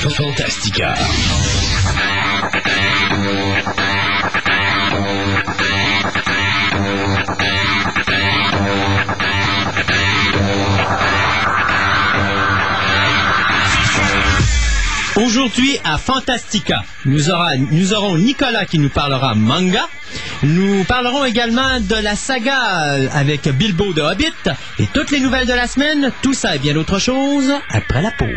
Fantastica. Aujourd'hui à Fantastica, nous, aurons Nicolas qui nous parlera manga. Nous parlerons également de la saga euh, avec Bilbo de Hobbit et toutes les nouvelles de la semaine. Tout ça et bien d'autres choses après la pause.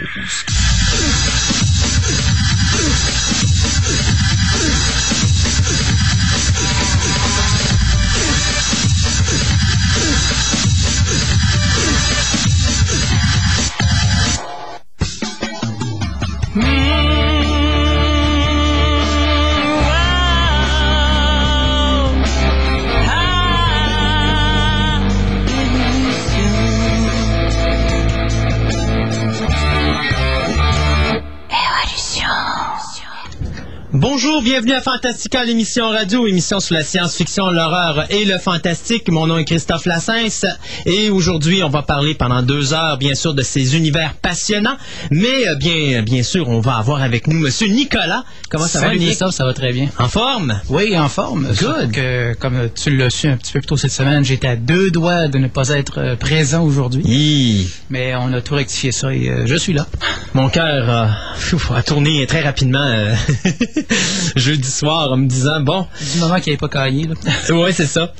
Bonjour, bienvenue à Fantastica, l'émission radio, émission sur la science-fiction, l'horreur et le fantastique. Mon nom est Christophe Lassens et aujourd'hui, on va parler pendant deux heures, bien sûr, de ces univers passionnants. Mais euh, bien, bien sûr, on va avoir avec nous Monsieur Nicolas. Comment ça va? Christophe, ça va très bien. En forme? Oui, en forme. Que, comme tu l'as su un petit peu plus tôt cette semaine, j'étais à deux doigts de ne pas être euh, présent aujourd'hui. Hi. Mais on a tout rectifié ça et euh, je suis là. Mon cœur a, pfff, a tourné très rapidement euh, jeudi soir en me disant, bon, Du moment qu'il n'avait pas caillé. Là. ouais, c'est ça.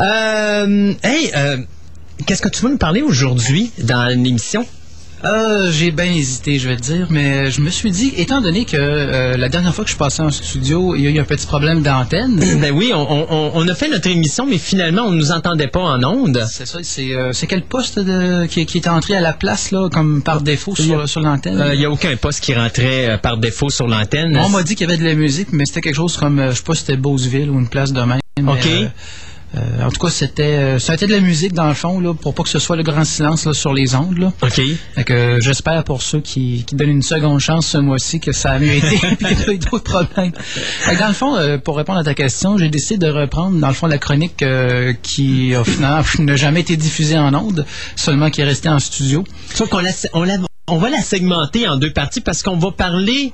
Euh, hey, euh, qu'est-ce que tu veux nous parler aujourd'hui dans l'émission? Euh, j'ai bien hésité, je vais te dire, mais je me suis dit, étant donné que euh, la dernière fois que je passais en studio, il y a eu un petit problème d'antenne. Ben oui, on, on- on a fait notre émission, mais finalement, on ne nous entendait pas en ondes. C'est ça, c'est euh, c'est quel poste de, qui, qui est entré à la place, là, comme par défaut sur, sur l'antenne? Il n'y a aucun poste qui rentrait euh, par défaut sur l'antenne. On m'a dit qu'il y avait de la musique, mais c'était quelque chose comme, euh, je sais pas si c'était Beauceville ou une place de même. OK. euh, euh, en tout cas, c'était euh, ça a été de la musique dans le fond, là, pour pas que ce soit le grand silence là, sur les ondes. Là. OK. Fait que, euh, j'espère pour ceux qui, qui donnent une seconde chance ce mois-ci que ça a mieux été et qu'il n'y a eu d'autres problèmes. Fait que dans le fond, euh, pour répondre à ta question, j'ai décidé de reprendre dans le fond la chronique euh, qui au final n'a jamais été diffusée en ondes, seulement qui est restée en studio. Sauf qu'on la- on, la- on va la segmenter en deux parties parce qu'on va parler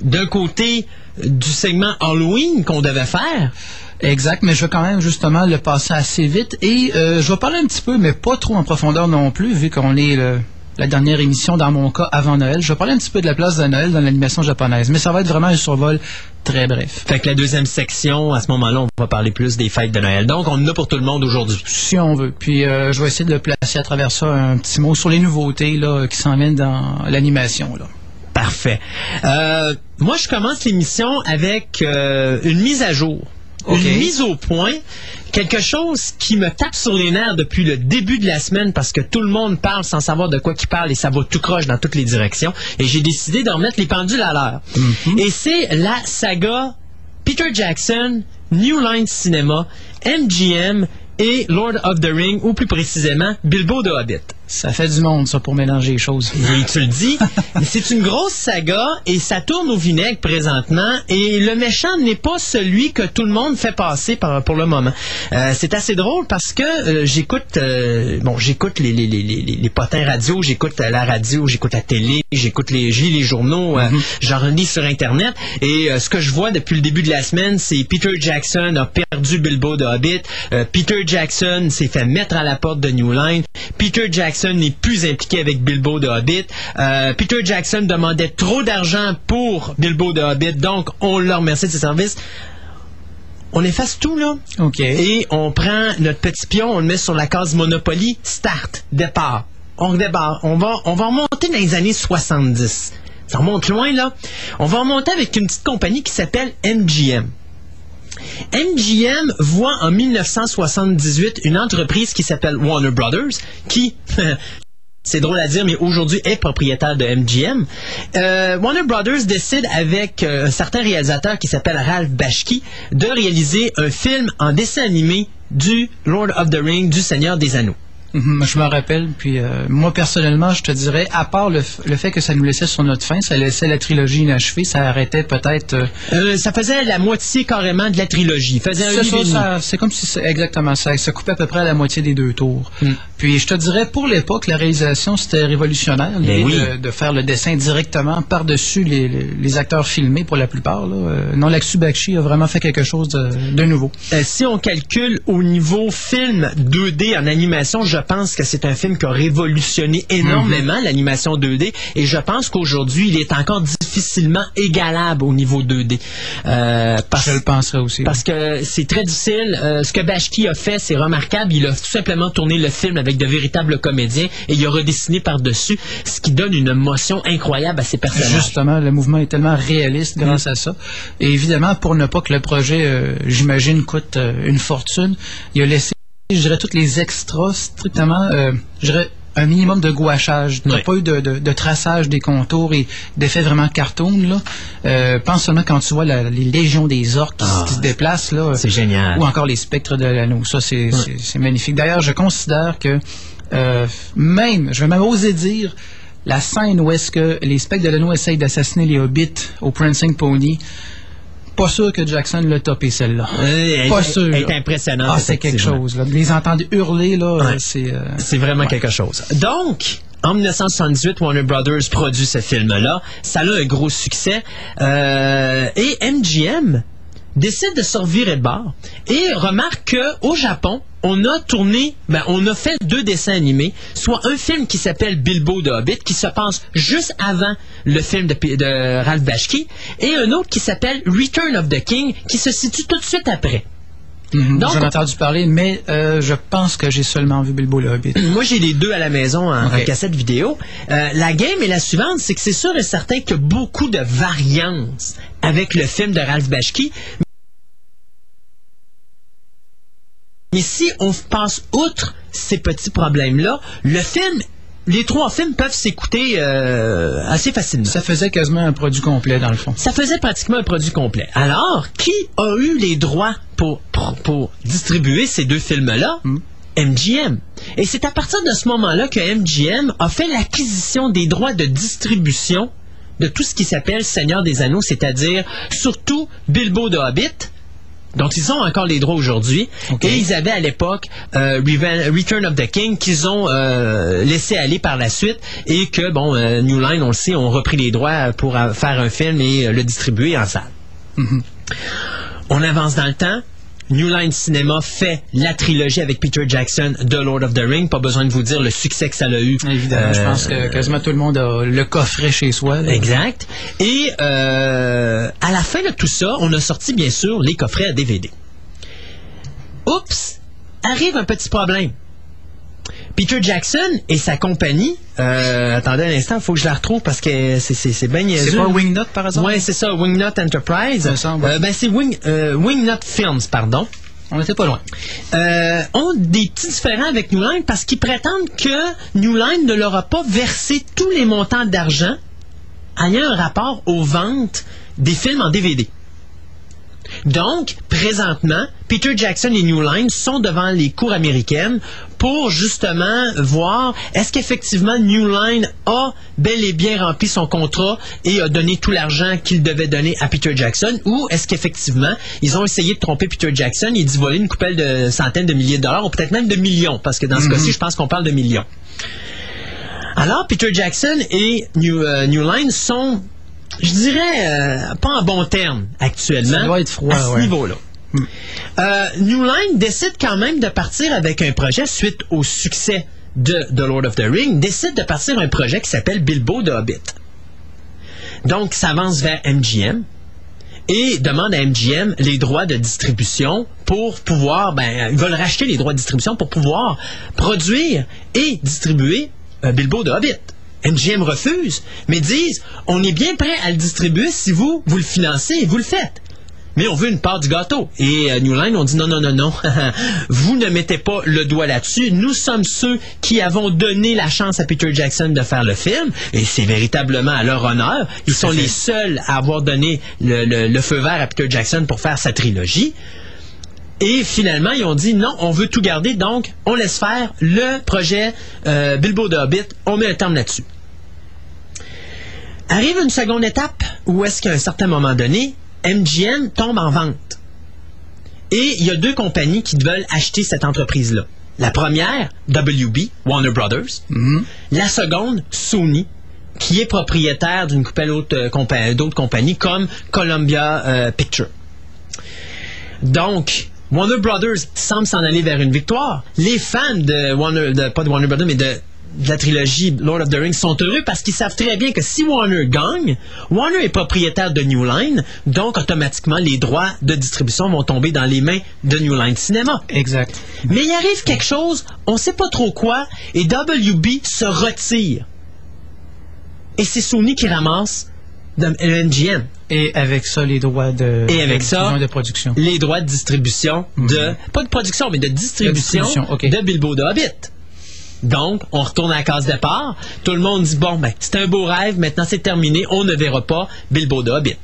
d'un côté du segment Halloween qu'on devait faire. Exact, mais je vais quand même justement le passer assez vite et euh, je vais parler un petit peu, mais pas trop en profondeur non plus, vu qu'on est le- la dernière émission dans mon cas avant Noël. Je vais parler un petit peu de la place de Noël dans l'animation japonaise, mais ça va être vraiment un survol très bref. Fait que la deuxième section, à ce moment-là, on va parler plus des fêtes de Noël. Donc, on en a pour tout le monde aujourd'hui. Si on veut. Puis euh, je vais essayer de placer à travers ça un petit mot sur les nouveautés là, qui s'en viennent dans l'animation. là. Parfait. Euh, moi, je commence l'émission avec euh, une mise à jour. Une mise au point. Quelque chose qui me tape sur les nerfs depuis le début de la semaine parce que tout le monde parle sans savoir de quoi qu'il parle et ça va tout croche dans toutes les directions. Et j'ai décidé de remettre les pendules à l'heure. Et c'est la saga Peter Jackson, New Line Cinema, MGM et Lord of the Ring, ou plus précisément Bilbo de Hobbit. Ça fait du monde, ça, pour mélanger les choses. Oui, tu le dis. C'est une grosse saga et ça tourne au vinaigre présentement. Et le méchant n'est pas celui que tout le monde fait passer par- pour le moment. Euh, c'est assez drôle parce que euh, j'écoute, euh, bon, j'écoute les, les, les, les, les potins radio, j'écoute la radio, j'écoute la télé, j'écoute les, je lis les journaux, euh, j'en lis sur Internet. Et ce que je vois depuis le début de la semaine, c'est Peter Jackson a perdu Bilbo de Hobbit. Peter Jackson s'est fait mettre à la porte de New Line. Peter Jackson n'est plus impliqué avec Bilbo de Hobbit. Euh, Peter Jackson demandait trop d'argent pour Bilbo de Hobbit, donc on le remercie de ses services. On efface tout, là. OK. Et on prend notre petit pion, on le met sur la case Monopoly, start, départ. On redébarre. On va, on va remonter dans les années 70. Ça remonte loin, là. On va remonter avec une petite compagnie qui s'appelle MGM. MGM voit en 1978 une entreprise qui s'appelle Warner Brothers, qui, c'est drôle à dire, mais aujourd'hui est propriétaire de MGM. Euh, Warner Brothers décide avec euh, un certain réalisateur qui s'appelle Ralph Bashki de réaliser un film en dessin animé du Lord of the Ring, du Seigneur des Anneaux. Mhm, Je me rappelle, puis euh, moi personnellement, je te dirais, à part le, le fait que ça nous laissait sur notre fin, ça laissait la trilogie inachevée, ça arrêtait peut-être. euh, Euh, ça faisait la moitié carrément de la trilogie. Il faisait c'est comme si c'est exactement ça, ça coupait à peu près à la moitié des deux tours. Mm. Puis je te dirais, pour l'époque, la réalisation, c'était révolutionnaire. Ben l'idée oui. de, de faire le dessin directement par-dessus les, les- les acteurs filmés pour la plupart. Là. Euh, non, Laksu Bakshi a vraiment fait quelque chose de, de nouveau. Euh, si on calcule au niveau film 2D en animation, je pense que c'est un film qui a révolutionné énormément l'animation 2D et je pense qu'aujourd'hui, il est encore difficilement égalable au niveau 2D. Euh, parce, Je le penserais aussi. parce que c'est très difficile. Euh, ce que Bashki a fait, c'est remarquable. Il a tout simplement tourné le film avec de véritables comédiens et il a redessiné par-dessus, ce qui donne une émotion incroyable à ses personnages. Justement, le mouvement est tellement réaliste grâce à ça. Et évidemment, pour ne pas que le projet, euh, j'imagine, coûte euh, une fortune, il a laissé, je dirais, tous les extras strictement, euh, je dirais, un minimum de gouachage. Il n'y a Ouais. pas eu de, de- de traçage des contours et d'effets vraiment cartoon. Là. Euh, pense seulement quand tu vois la- les légions des orques qui, Ah, qui se déplacent. Là, C'est génial. ou encore les spectres de l'anneau. Ça, c'est magnifique. D'ailleurs, je considère que euh, même, je vais même oser dire, la scène où est-ce que les spectres de l'anneau essayent d'assassiner les hobbits au Prancing Pony, pas sûr que Jackson l'a topé celle-là. Euh, elle- Pas elle- sûr. elle est impressionnante. Ah, c'est quelque chose. Là. Les entendre hurler, là, Ouais. c'est... euh, C'est vraiment quelque chose. Donc, en 1978, Warner Brothers produit ce film-là. Ça a un gros succès. Euh, et MGM décide de se revirer de bord et remarque qu'au Japon, on a tourné, ben, on a fait deux dessins animés, soit un film qui s'appelle Bilbo de Hobbit, qui se passe juste avant le film de, Ralph Bakshi, et un autre qui s'appelle Return of the King, qui se situe tout de suite après. Donc, J'en ai entendu parler, mais euh, je pense que j'ai seulement vu Bilbo le Hobbit. Moi, j'ai les deux à la maison en, cassette vidéo. Euh, la game est la suivante, c'est que c'est sûr et certain qu'il y a beaucoup de variances avec le film de Ralph Bakshi. Mais si on passe outre ces petits problèmes-là, le film, les trois films peuvent s'écouter euh, assez facilement. Ça faisait quasiment un produit complet, dans le fond. Ça faisait pratiquement un produit complet. Alors, qui a eu les droits pour, pour, pour distribuer ces deux films-là? MGM. Et c'est à partir de ce moment-là que MGM a fait l'acquisition des droits de distribution de tout ce qui s'appelle Seigneur des Anneaux, c'est-à-dire surtout Bilbo de Hobbit, dont ils ont encore les droits aujourd'hui. Et ils avaient à l'époque euh, Return of the King qu'ils ont euh, laissé aller par la suite et que, bon, euh, New Line, on le sait, ont repris les droits pour faire un film et le distribuer en salle. On avance dans le temps. New Line Cinema fait la trilogie avec Peter Jackson de Lord of the Ring. Pas besoin de vous dire le succès que ça a eu. Évidemment, je Euh, pense que quasiment tout le monde a le coffret chez soi. là. Exact. Et euh, à la fin de tout ça, on a sorti bien sûr les coffrets à DVD. Oups, arrive un petit problème. Peter Jackson et sa compagnie, euh, attendez un instant, il faut que je la retrouve parce que c'est, bien. C'est pas Wingnut, par exemple? Ouais, c'est ça, Wingnut Enterprise. Ça me semble. Euh, ben, c'est Wing, euh, Wingnut Films, pardon. On n'était pas loin. Euh, ont des petits différends avec New Line parce qu'ils prétendent que New Line ne leur a pas versé tous les montants d'argent ayant un rapport aux ventes des films en DVD. Donc, présentement, Peter Jackson et New Line sont devant les cours américaines pour justement voir est-ce qu'effectivement New Line a bel et bien rempli son contrat et a donné tout l'argent qu'il devait donner à Peter Jackson ou est-ce qu'effectivement ils ont essayé de tromper Peter Jackson et d'y voler une coupelle de centaines de milliers de dollars ou peut-être même de millions parce que dans ce cas-ci, je pense qu'on parle de millions. Alors, Peter Jackson et New, euh, New Line sont, je dirais, euh, pas en bon terme actuellement. Ça doit être froid, à ce ouais. niveau-là. Euh, New Line décide quand même de partir avec un projet suite au succès de The Lord of the Ring, décide de partir un projet qui s'appelle Bilbo de Hobbit. Donc, s'avance vers MGM et demande à MGM les droits de distribution pour pouvoir, ben, ils veulent racheter les droits de distribution pour pouvoir produire et distribuer euh, Bilbo de Hobbit. MGM refuse, mais disent, on est bien prêt à le distribuer si vous, vous le financez et vous le faites. Mais on veut une part du gâteau. Et euh, New Line, on dit non, non, non, non. Vous ne mettez pas le doigt là-dessus. Nous sommes ceux qui avons donné la chance à Peter Jackson de faire le film. Et c'est véritablement à leur honneur. Ils sont les seuls à avoir donné le, le- le feu vert à Peter Jackson pour faire sa trilogie. Et finalement, ils ont dit non, on veut tout garder, donc on laisse faire le projet euh, Bilbo de Hobbit. On met un terme là-dessus. Arrive une seconde étape où est-ce qu'à un certain moment donné, MGM tombe en vente. Et il y a deux compagnies qui veulent acheter cette entreprise-là. La première, WB, Warner Brothers. La seconde, Sony, qui est propriétaire d'une couple d'autres compa- d'autres compagnies comme Columbia euh, Pictures. Donc, Warner Brothers semble s'en aller vers une victoire. Les fans de Warner, de, pas de Warner Brothers, mais de, de la trilogie Lord of the Rings sont heureux parce qu'ils savent très bien que si Warner gagne, Warner est propriétaire de New Line, donc automatiquement les droits de distribution vont tomber dans les mains de New Line Cinema. Exact. Mais il arrive quelque chose, on sait pas trop quoi, et WB se retire. Et c'est Sony qui ramasse de- le MGM. Et avec ça, les droits de, Et avec de, ça, de production. les droits de distribution de pas de production mais de distribution de, distribution, ok. Bilbo de Hobbit. Donc, on retourne à la case départ. Tout le monde dit bon ben c'est un beau rêve, maintenant c'est terminé, on ne verra pas Bilbo de Hobbit.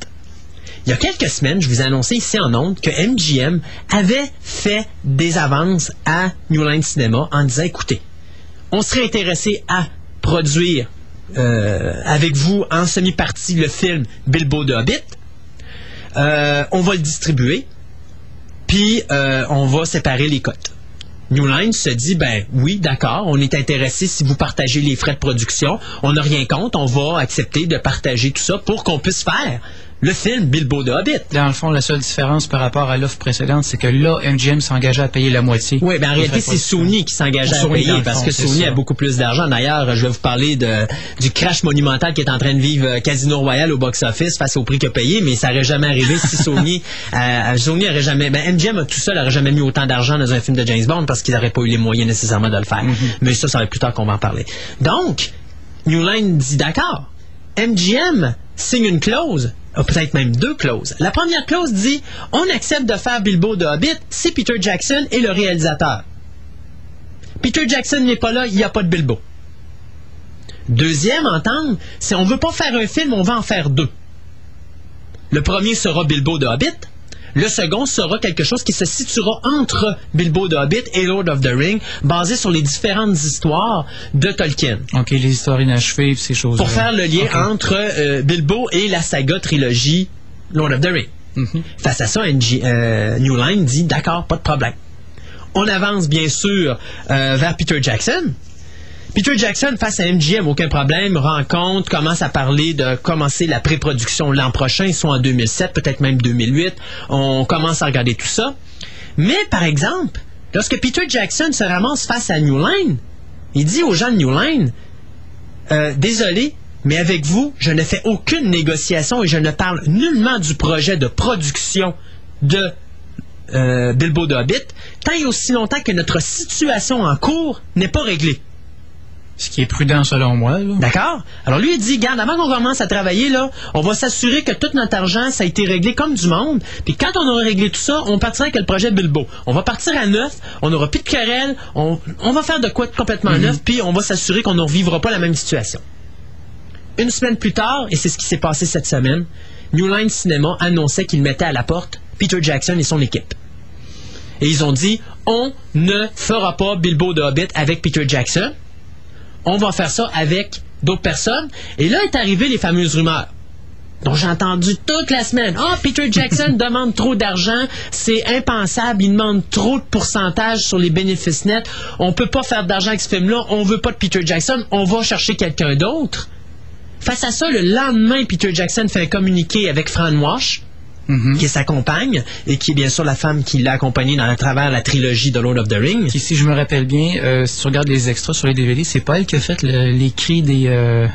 Il y a quelques semaines, je vous ai annoncé ici en ondes que MGM avait fait des avances à New Line Cinema en disant écoutez, on serait intéressé à produire euh, avec vous en semi-partie le film Bilbo de Hobbit. Euh, on va le distribuer, puis euh, on va séparer les cotes. New Line se dit, ben oui, d'accord, on est intéressé si vous partagez les frais de production, on n'a rien contre, on va accepter de partager tout ça pour qu'on puisse faire le film Bilbo de Hobbit. Dans le fond, la seule différence par rapport à l'offre précédente, c'est que là, MGM s'engageait à payer la moitié. Oui, ben en réalité, c'est. Sony qui s'engage à payer parce fond, que Sony ça. a beaucoup plus d'argent. D'ailleurs, je vais vous parler de, du crash monumental qui est en train de vivre euh, Casino Royale au box-office face au prix qu'il a payé, mais ça n'aurait jamais arrivé si Sony, euh, Sony aurait jamais, ben MGM a tout seul aurait jamais mis autant d'argent dans un film de James Bond parce qu'ils n'auraient pas eu les moyens nécessairement de le faire. Mais ça, ça va être plus tard qu'on va en parler. Donc, New Line dit d'accord. MGM signe une clause, peut-être même deux clauses. La première clause dit on accepte de faire Bilbo de Hobbit si Peter Jackson est le réalisateur. Peter Jackson n'est pas là, il n'y a pas de Bilbo. Deuxième entente, c'est on veut pas faire un film, on va en faire deux. Le premier sera Bilbo de Hobbit. Le second sera quelque chose qui se situera entre Bilbo de Hobbit et Lord of the Ring, basé sur les différentes histoires de Tolkien OK, les histoires inachevées, ces choses pour faire le lien entre euh, Bilbo et la saga trilogie Lord of the Rings. Mhm. Face à ça, NG euh, New Line dit d'accord, pas de problème. On avance bien sûr euh, vers Peter Jackson. Peter Jackson face à MGM, aucun problème, rencontre, commence à parler de commencer la pré-production l'an prochain, soit en 2007, peut-être même 2008. On commence à regarder tout ça. Mais par exemple, lorsque Peter Jackson se ramasse face à New Line, il dit aux gens de New Line, euh, désolé, mais avec vous, je ne fais aucune négociation et je ne parle nullement du projet de production de euh, Bilbo de Hobbit, tant et aussi longtemps que notre situation en cours n'est pas réglée. Ce qui est prudent selon moi. D'accord? Alors lui, il dit, garde, avant qu'on commence à travailler, là, on va s'assurer que tout notre argent, ça a été réglé comme du monde. Puis quand on aura réglé tout ça, on partira avec le projet Bilbo. On va partir à neuf, on n'aura plus de querelle, on, on va faire de quoi de complètement neuf, puis on va s'assurer qu'on ne revivra pas la même situation. Une semaine plus tard, et c'est ce qui s'est passé cette semaine, New Line Cinema annonçait qu'il mettait à la porte Peter Jackson et son équipe. Et ils ont dit, on ne fera pas Bilbo de Hobbit avec Peter Jackson on va faire ça avec d'autres personnes. Et là est arrivé les fameuses rumeurs. dont j'ai entendu toute la semaine. Ah, Peter Jackson demande trop d'argent, c'est impensable, il demande trop de pourcentage sur les bénéfices nets. On peut pas faire d'argent avec ce film-là, on veut pas de Peter Jackson, on va chercher quelqu'un d'autre. Face à ça, le lendemain, Peter Jackson fait un communiqué avec Fran Wash, qui est sa compagne, et qui est bien sûr la femme qui l'a accompagné dans, à travers la trilogie de Lord of the Rings. Qui, si je me rappelle bien, euh, si tu regardes les extras sur les DVD, c'est pas elle qui a fait le- les cris des, euh,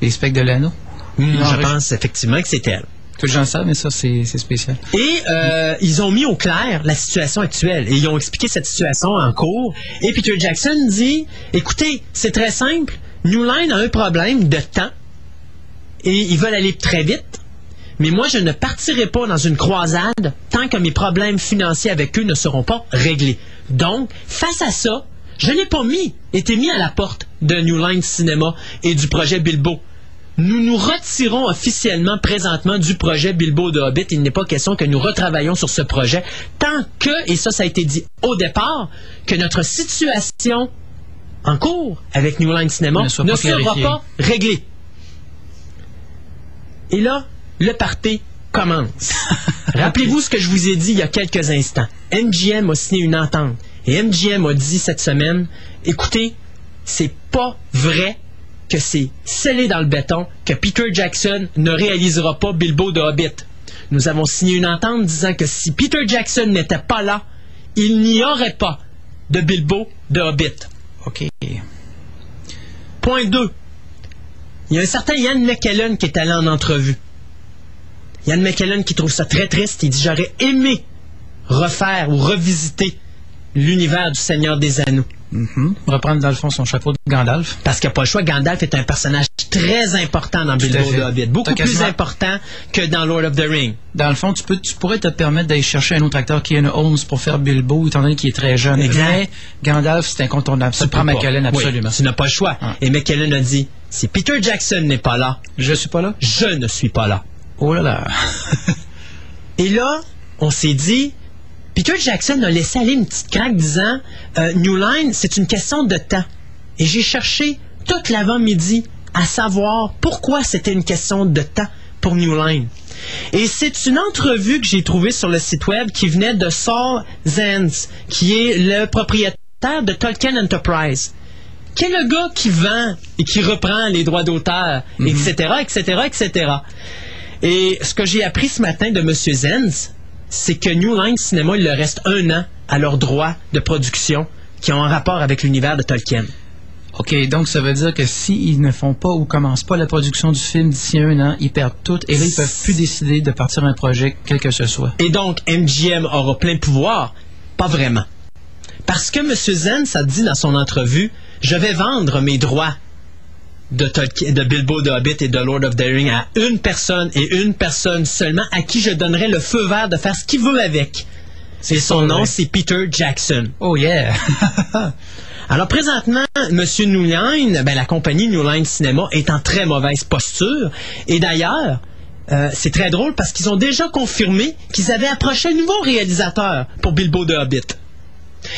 des specs de l'anneau? Je pense effectivement que c'est elle. Tout le gens savent, mais ça, c'est c'est spécial. Et euh, ils ont mis au clair la situation actuelle et ils ont expliqué cette situation en cours. Et Peter Jackson dit écoutez, c'est très simple. New Line a un problème de temps et ils veulent aller très vite. Mais moi, je ne partirai pas dans une croisade tant que mes problèmes financiers avec eux ne seront pas réglés. Donc, face à ça, je n'ai pas mis, été mis à la porte de New Line Cinema et du projet Bilbo. Nous nous retirons officiellement présentement du projet Bilbo de Hobbit. Il n'est pas question que nous retravaillons sur ce projet tant que, et ça, ça a été dit au départ, que notre situation en cours avec New Line Cinema Ne soit sera pas réglée. Et là, le party commence. Rappelez-vous ce que je vous ai dit il y a quelques instants. MGM a signé une entente. Et MGM a dit cette semaine, écoutez, c'est pas vrai que c'est scellé dans le béton que Peter Jackson ne réalisera pas Bilbo de Hobbit. Nous avons signé une entente disant que si Peter Jackson n'était pas là, il n'y aurait pas de Bilbo de Hobbit. OK. Point 2. Il y a un certain Ian McKellen qui est allé en entrevue. Ian McKellen qui trouve ça très triste. Il dit J'aurais aimé refaire ou revisiter l'univers du Seigneur des Anneaux. Reprendre dans le fond son chapeau de Gandalf. Parce qu'il n'y a pas le choix. Gandalf est un personnage très important dans Bilbo de Hobbit. Beaucoup T'as plus quasiment- important que dans Lord of the Ring. Dans le fond, tu, peux, tu pourrais te permettre d'aller chercher un autre acteur, Ian Holmes, pour faire Bilbo, étant donné qu'il est très jeune. Exact. Mais Gandalf, c'est incontournable. Ça prend. McKellen, absolument. Oui, tu n'as pas le choix. Ah. Et McKellen a dit Si Peter Jackson n'est pas là, Je suis pas là? je ne suis pas là. Oh là là. Et là, on s'est dit, Peter Jackson a laissé aller une petite craque disant, euh, New Line, c'est une question de temps. Et j'ai cherché toute l'avant-midi à savoir pourquoi c'était une question de temps pour New Line. Et c'est une entrevue que j'ai trouvée sur le site web qui venait de Saul Zenz, qui est le propriétaire de Tolkien Enterprise qui est le gars qui vend et qui reprend les droits d'auteur, etc., etc., etc. Et ce que j'ai appris ce matin de M. Zenz, c'est que New Line Cinema, il leur reste un an à leurs droits de production qui ont un rapport avec l'univers de Tolkien. OK, donc ça veut dire que s'ils ne font pas ou commencent pas la production du film d'ici un an, ils perdent tout et là, ils peuvent plus décider de partir un projet, quel que ce soit. Et donc, MGM aura plein pouvoir? Pas vraiment. Parce que M. Zenz a dit dans son entrevue, je vais vendre mes droits de, Tolkien- de Bilbo de Hobbit et de Lord of the Ring à une personne et une personne seulement à qui je donnerai le feu vert de faire ce qu'il veut avec. Et son nom, c'est Peter Jackson. Oh yeah! Alors présentement, M. New Line, ben, la compagnie New Line Cinema est en très mauvaise posture. Et d'ailleurs, euh, c'est très drôle parce qu'ils ont déjà confirmé qu'ils avaient approché un nouveau réalisateur pour Bilbo de Hobbit.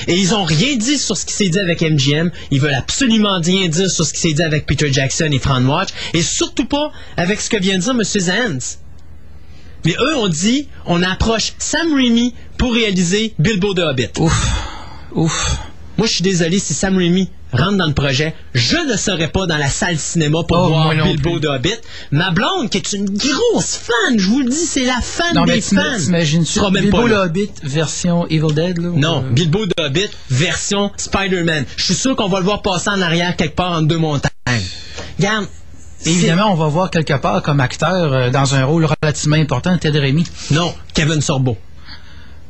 Et ils ont rien dit sur ce qui s'est dit avec MGM. Ils veulent absolument rien dire sur ce qui s'est dit avec Peter Jackson et Fran Watch. Et surtout pas avec ce que vient de dire M. Zans. Mais eux ont dit, on approche Sam Raimi pour réaliser Bilbo de Hobbit. Ouf! Ouf! Moi, je suis désolé si Sam Raimi rentre dans le projet, je ne serai pas dans la salle cinéma pour Oh, voir Bilbo de Hobbit. Ma blonde, qui est une grosse fan, je vous le dis, c'est la fan Non, mais des t'im- fans. t'imagines-tu Bilbo là. Hobbit version Evil Dead, là? Non, euh, Bilbo de Hobbit version Spider-Man. Je suis sûr qu'on va le voir passer en arrière quelque part entre deux montagnes. Regarde. Évidemment, on va voir quelque part comme acteur euh, dans un rôle relativement important Ted Rémy. Non, Kevin Sorbo.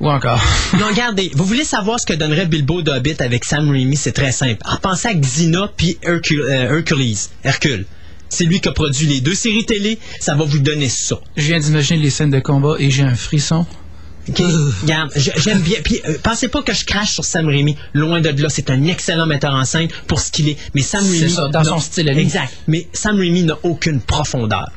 Ou encore. Non, regardez, vous voulez savoir ce que donnerait Bilbo de Hobbit avec Sam Raimi, c'est très simple. Repensez à Xena puis Hercule, euh, Hercules. Hercule. C'est lui qui a produit les deux séries télé, ça va vous donner ça. Je viens d'imaginer les scènes de combat et j'ai un frisson. OK? Regarde, j'aime bien. Puis, euh, pensez pas que je crache sur Sam Raimi. Loin de là, c'est un excellent metteur en scène pour ce qu'il est. Mais Sam C'est Raimi. ça, dans son style. Exact. Mais Sam Raimi n'a aucune profondeur.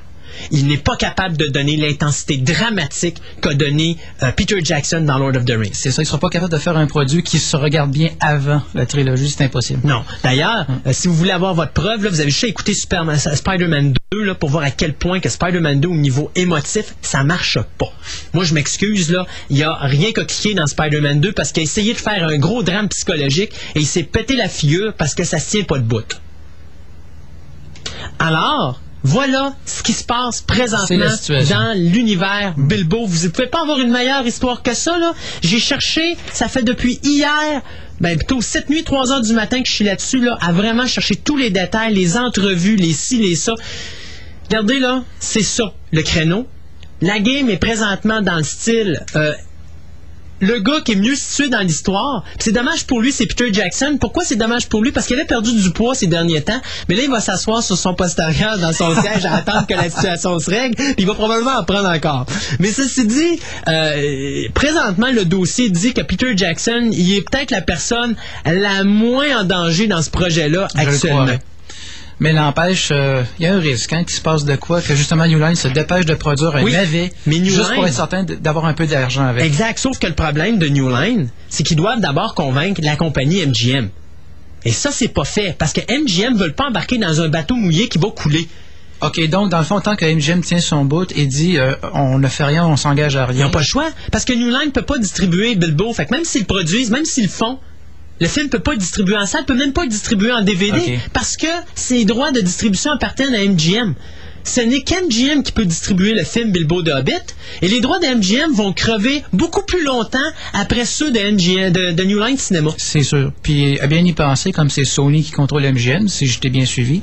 Il n'est pas capable de donner l'intensité dramatique qu'a donné euh, Peter Jackson dans Lord of the Rings. C'est ça, ils ne seront pas capables de faire un produit qui se regarde bien avant la trilogie, c'est impossible. Non. D'ailleurs, euh, si vous voulez avoir votre preuve, là, vous avez juste à écouter Superman- Spider-Man 2 là, pour voir à quel point que Spider-Man 2 au niveau émotif, ça marche pas. Moi, je m'excuse, là, il y a rien qu'à cliquer dans Spider-Man 2 parce qu'il a essayé de faire un gros drame psychologique et il s'est pété la figure parce que ça se tient pas de bout. Alors, voilà ce qui se passe présentement dans l'univers Bilbo. Vous ne pouvez pas avoir une meilleure histoire que ça. là. J'ai cherché, ça fait depuis hier, ben plutôt 7 nuits, 3 heures du matin que je suis là-dessus, là, à vraiment chercher tous les détails, les entrevues, les ci, les ça. Regardez là, c'est ça, le créneau. La game est présentement dans le style euh, le gars qui est mieux situé dans l'histoire. C'est dommage pour lui, c'est Peter Jackson. Pourquoi c'est dommage pour lui? Parce qu'il avait perdu du poids ces derniers temps. Mais là, il va s'asseoir sur son postérieur dans son siège à attendre que la situation se règle. Puis il va probablement en prendre encore. Mais ceci dit, euh, présentement, le dossier dit que Peter Jackson, il est peut-être la personne la moins en danger dans ce projet-là Je le actuellement. Mais n'empêche, euh, il y a un risque hein, qu'il se passe de quoi, que justement New Line se dépêche de produire un Oui, navet, mais New juste pour être certain d'avoir un peu d'argent avec. Exact. Sauf que le problème de New Line, c'est qu'ils doivent d'abord convaincre la compagnie MGM. Et ça, c'est pas fait. Parce que MGM ne veulent pas embarquer dans un bateau mouillé qui va couler. OK, donc dans le fond, tant que MGM tient son bout et dit euh, on ne fait rien, on s'engage à Ils rien. n'ont pas le choix. Parce que New Line ne peut pas distribuer Bilbo. Fait que même s'ils le produisent, même s'ils le font, Le film peut pas être distribué en salle, peut même pas être distribué en DVD parce que ses droits de distribution appartiennent à MGM. Ce n'est qu'MGM qui peut distribuer le film Bilbo de Hobbit et les droits de MGM vont crever beaucoup plus longtemps après ceux de, MGM, de, de New Line Cinema. C'est sûr. Puis à bien y penser, comme c'est Sony qui contrôle MGM, si j'étais bien suivi.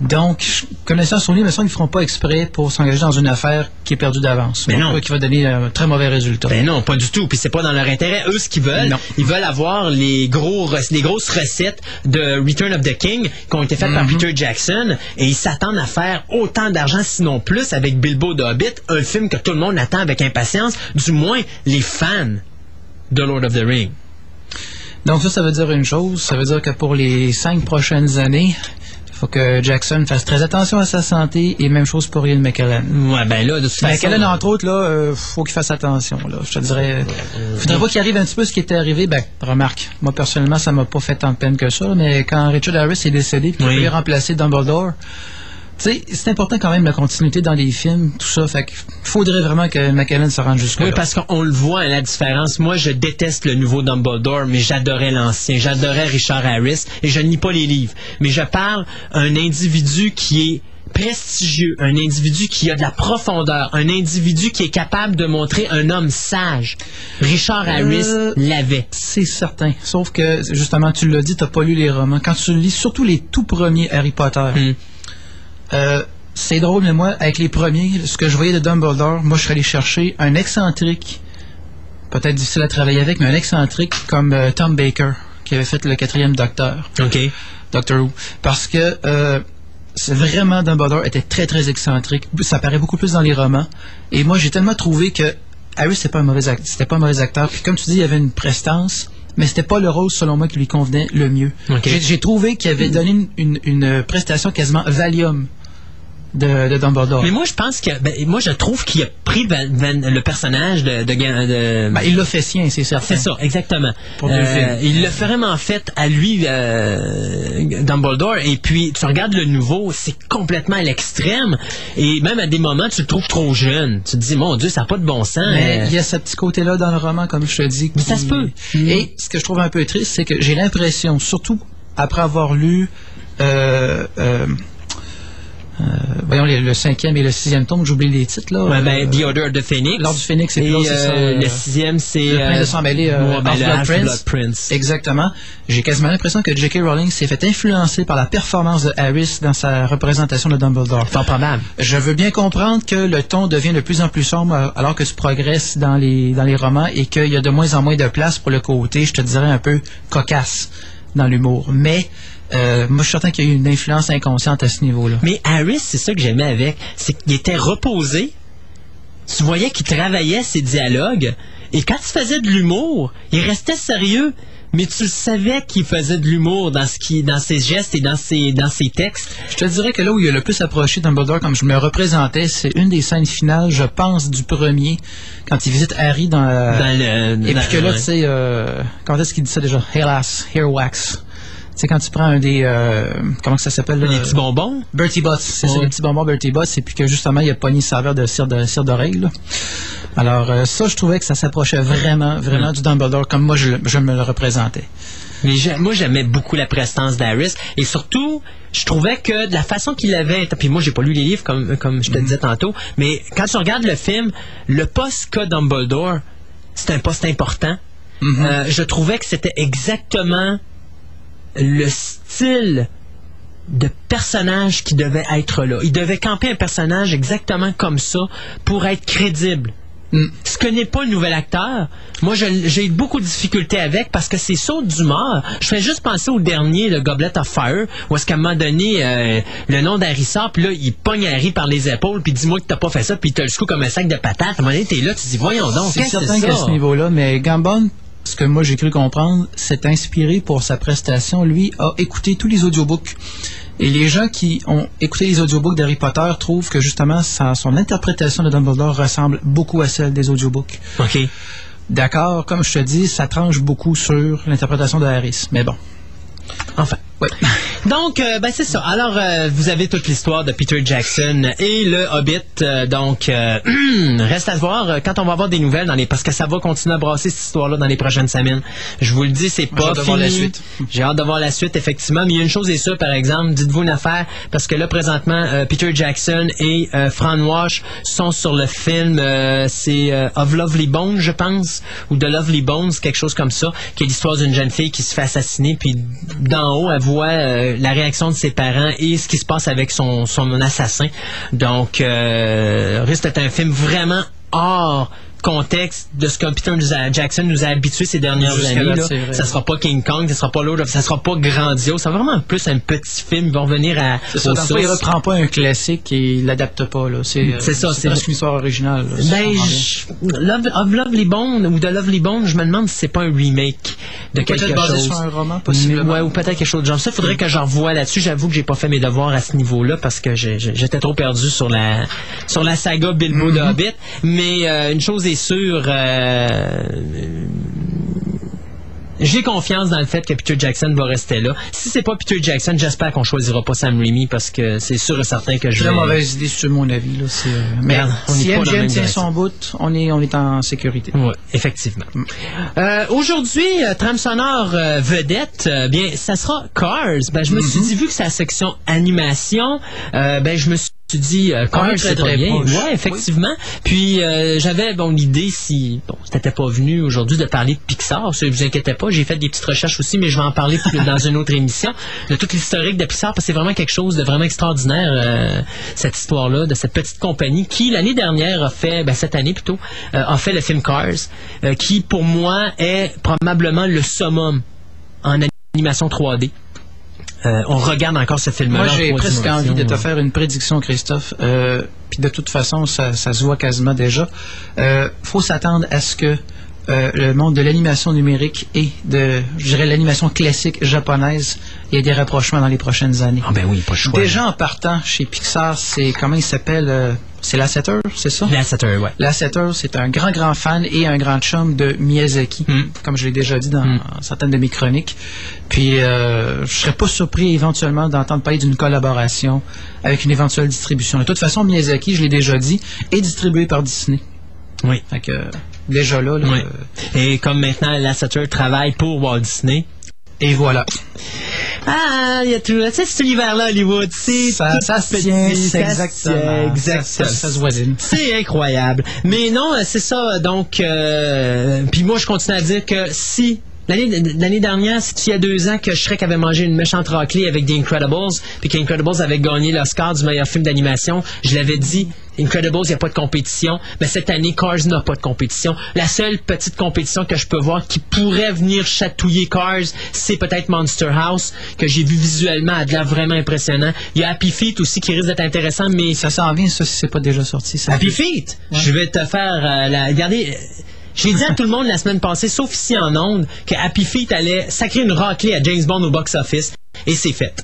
Donc, connaissant Sony, il me semble qu'ils ne feront pas exprès pour s'engager dans une affaire qui est perdue d'avance. Mais Donc, non. Qui va donner un très mauvais résultat. Ben non, pas du tout. Puis c'est pas dans leur intérêt. Eux, ce qu'ils veulent, Non. ils veulent avoir les gros, les grosses recettes de Return of the King qui ont été faites par Peter Jackson et ils s'attendent à faire autant d'argent, sinon plus, avec Bilbo de Hobbit, un film que tout le monde attend avec impatience, du moins les fans de Lord of the Ring. Donc ça, ça veut dire une chose. Ça veut dire que pour les cinq prochaines années, faut que Jackson fasse très attention à sa santé et même chose pour Ian McKellen. Ouais, ben là, de toute façon. McKellen, entre autres, là, euh, faut qu'il fasse attention. Là. Je te dirais, faudrait pas qu'il arrive un petit peu ce qui était arrivé. Ben, remarque, moi personnellement, ça m'a pas fait tant de peine que ça, mais quand Richard Harris est décédé, puis qu'il Oui. remplacer Dumbledore, c'est important quand même la continuité dans les films, tout ça. Fait qu'il faudrait vraiment que McKellen se rende jusque Oui, parce qu'on le voit, hein, la différence. Moi, je déteste le nouveau Dumbledore, mais j'adorais l'ancien. J'adorais Richard Harris et je ne lis pas les livres. Mais je parle un individu qui est prestigieux, un individu qui a de la profondeur, un individu qui est capable de montrer un homme sage. Richard Harris Euh, l'avait. C'est certain. Sauf que, justement, tu l'as dit, t'as pas lu les romans. Quand tu lis surtout les tout premiers Harry Potter, Hmm. Euh, c'est drôle, mais moi, avec les premiers, ce que je voyais de Dumbledore, moi, je serais allé chercher un excentrique, peut-être difficile à travailler avec, mais un excentrique comme euh, Tom Baker, qui avait fait le quatrième Docteur, OK. Doctor Who. Parce que euh, c'est vraiment Dumbledore était très très excentrique. Ça paraît beaucoup plus dans les romans. Et moi, j'ai tellement trouvé que Harry c'était pas un mauvais acteur. C'était pas un mauvais acteur. Puis comme tu dis, il y avait une prestance, mais c'était pas le rôle selon moi qui lui convenait le mieux. J'ai, j'ai trouvé qu'il avait donné une, une- une prestation quasiment Valium de, de Dumbledore. Mais moi, je pense que, ben, moi, je trouve qu'il a pris Van- Van- le personnage de, de, Ben, il l'a fait sien, c'est certain. C'est ça, exactement. Pour films. il l'a vraiment fait à lui, euh, Dumbledore. Et puis, tu regardes le nouveau, c'est complètement à l'extrême. Et même à des moments, tu le trouves trop jeune. Tu te dis, mon Dieu, ça n'a pas de bon sens. Mais Euh, il y a ce petit côté-là dans le roman, comme je te dis. Mais ça se peut. Et ce que je trouve un peu triste, c'est que j'ai l'impression, surtout après avoir lu, euh, euh, euh, voyons, le cinquième et le sixième tome, j'oublie les titres, là. ouais, ben, Euh, The Order of the Phoenix. L'Ordre du Phénix, et puis c'est ça, euh, euh, le sixième, c'est... Le Prince de euh, sang mêlé, euh, ouais, ben, Half-Blood Prince. Exactement. J'ai quasiment l'impression que J.K. Rowling s'est fait influencer par la performance de Harris dans sa représentation de Dumbledore. Fort probable. Je veux bien comprendre que le ton devient de plus en plus sombre euh, alors que tu progresses dans les, dans les romans et qu'il y a de moins en moins de place pour le côté, je te dirais, un peu cocasse dans l'humour. Mais euh, moi, je suis certain qu'il y a eu une influence inconsciente à ce niveau-là. Mais Harris, c'est ça que j'aimais avec. C'est qu'il était reposé. Tu voyais qu'il travaillait ses dialogues. Et quand il faisait de l'humour, il restait sérieux. Mais tu savais qu'il faisait de l'humour dans ce qui, dans ses gestes et dans ses, dans ses textes. Je te dirais que là où il a le plus approché Dumbledore, comme je me représentais, c'est une des scènes finales, je pense, du premier, quand il visite Harry dans la... Dans le, Et dans- puis que là, ouais. tu sais, euh, quand est-ce qu'il dit ça déjà? Hélas, Hairwax. Sais, quand tu prends un des... euh, comment ça s'appelle? les petits bonbons? Bertie Butts, c'est ça, Ouais. le petit bonbon Bertie Butts, et puis que justement, il a pogné sa saveur de cire de cire d'oreille. là. Alors, euh, ça, je trouvais que ça s'approchait vraiment, vraiment du Dumbledore, comme moi, je, me le représentais. Mais moi, j'aimais beaucoup la prestance d'Harris. Et surtout, je trouvais que de la façon qu'il avait... Puis moi, j'ai pas lu les livres, comme, comme je te disais tantôt. Mais quand tu regardes le film, le poste qu'a Dumbledore, c'est un poste important. Euh, je trouvais que c'était exactement le style de personnage qui devait être là. Il devait camper un personnage exactement comme ça pour être crédible. Mm. Ce que n'est pas le nouvel acteur, moi j'ai eu beaucoup de difficultés avec parce que c'est saut d'humeur. Je fais juste penser au dernier, le Goblet of Fire, où est-ce qu'à un moment donné, euh, le nom d'Harry sort, puis là, il pogne Harry par les épaules, puis dis-moi que t'as pas fait ça, puis il te le secoue comme un sac de patates. À un moment donné, t'es là, tu dis, voyons donc, C'est certain ça? ce niveau-là, mais Gambon, ce que moi j'ai cru comprendre, s'est inspiré pour sa prestation. Lui a écouté tous les audiobooks. Et les gens qui ont écouté les audiobooks d'Harry Potter trouvent que justement sa- son interprétation de Dumbledore ressemble beaucoup à celle des audiobooks. OK. D'accord, comme je te dis, ça tranche beaucoup sur l'interprétation de Harris. Mais bon. Enfin. Ouais. Donc, euh, ben c'est ça. Alors, euh, vous avez toute l'histoire de Peter Jackson et le Hobbit. euh, donc, reste à voir quand on va avoir des nouvelles dans les parce que ça va continuer à brasser cette histoire-là dans les prochaines semaines. Je vous le dis, c'est J'ai pas hâte de voir la suite. J'ai hâte de voir la suite, effectivement. Mais il y a une chose est sûre, par exemple, dites-vous une affaire, parce que là, présentement, Peter Jackson et Fran Wash sont sur le film, c'est Of Lovely Bones, je pense, ou de Lovely Bones, quelque chose comme ça, qui est l'histoire d'une jeune fille qui se fait assassiner, puis d'en haut, elle voit euh, la réaction de ses parents et ce qui se passe avec son, son assassin. Donc, euh, risque d'être un film vraiment hors contexte de ce que Peter nous a- Jackson nous a habitués ces dernières années. là, là. Ça sera pas King Kong, ça sera pas l'autre, ça sera pas grandiose, ça sera vraiment plus un petit film. Ils vont revenir à C'est ça, fond, il reprend pas un classique et il l'adapte pas, là. C'est, euh, C'est ça, c'est- presque une histoire originale, là, Ben, Love, of Lovely Bone ou de Lovely Bone, je me demande si c'est pas un remake de Peut-être quelque basé chose. sur un roman, possiblement. Ouais, ou peut-être quelque chose de genre. Ça, faudrait que j'en revoie là-dessus. J'avoue que j'ai pas fait mes devoirs à ce niveau-là parce que j'étais trop perdu sur la sur la saga Bilbo Mm-hmm. de Hobbit. Mais euh, une chose est sûre, euh, j'ai confiance dans le fait que Peter Jackson va rester là. Si c'est pas Peter Jackson, j'espère qu'on choisira pas Sam Raimi parce que c'est sûr et certain que je C'est la vais... mauvaise idée, sur mon avis, là. Euh, mais on si MGM tient son bout, on est, on est en sécurité. Oui, effectivement. Euh, Aujourd'hui, euh, trame sonore vedette, bien, ça sera Cars. Ben, je me suis dit, vu que c'est la section animation, ben, je me suis dit, euh, Cars, On est très, très bien. proche. Ouais, effectivement. Puis, euh, j'avais, bon, l'idée, si, bon, c'était pas venu aujourd'hui de parler de Pixar, ça, vous inquiétez pas, j'ai fait des petites recherches aussi, mais je vais en parler plus dans une autre émission, de toute l'historique de Pixar, parce que c'est vraiment quelque chose de vraiment extraordinaire, euh, cette histoire-là, de cette petite compagnie qui, l'année dernière, a fait, ben, cette année plutôt, euh, a fait le film Cars, euh, qui, pour moi, est probablement le summum en animation 3D. Euh, on regarde encore ce film-là. Moi, j'ai presque envie de te faire une prédiction, Christophe. Euh, Puis de toute façon, ça, ça se voit quasiment déjà. Euh, faut s'attendre à ce que euh, le monde de l'animation numérique et de, je dirais, l'animation classique japonaise ait des rapprochements dans les prochaines années. Ah ben oui, pas le choix. Déjà en partant chez Pixar, c'est comment il s'appelle euh, C'est Lasseter, c'est ça? Lasseter, ouais. Lasseter, c'est un grand, grand fan et un grand chum de Miyazaki, Mm. comme je l'ai déjà dit dans Mm. certaines de mes chroniques. Puis, euh, je serais pas surpris éventuellement d'entendre parler d'une collaboration avec une éventuelle distribution. De toute façon, Miyazaki, je l'ai déjà dit, est distribué par Disney. Oui. Fait que, déjà là, là, Oui. euh, Et comme maintenant Lasseter travaille pour Walt Disney. Et voilà. Ah, il y a tout. Sais, cet univers-là, Hollywood, c'est Ça, ça se tient, c'est exactement. exact. Ça, ça- ça se voisine. C'est incroyable. Mais non, euh, c'est ça. Donc, euh, puis moi, je continue à dire que si l'année dernière, c'est il y a deux ans que Shrek avait mangé une méchante raclée avec The Incredibles, puis qu'Incredibles avait gagné l'Oscar du meilleur film d'animation, je l'avais dit. Incredibles, il n'y a pas de compétition. Mais cette année, Cars n'a pas de compétition. La seule petite compétition que je peux voir qui pourrait venir chatouiller Cars, c'est peut-être Monster House, que j'ai vu visuellement, a de l'air vraiment impressionnant. Il y a Happy Feet aussi qui risque d'être intéressant, mais Ça s'en vient, ça, si c'est pas déjà sorti. ça. Happy Feet? Je vais te faire euh, la. Regardez. euh, J'ai dit à tout le monde la semaine passée, sauf ici en Onde, que Happy Feet allait sacrer une raclée à James Bond au box-office. Et c'est fait.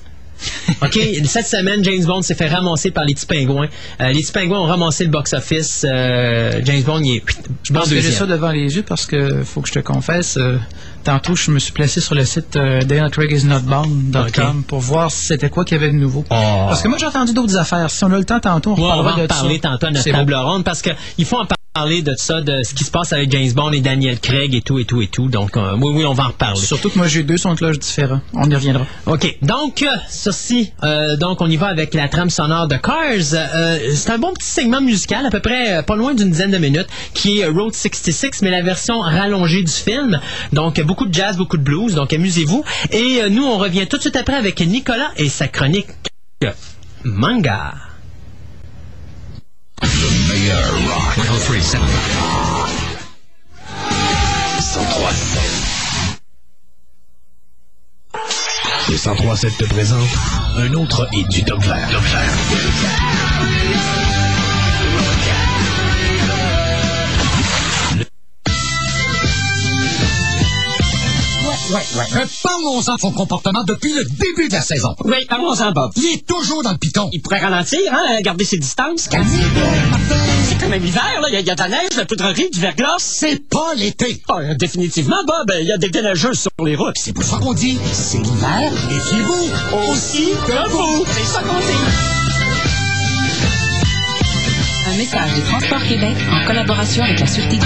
OK, cette semaine, James Bond s'est fait ramasser par les petits pingouins. Euh, les petits pingouins ont ramassé le box-office. Euh, James Bond, il est Je pense que j'ai ça devant les yeux parce que faut que je te confesse, euh, tantôt je me suis placé sur le site euh, DanielCraigIsNotBound.com Ok. pour voir c'était quoi qu'il y avait de nouveau. Oh. Parce que moi j'ai entendu d'autres affaires. Si on a le temps tantôt, on Ouais, on va en parler ça. tantôt à notre table ronde parce qu'il faut en parler de ça, de ce qui se passe avec James Bond et Daniel Craig et tout et tout et tout. Donc, euh, oui, oui, on va en reparler. Surtout que moi j'ai deux sons de cloche différents. On y reviendra. OK. Donc, euh, ceci, euh, donc on y va avec la trame sonore de Cars. C'est un bon petit segment musical, à peu près pas loin d'une dizaine de minutes, qui est Road 66, mais la version rallongée du film. Donc, beaucoup de jazz, beaucoup de blues, donc amusez-vous. Et nous, on revient tout de suite après avec Nicolas et sa chronique euh, manga. meilleur rock. 1037. 1037. Le 1037 te présente un autre hit du Top Vert. Top Vert. Ouais, ouais. Mais parlons-en de son comportement depuis le début de la saison. Oui, parlons-en, Bob. Il est toujours dans le piton. Il pourrait ralentir, hein, garder ses distances. C'est comme un hiver, là. Il y, a- il y a de la neige, de la poudrerie, du verglas. C'est pas l'été. Ah, définitivement, Bob, il y a des déneigeurs sur les routes. C'est pour ça qu'on dit, c'est l'hiver, méfiez-vous. Aussi que vous. C'est ça qu'on dit. Un message de Transport Québec en collaboration avec la Sûreté du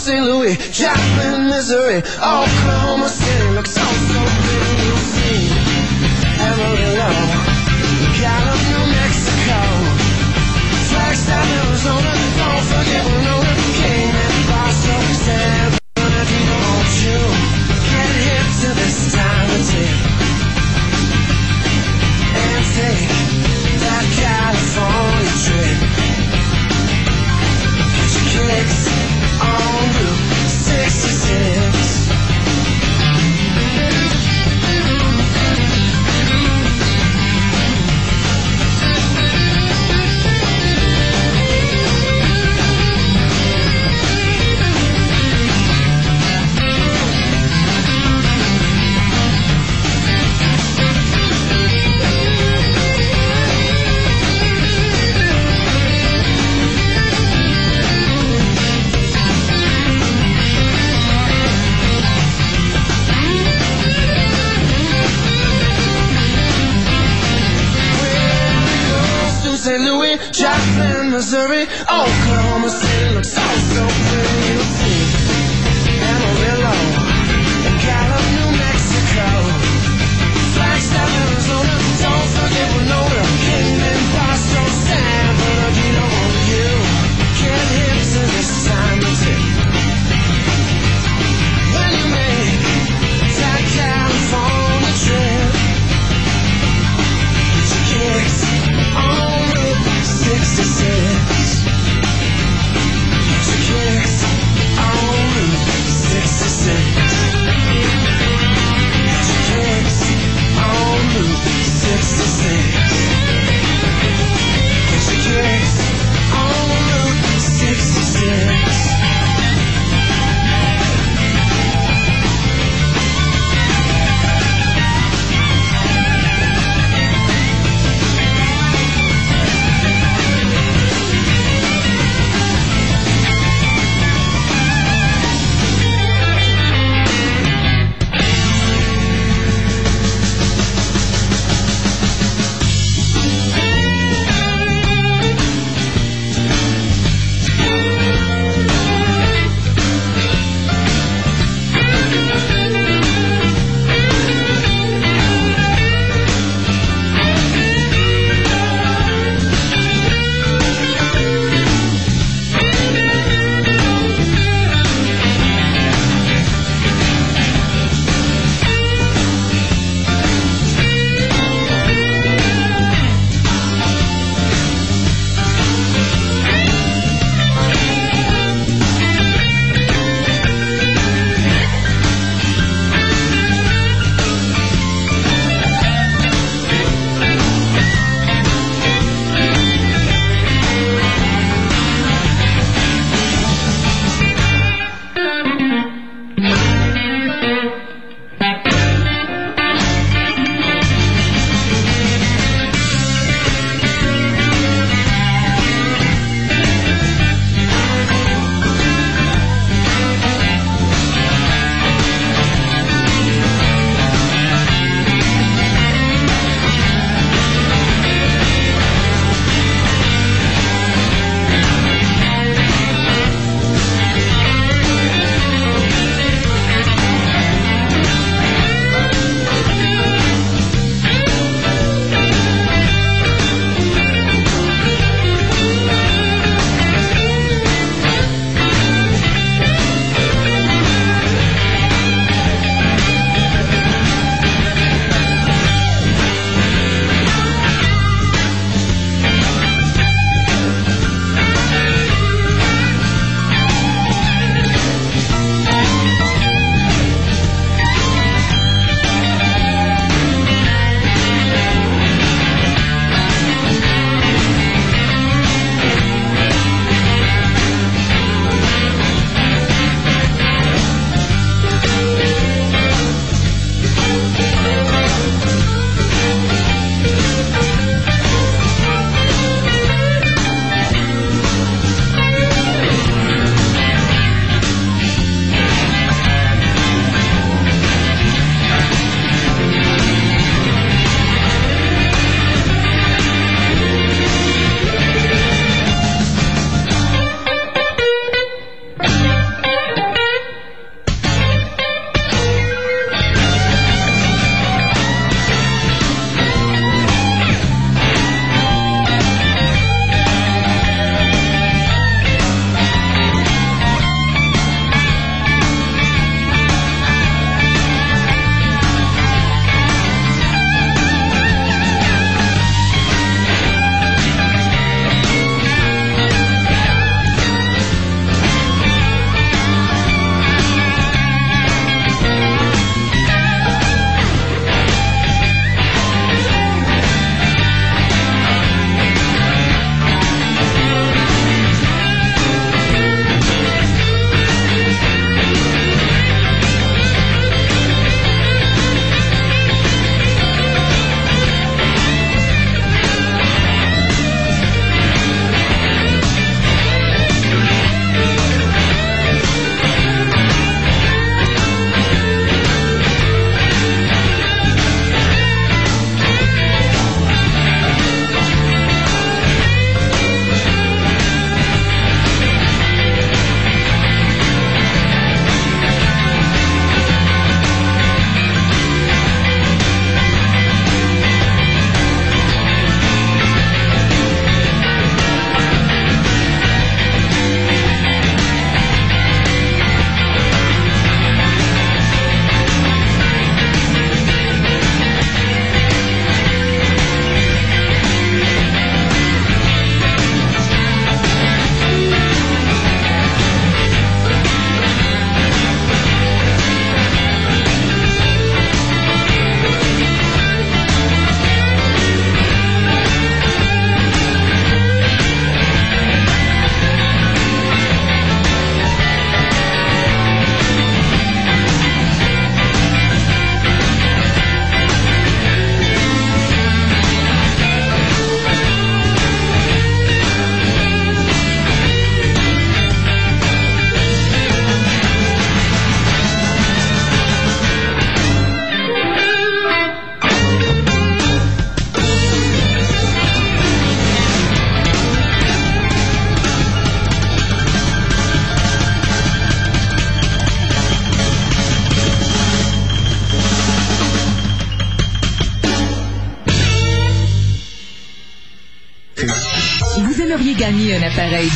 St. Louis, Joplin, Missouri, Oklahoma City looks so so pretty. You'll see Amarillo, Gallup, New Mexico, Flagstaff, Arizona. Don't forget Winona, Cayman, Boston, San Bernardino. Won't you get hip to this time of tip and take that California trip?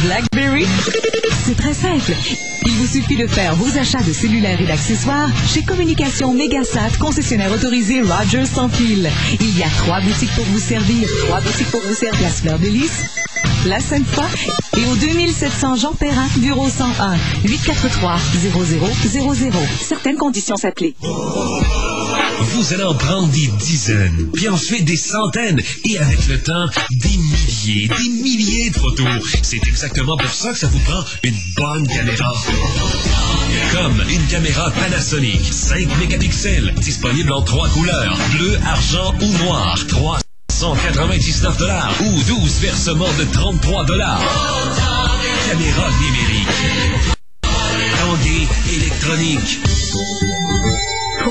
BlackBerry? C'est très simple. Il vous suffit de faire vos achats de cellulaires et d'accessoires chez Communication Megasat, concessionnaire autorisé Rogers sans fil. Il y a trois boutiques pour vous servir. Trois boutiques pour vous servir. Place Fleur de Lys, la Sainte-Foy et au 2700 Jean Perrin, bureau 101, 843 0000. Certaines conditions s'appliquent. Vous allez en prendre des dizaines, puis ensuite des centaines, et avec le temps, des milliers, des milliers de photos. C'est exactement pour ça que ça vous prend une bonne caméra. Comme une caméra Panasonic 5 mégapixels, disponible en trois couleurs, bleu, argent ou noir. 399 dollars ou 12 versements de 33 dollars. Caméra numérique. Tanguay électronique.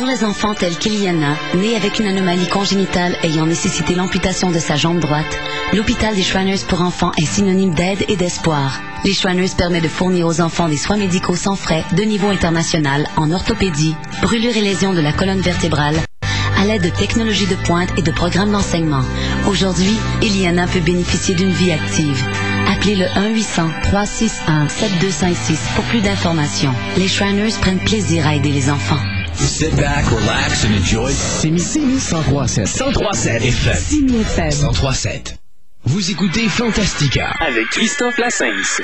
Pour les enfants tels qu'Iliana, née avec une anomalie congénitale ayant nécessité l'amputation de sa jambe droite, l'hôpital des Shriners pour enfants est synonyme d'aide et d'espoir. Les Shriners permet de fournir aux enfants des soins médicaux sans frais de niveau international en orthopédie, brûlure et lésions de la colonne vertébrale, à l'aide de technologies de pointe et de programmes d'enseignement. Aujourd'hui, Eliana peut bénéficier d'une vie active. Appelez le 1-800-361-7256 pour plus d'informations. Les Shriners prennent plaisir à aider les enfants. Sit back, relax and enjoy. C'est Missy 1037. 1037 FM. 1037. Vous écoutez Fantastica. Avec Christophe Lassens.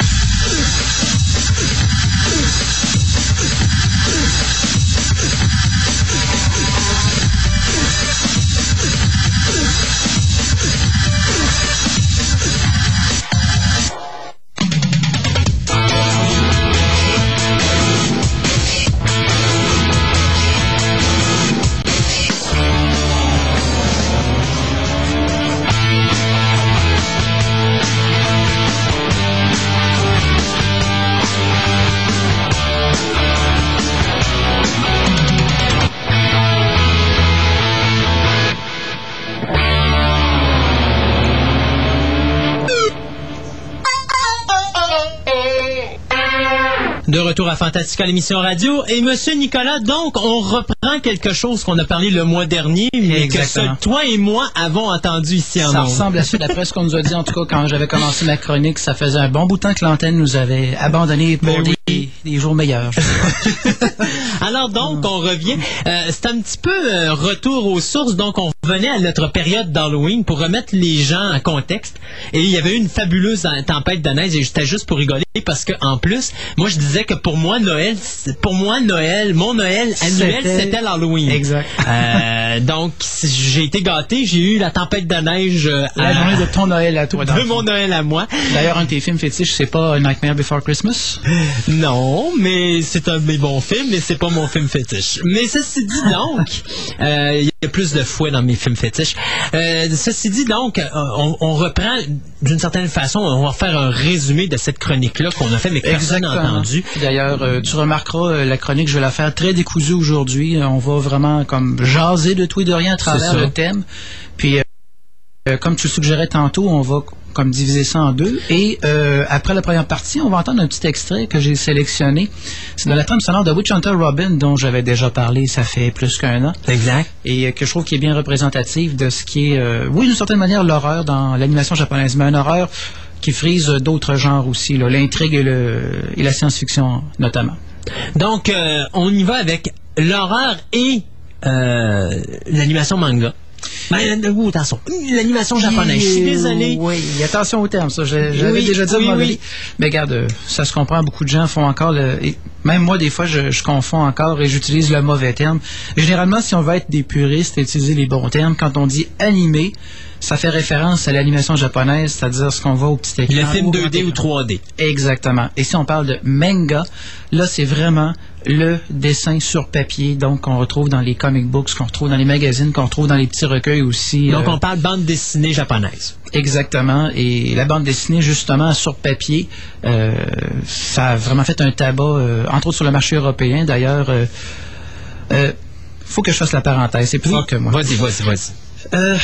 Fantastica, l'émission radio. Et Monsieur Nicolas, donc, on reprend quelque chose qu'on a parlé le mois dernier, mais que seul toi et moi avons entendu ici en Ça ondes. ressemble à ça, d'après ce qu'on nous a dit, en tout cas, quand j'avais commencé ma chronique, ça faisait un bon bout de temps que l'antenne nous avait abandonnés pour Ben des, des jours meilleurs. Alors donc, on revient. Euh, c'est un petit peu euh, retour aux sources. Donc, on revenait à notre période d'Halloween pour remettre les gens en contexte. Et il y avait eu une fabuleuse tempête de neige. Et c'était juste pour rigoler parce que en plus, moi, je disais que pour moi, Noël, pour moi, Noël, mon Noël annuel, C'était- l'Halloween. Exact. Euh, donc, j'ai été gâté. J'ai eu la tempête de neige euh, La à- journée de ton Noël à toi. de mon Noël à moi. D'ailleurs, un de tes films fétiches, c'est pas Nightmare Before Christmas? Non, mais c'est un de mes bons films, mais c'est pas mon film fétiche. Mais ceci dit donc, euh, il y a plus de fouet dans mes films fétiches. Euh, ceci dit donc, euh, on, on reprend d'une certaine façon, on va faire un résumé de cette chronique-là qu'on a fait, mais que personne n'a entendu. D'ailleurs, euh, tu remarqueras, la chronique, je vais la faire très décousue aujourd'hui. On va vraiment comme jaser de tout et de rien à travers le thème. Puis, euh, comme tu le suggérais tantôt, on va comme diviser ça en deux. Et euh, après la première partie, on va entendre un petit extrait que j'ai sélectionné. C'est de la trame sonore de Witch Hunter Robin, dont j'avais déjà parlé, ça fait plus qu'un an. Exact. Et euh, que je trouve qui est bien représentative de ce qui est, euh, oui, d'une certaine manière, l'horreur dans l'animation japonaise, mais une horreur qui frise d'autres genres aussi, l'intrigue et, le, et la science-fiction notamment. Donc, euh, on y va avec l'horreur et l'animation manga. Ouh, attention, l'animation japonaise. Je suis désolé. Oui, attention au terme, ça. J'avais Oui, déjà dit oui. Mais regarde, euh, ça se comprend. Beaucoup de gens font encore le. et même moi, des fois, je, je confonds encore et j'utilise le mauvais terme. Généralement, si on veut être des puristes et utiliser les bons termes, quand on dit animé, ça fait référence à l'animation japonaise, c'est-à-dire ce qu'on voit au petit écran. Le film grand 2D ou écran. 3D. Exactement. Et si on parle de manga, là, c'est vraiment le dessin sur papier, donc qu'on retrouve dans les comic books, qu'on retrouve dans les magazines, qu'on retrouve dans les petits recueils aussi. Donc, euh, on parle bande dessinée japonaise. Exactement. Et la bande dessinée, justement, sur papier, euh, ça a vraiment fait un tabac, euh, entre autres sur le marché européen. D'ailleurs, faut que je fasse la parenthèse. C'est plus fort que moi. Vas-y, vas-y, vas-y.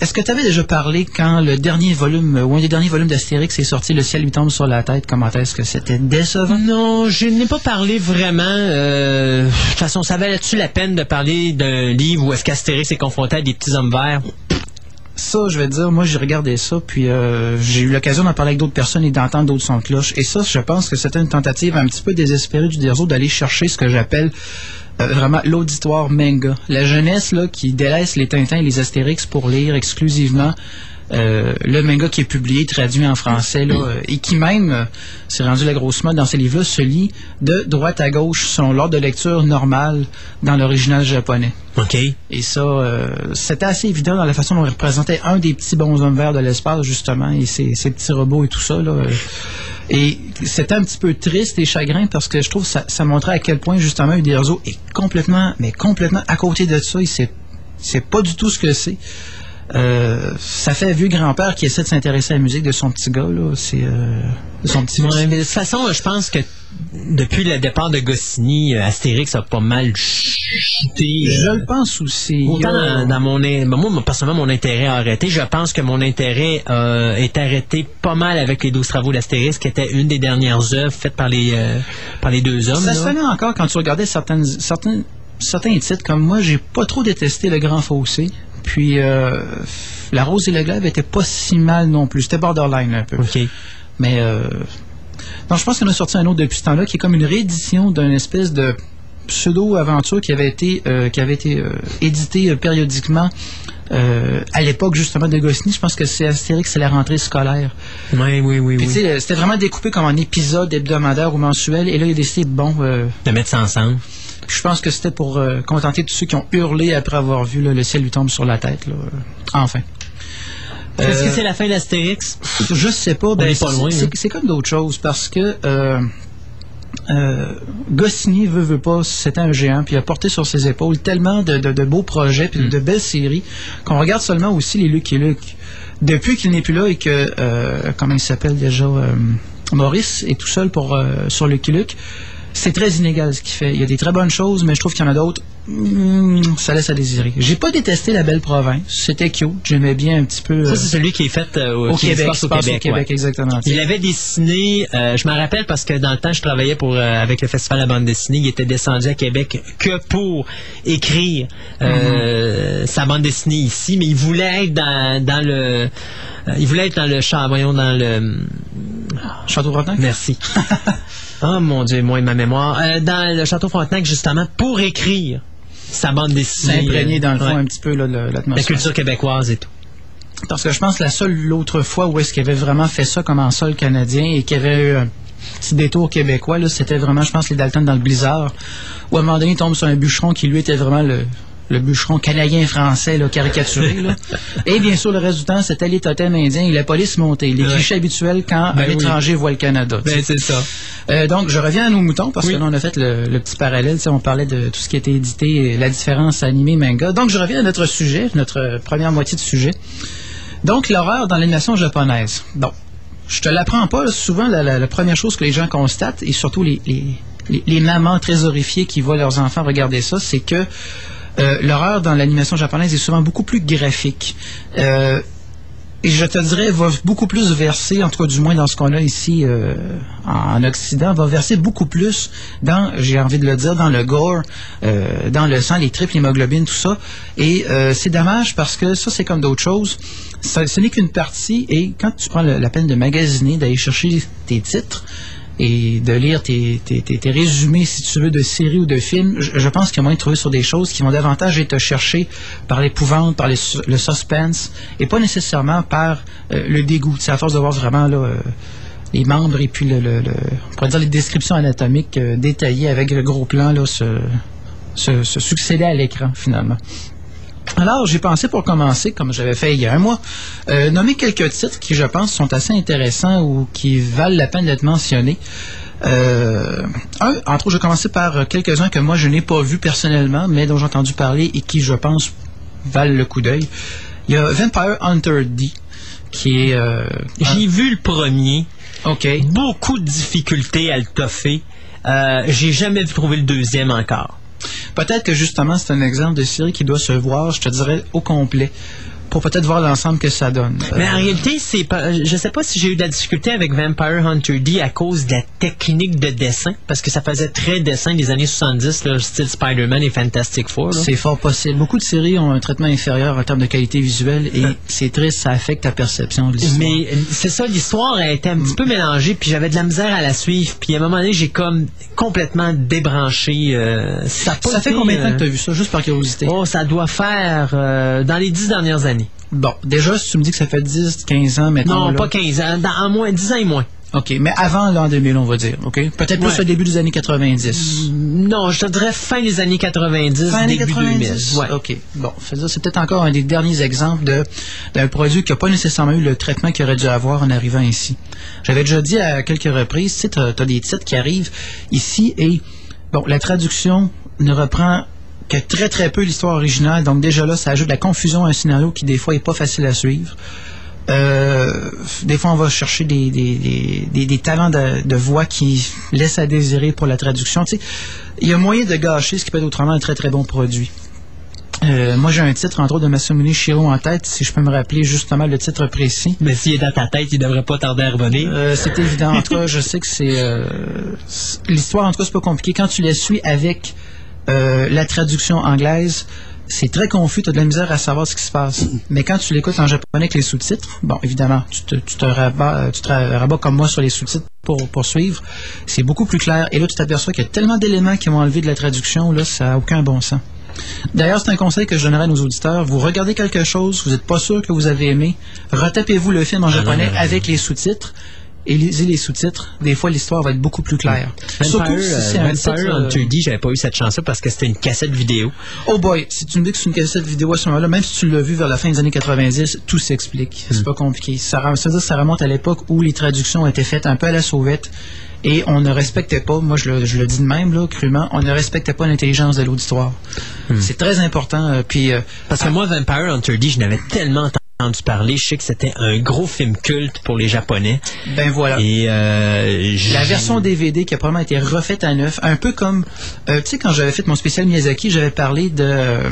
Est-ce que tu avais déjà parlé quand le dernier volume, ou un des derniers volumes d'Astérix est sorti, Le ciel lui tombe sur la tête, comment est-ce que c'était décevant? Non, je n'ai pas parlé vraiment. euh, de toute façon, ça valait-tu la peine de parler d'un livre où est-ce qu'Astérix est confronté à des petits hommes verts? ça, je vais te dire, moi, j'ai regardé ça, puis euh, j'ai eu l'occasion d'en parler avec d'autres personnes et d'entendre d'autres sons de cloche. Et ça, je pense que c'était une tentative un petit peu désespérée du Derzo d'aller chercher ce que j'appelle vraiment l'auditoire manga. La jeunesse là qui délaisse les Tintins et les Astérix pour lire exclusivement euh, le manga qui est publié, traduit en français, là, euh, et qui même, euh, s'est rendu la grosse mode dans ces livres-là, se lit de droite à gauche selon l'ordre de lecture normal dans l'original japonais. OK. Et ça, euh, c'était assez évident dans la façon dont il représentait un des petits bonshommes verts de l'espace, justement, et ses, ses petits robots et tout ça. Là, euh. Et c'était un petit peu triste et chagrin parce que je trouve que ça, ça montrait à quel point, justement, Uderzo est complètement, mais complètement à côté de ça. Il sait, c'est pas du tout ce que c'est. Euh, ça fait un vieux grand-père qui essaie de s'intéresser à la musique de son petit gars, là. C'est euh, de son petit Ouais, mais de toute façon, je pense que depuis le départ de Goscinny, euh, Astérix a pas mal chuté. Je le pense aussi. Autant dans, dans mon ben, moi, personnellement, mon intérêt a arrêté. Je pense que mon intérêt euh, est arrêté pas mal avec les 12 travaux d'Astérix, qui était une des dernières œuvres faites par les euh, par les deux hommes. Ça se là. faisait encore quand tu regardais certaines, certains, certains titres comme moi, j'ai pas trop détesté Le Grand Fossé. Puis euh, La Rose et le Glaive était pas si mal non plus. C'était borderline un peu. OK. Mais euh, non, je pense qu'on a sorti un autre depuis ce temps-là qui est comme une réédition d'une espèce de pseudo-aventure qui avait été euh, qui avait été euh, édité euh, périodiquement à l'époque justement de Goscinny. Je pense que c'est Astérix, c'est la rentrée scolaire. Oui, oui, oui, Puis oui. tu sais, c'était vraiment découpé comme un épisode hebdomadaire ou mensuel. Et là, il a décidé, bon, De mettre ça ensemble. Je pense que c'était pour euh, contenter tous ceux qui ont hurlé après avoir vu là, le ciel lui tombe sur la tête. Là. Euh, Enfin. Est-ce que Euh, c'est la fin d'Astérix? je sais pas. Ben, c'est- hein. C'est comme d'autres choses parce que euh, Goscinny veut, veut pas, c'était un géant, puis il a porté sur ses épaules tellement de, de- de beaux projets, puis Hmm. de belles séries, qu'on regarde seulement aussi les Luc et Luc. Depuis qu'il n'est plus là et que, euh, comment il s'appelle déjà, euh, Maurice est tout seul pour sur Lucky Luke, c'est très inégal ce qu'il fait. Il y a des très bonnes choses, mais je trouve qu'il y en a d'autres. Hmm, ça laisse à désirer. J'ai pas détesté la belle province. C'était cute. J'aimais bien un petit peu. Ça, euh, c'est celui qui est fait euh, au Québec, passe au Québec. ouais. exactement. Il avait dessiné, euh, je me rappelle parce que dans le temps, je travaillais pour avec le Festival de la bande dessinée. Il était descendu à Québec que pour écrire euh, sa bande dessinée ici, mais il voulait être dans, dans le, il voulait être dans le champ, voyons dans le, Château Frontenac? merci. oh mon Dieu, moi et ma mémoire, dans le château Frontenac justement pour écrire sa bande dessinée, s'imprégner dans le fond Ouais. un petit peu là, le- la l'atmosphère. culture québécoise et tout. Parce que je pense que la seule l'autre fois où est-ce qu'il avait vraiment fait ça comme en sol canadien et qu'il y avait eu un petit détour québécois, là, c'était vraiment, je pense, les Dalton dans le blizzard, où à un moment donné, il tombe sur un bûcheron qui lui était vraiment le, le bûcheron canadien-français là, caricaturé. Là. Et bien sûr, le reste du temps, c'était les totems indiens et la police montée. Les Ouais. clichés habituels quand Ben un oui. étranger voit le Canada. Ben c'est ça. Euh, donc, je reviens à nos moutons parce Oui. que là, on a fait le, le petit parallèle. On parlait de tout ce qui a été édité, la différence animé, manga. Donc, je reviens à notre sujet, notre première moitié de sujet. Donc, l'horreur dans l'animation japonaise. Bon, je te l'apprends pas. là, souvent, la, la- la première chose que les gens constatent, et surtout les, les, les- les mamans très horrifiées qui voient leurs enfants regarder ça, c'est que euh, l'horreur dans l'animation japonaise est souvent beaucoup plus graphique. Euh, et je te dirais, va beaucoup plus verser, en tout cas du moins dans ce qu'on a ici euh, en Occident, va verser beaucoup plus dans, j'ai envie de le dire, dans le gore, euh, dans le sang, les tripes, l'hémoglobine, tout ça. Et euh, c'est dommage parce que ça, c'est comme d'autres choses. Ça- ce n'est qu'une partie. Et quand tu prends la peine de magasiner, d'aller chercher tes titres, et de lire tes, tes, tes- résumés, si tu veux, de séries ou de films, je, je pense qu'il y a moyen de trouver sur des choses qui vont davantage être cherchées par l'épouvante, par le suspense, et pas nécessairement par euh, le dégoût. C'est à force de voir vraiment là, euh, les membres et puis le, le- le- on pourrait dire les descriptions anatomiques euh, détaillées avec le gros plan là, se, se, se succéder à l'écran finalement. Alors, j'ai pensé pour commencer, comme j'avais fait il y a un mois, euh, nommer quelques titres qui, je pense, sont assez intéressants ou qui valent la peine d'être mentionnés. Euh, un, entre autres, je vais commencer par quelques-uns que moi je n'ai pas vus personnellement, mais dont j'ai entendu parler et qui, je pense, valent le coup d'œil. Il y a Vampire Hunter D, qui est... euh, J'ai vu le premier. OK. beaucoup de difficultés à le toffer. Euh, j'ai jamais vu trouver le deuxième encore. Peut-être que justement, c'est un exemple de série qui doit se voir, je te dirais, au complet. Pour peut-être voir l'ensemble que ça donne. Mais Euh, en réalité, c'est pas. Je sais pas si j'ai eu de la difficulté avec Vampire Hunter D à cause de la technique de dessin, parce que ça faisait très dessin des années 70, là, style Spider-Man et Fantastic Four. c'est fort possible. Beaucoup de séries ont un traitement inférieur en termes de qualité visuelle et c'est triste, ça affecte ta perception de l'histoire. Mais euh, c'est ça, l'histoire a été un petit peu mélangée, puis j'avais de la misère à la suivre. Puis à un moment donné, j'ai comme complètement débranché. euh, ça ça fait combien de temps euh, que tu as vu ça, juste par curiosité? Oh, ça doit faire euh, dans les dix dernières années. Bon, déjà, si tu me dis que ça fait 10, 15 ans maintenant. Non, là, pas 15 ans, dans, en moins, 10 ans et moins. OK, mais avant l'an 2000, on va dire, OK? Peut-être plus Ouais. au début des années 90. Non, je te dirais fin des années 90, Fin début 90. 2000. Ouais. OK. Bon, c'est peut-être encore un des derniers exemples de- d'un produit qui n'a pas nécessairement eu le traitement qu'il aurait dû avoir en arrivant ici. J'avais déjà dit à quelques reprises, tu sais, t'as as des titres qui arrivent ici et, bon, la traduction ne reprend que très très peu l'histoire originale, donc déjà là, ça ajoute de la confusion à un scénario qui des fois est pas facile à suivre. Euh, des fois, on va chercher des, des, des, des- des talents de, de voix qui laissent à désirer pour la traduction. Tu sais, il y a moyen de gâcher ce qui peut être autrement un très très bon produit. Euh, moi, j'ai un titre, entre autres, de Masamune Shiro en tête, si je peux me rappeler justement le titre précis. Mais s'il est dans ta tête, il devrait pas tarder à revenir. Euh, c'est évident. En tout cas, je sais que c'est euh, c'est- l'histoire. En tout cas, c'est pas compliqué. Quand tu la suis avec euh, la traduction anglaise, c'est très confus. Tu as de la misère à savoir ce qui se passe. Mais quand tu l'écoutes en japonais avec les sous-titres, bon, évidemment, tu te, tu te rabats, euh, tu te rabats comme moi sur les sous-titres pour poursuivre. C'est beaucoup plus clair. Et là, tu t'aperçois qu'il y a tellement d'éléments qui vont enlever de la traduction. Là, ça n'a aucun bon sens. D'ailleurs, c'est un conseil que je donnerais à nos auditeurs. Vous regardez quelque chose, vous n'êtes pas sûr que vous avez aimé, retapez-vous le film en japonais non, non. avec les sous-titres et lisez les sous-titres. Des fois, l'histoire va être beaucoup plus claire. Surtout Vampire, si euh, c'est un titre... euh, j'avais pas eu cette chance-là parce que c'était une cassette vidéo. Oh boy, si tu me dis que c'est une cassette vidéo à ce moment-là, même si tu l'as vu vers la fin des années 90, tout s'explique. C'est pas compliqué. Ça, veut dire que ça remonte à l'époque où les traductions étaient faites un peu à la sauvette et on ne respectait pas, moi je le, je le dis de même, là, crûment, on ne respectait pas l'intelligence de l'auditoire. Hmm. C'est très important. euh, puis euh, Parce que moi, Vampire Hunter D, je n'avais tellement entendu parler. Je sais que c'était un gros film culte pour les Japonais. ben voilà. Et euh, La version DVD qui a probablement été refaite à neuf, un peu comme, euh, tu sais, quand j'avais fait mon spécial Miyazaki, j'avais parlé de, euh,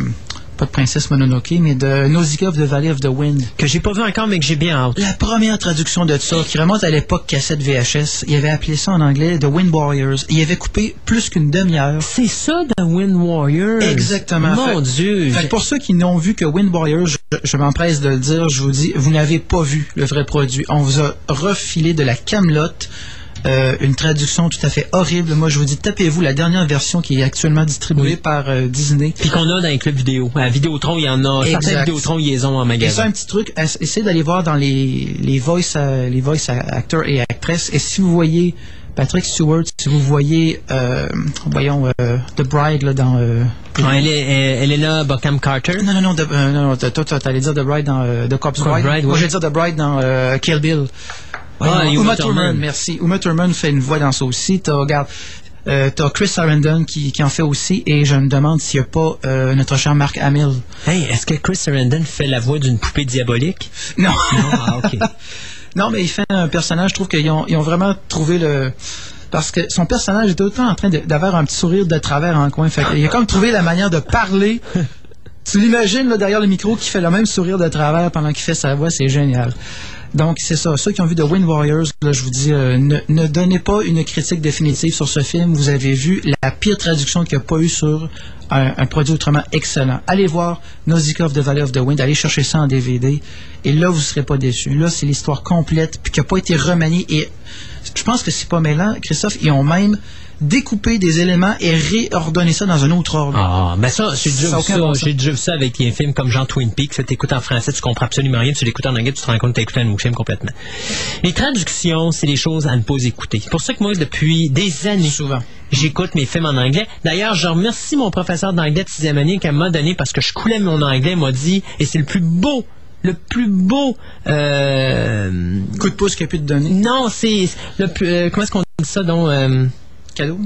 pas de Princesse Mononoke, mais de Nausicaa of the Valley of the Wind. que j'ai pas vu encore, mais que j'ai bien hâte. La première traduction de ça, qui remonte à l'époque cassette VHS, il avait appelé ça en anglais The Wind Warriors. Il avait coupé plus qu'une demi-heure. C'est ça, The Wind Warrior. Exactement. Mon Fait- Dieu. Fait que pour ceux qui n'ont vu que Wind Warriors, je, je m'empresse de le dire, je vous dis, vous n'avez pas vu le vrai produit. On vous a refilé de la camelote. Euh, une traduction tout à fait horrible. Moi, je vous dis, tapez-vous la dernière version qui est actuellement distribuée Oui. par euh, Disney. Puis qu'on a dans les clubs vidéo. À Vidéotron, il y en a. Exact. Certains Vidéotron, ils les ont en Et ça, magasin. un petit truc, ess- essayez d'aller voir dans les, les voice, euh, les voice acteurs et actrices. Et si vous voyez Patrick Stewart, si vous voyez, euh, voyons, euh, The Bride là, dans... euh, Ah, elle est, elle, Elena Buckham Carter. non, non, non, The- euh, non, non, toi, toi, t'allais dire The Bride dans The Corpse Bride. Bride, Moi, ouais. j'ai dit The Bride dans Kill Bill. Ah, Uma Uma Thurman. Thurman, merci. Uma Thurman fait une voix dans ça aussi. T'as, regarde, euh, t'as Chris Sarandon qui, qui en fait aussi, et je me demande s'il n'y a pas euh, notre cher Mark Hamill. Hey, est-ce que Chris Sarandon fait la voix d'une poupée diabolique? Non. Non, ah. Non, mais il fait un personnage, je trouve qu'ils ont, ils ont vraiment trouvé le... Parce que son personnage est autant en train de- d'avoir un petit sourire de travers en coin. Fait il a comme trouvé la manière de parler. Tu l'imagines là, derrière le micro qui fait le même sourire de travers pendant qu'il fait sa voix, c'est génial. Donc c'est ça. Ceux qui ont vu The Wind Warriors, là, je vous dis, euh, ne, ne donnez pas une critique définitive sur ce film. Vous avez vu la pire traduction qu'il n'y a pas eu sur un, un produit autrement excellent. Allez voir Nausicaa of the Valley of the Wind, allez chercher ça en DVD, et là vous ne serez pas déçus. Là c'est l'histoire complète, puis qui n'a pas été remaniée. Et je pense que c'est pas mêlant, Christophe. Ils ont même découpé des éléments et réordonné ça dans un autre ordre. Ah, mais ça, j'ai déjà vu ça. déjà vu avec des films comme Jean Twin Peaks. Tu t'écoutes en français, tu comprends absolument rien. Tu l'écoutes en anglais, tu te rends compte que tu écouté un autre film complètement. Les traductions, c'est des choses à ne pas écouter. C'est pour ça que moi, depuis des années, Souvent. j'écoute mes films en anglais. D'ailleurs, je remercie mon professeur d'anglais de sixième année qui m'a donné, parce que je coulais mon anglais, m'a dit, et c'est le plus beau, le plus beau, euh, Coup de pouce qu'il a pu te donner. non, c'est le plus, euh, comment est-ce qu'on dit ça, donc, euh, Cadeau?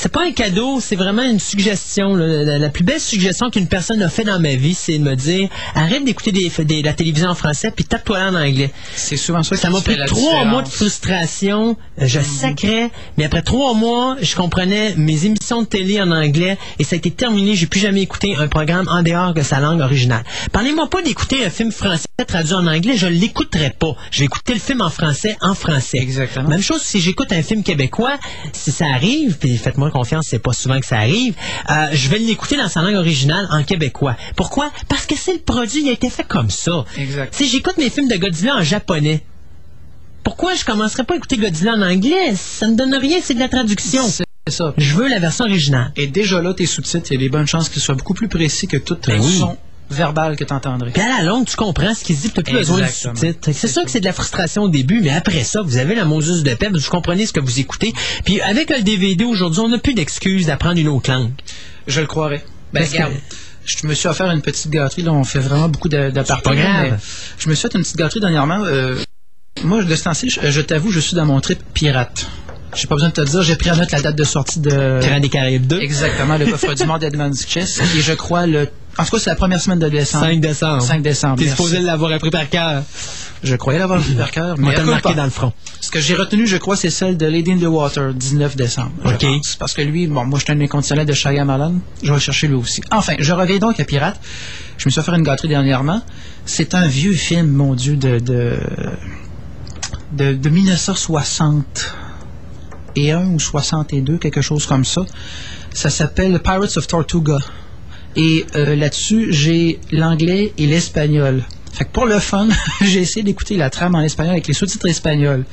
C'est pas un cadeau, c'est vraiment une suggestion. là. La, la plus belle suggestion qu'une personne a fait dans ma vie, c'est de me dire arrête d'écouter des, des- la télévision en français puis tape-toi en anglais. C'est souvent ça Ça m'a pris trois mois de frustration. Euh, Je sacrais, mais après trois mois, je comprenais mes émissions de télé en anglais et ça a été terminé. J'ai plus jamais écouté un programme en dehors de sa langue originale. Parlez-moi pas d'écouter un film français traduit en anglais, je l'écouterai pas. Je vais écouter le film en français en français. Exactement. Même chose si j'écoute un film québécois, si ça arrive, puis faites-moi confiance, c'est pas souvent que ça arrive, euh, je vais l'écouter dans sa langue originale en québécois. Pourquoi? Parce que c'est le produit, il a été fait comme ça. Exact. Si j'écoute mes films de Godzilla en japonais, pourquoi je commencerai pas à écouter Godzilla en anglais? Ça ne donne rien, c'est de la traduction. C'est ça. Je veux la version originale. Et déjà là, tes sous-titres, il y a des bonnes chances qu'ils soient beaucoup plus précis que toute Ben oui. Verbale que tu entendrais. Puis à la longue, tu comprends ce qu'il dit, tu n'as plus besoin de Exactement. sous-titres. Que C'est sûr que c'est de la frustration au début, mais après ça, vous avez la Moses de paix, vous comprenez ce que vous écoutez. Puis avec le DVD aujourd'hui, on n'a plus d'excuses d'apprendre une autre langue. Je le croirais. Ben, Parce que- regarde, je me suis offert une petite gâterie. Là, on fait vraiment beaucoup mais Je me suis fait une petite gâterie dernièrement. euh, moi, de ce temps-ci, je, je t'avoue, je suis dans mon trip pirate. J'ai pas besoin de te dire, j'ai pris en note la date de sortie de... Pirates des Caraïbes 2. Exactement, le coffre du monde Edmond's Chess. Et je crois le... En tout cas, c'est la première semaine de décembre. 5 décembre. 5 décembre. T'es supposé l'avoir appris par cœur. Je croyais l'avoir vu par cœur, mais marqué dans le front. Ce que j'ai retenu, je crois, c'est celle de Lady in the Water, 19 décembre. OK. pense. Parce que lui, bon, moi, je suis un inconditionnel de Shyamalan. Je vais chercher lui aussi. Enfin, je reviens donc à Pirate. Je me suis offert une gâterie dernièrement. C'est un vieux film, mon Dieu, de, de, de, de 1960 et un ou 62, quelque chose comme ça. Ça s'appelle Pirates of Tortuga. Et euh, là-dessus, j'ai l'anglais et l'espagnol. Fait que pour le fun, j'ai essayé d'écouter la trame en espagnol avec les sous-titres espagnols.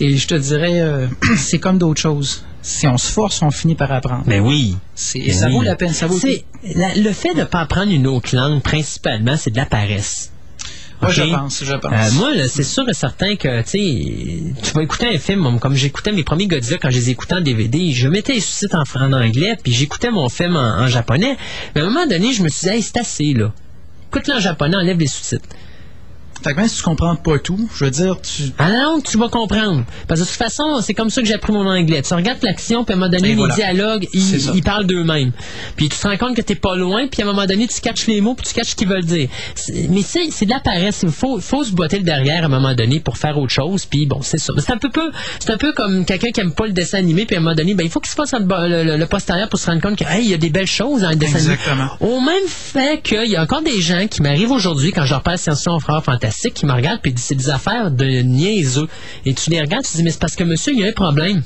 Et je te dirais, euh, c'est comme d'autres choses. Si on se force, on finit par apprendre. Mais oui. C'est- Mais ça oui. vaut la peine, ça vaut la- Le fait de ne pas apprendre une autre langue, principalement, c'est de la paresse. Moi, je pense, je pense. Euh, moi, c'est sûr et certain que, tu sais, tu vas écouter un film, comme j'écoutais mes premiers Godzilla quand je les écoutais en DVD, je mettais les sous-titres en, en anglais, puis j'écoutais mon film en, en japonais. Mais à un moment donné, je me suis dit, hey, c'est assez, là. Écoute-le en japonais, enlève les sous-titres. Fait que même si tu comprends pas tout, je veux dire, tu... La longue, tu vas comprendre. Parce que de toute façon, c'est comme ça que j'ai appris mon anglais. Tu regardes l'action, puis à un moment donné, les dialogues, ils, ils parlent d'eux-mêmes. Puis tu te rends compte que t'es pas loin, puis à un moment donné, tu catches les mots, puis tu catches ce qu'ils veulent dire. Mais c'est c'est de la paresse. Il faut, faut se botter le derrière à un moment donné pour faire autre chose. Puis bon, c'est ça. C'est un peu, peu c'est un peu comme quelqu'un qui aime pas le dessin animé, puis à un moment donné, ben, il faut qu'il se passe le, le, le postérieur pour se rendre compte que, hey, il y a des belles choses dans le dessin Exactement. animé. Au même fait qu'il y a encore des gens qui m'arrivent aujourd'hui, quand je leur parle science-fiction frère fantastique, qui me regardent puis disent c'est des affaires de niaiseux. Et tu les regardes, tu dis mais c'est parce que monsieur, il y a un problème.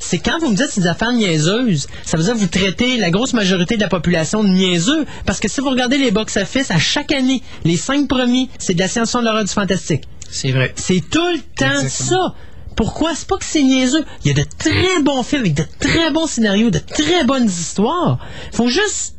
C'est quand vous me dites c'est des affaires niaiseuses, ça veut dire que vous traitez la grosse majorité de la population de niaiseux. Parce que si vous regardez les box-office, à chaque année, les cinq premiers, c'est de la science-fiction, de l'horreur, du fantastique. c'est vrai. C'est tout le temps Exactement. ça. Pourquoi? C'est pas que c'est niaiseux. Il y a de très bons films avec de très bons scénarios, de très bonnes histoires. Faut juste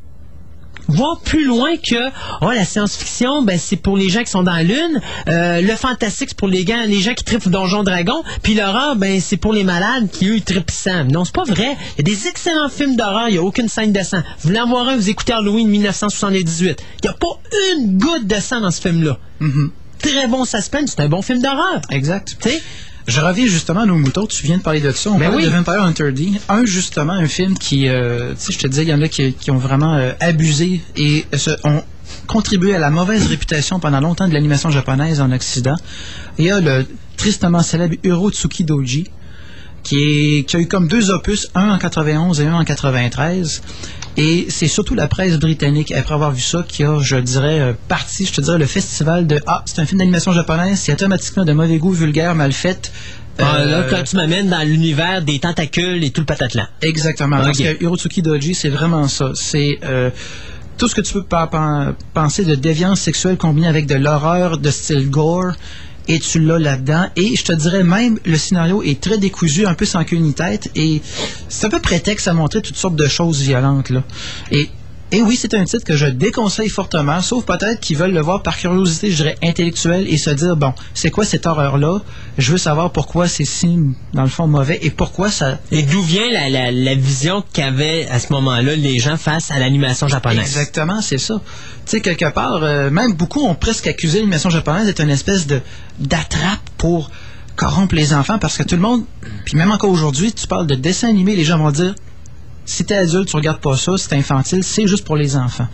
voir plus loin que oh la science-fiction ben c'est pour les gens qui sont dans la lune euh, le fantastique c'est pour les gens les gens qui trippent Donjon Dragon puis l'horreur ben c'est pour les malades qui eux ils trippent sang non c'est pas vrai. Il y a des excellents films d'horreur il y a aucune scène de sang. Vous voulez en voir un vous écoutez Halloween 1978 il y a pas une goutte de sang dans ce film là très bon suspense c'est un bon film d'horreur. Exact. tu sais? Je reviens justement à nos moutons. Tu viens de parler de ça. On Ben parlait oui. de Vampire Hunter D. Un, justement, un film qui, euh, tu sais, je te disais, il y en a qui, qui ont vraiment euh, abusé et se, ont contribué à la mauvaise réputation pendant longtemps de l'animation japonaise en Occident. Il y a le tristement célèbre Urotsuki Doji, qui, est, qui a eu comme deux opus, un en 91 et un en 93. Et c'est surtout la presse britannique, après avoir vu ça, qui a, je dirais, euh, parti, je te dirais, le festival de Ah, c'est un film d'animation japonaise, c'est automatiquement de mauvais goût, vulgaire, mal fait. Ah, là Euh, quand tu m'amènes dans l'univers des tentacules et tout le patatlan Exactement. Ok. Parce que Urotsuki Doji, c'est vraiment ça. C'est euh, tout ce que tu peux penser de déviance sexuelle combinée avec de l'horreur de style gore. Et tu l'as là-dedans. Et je te dirais même, le scénario est très décousu, un peu sans queue ni tête. Et c'est un peu prétexte à montrer toutes sortes de choses violentes. Là. Et, et oui, c'est un titre que je déconseille fortement, sauf peut-être qu'ils veulent le voir par curiosité, je dirais, intellectuelle et se dire, bon, c'est quoi cette horreur-là? Je veux savoir pourquoi c'est si, dans le fond, mauvais et pourquoi ça, Et d'où vient la, la, la vision qu'avaient à ce moment-là les gens face à l'animation japonaise? Exactement, c'est ça. Tu sais, quelque part, euh, même beaucoup ont presque accusé l'animation japonaise d'être une espèce de d'attrape pour corrompre les enfants parce que tout le monde, puis même encore aujourd'hui, tu parles de dessin animé, les gens vont dire si t'es adulte, tu regardes pas ça, c'est infantile, c'est juste pour les enfants.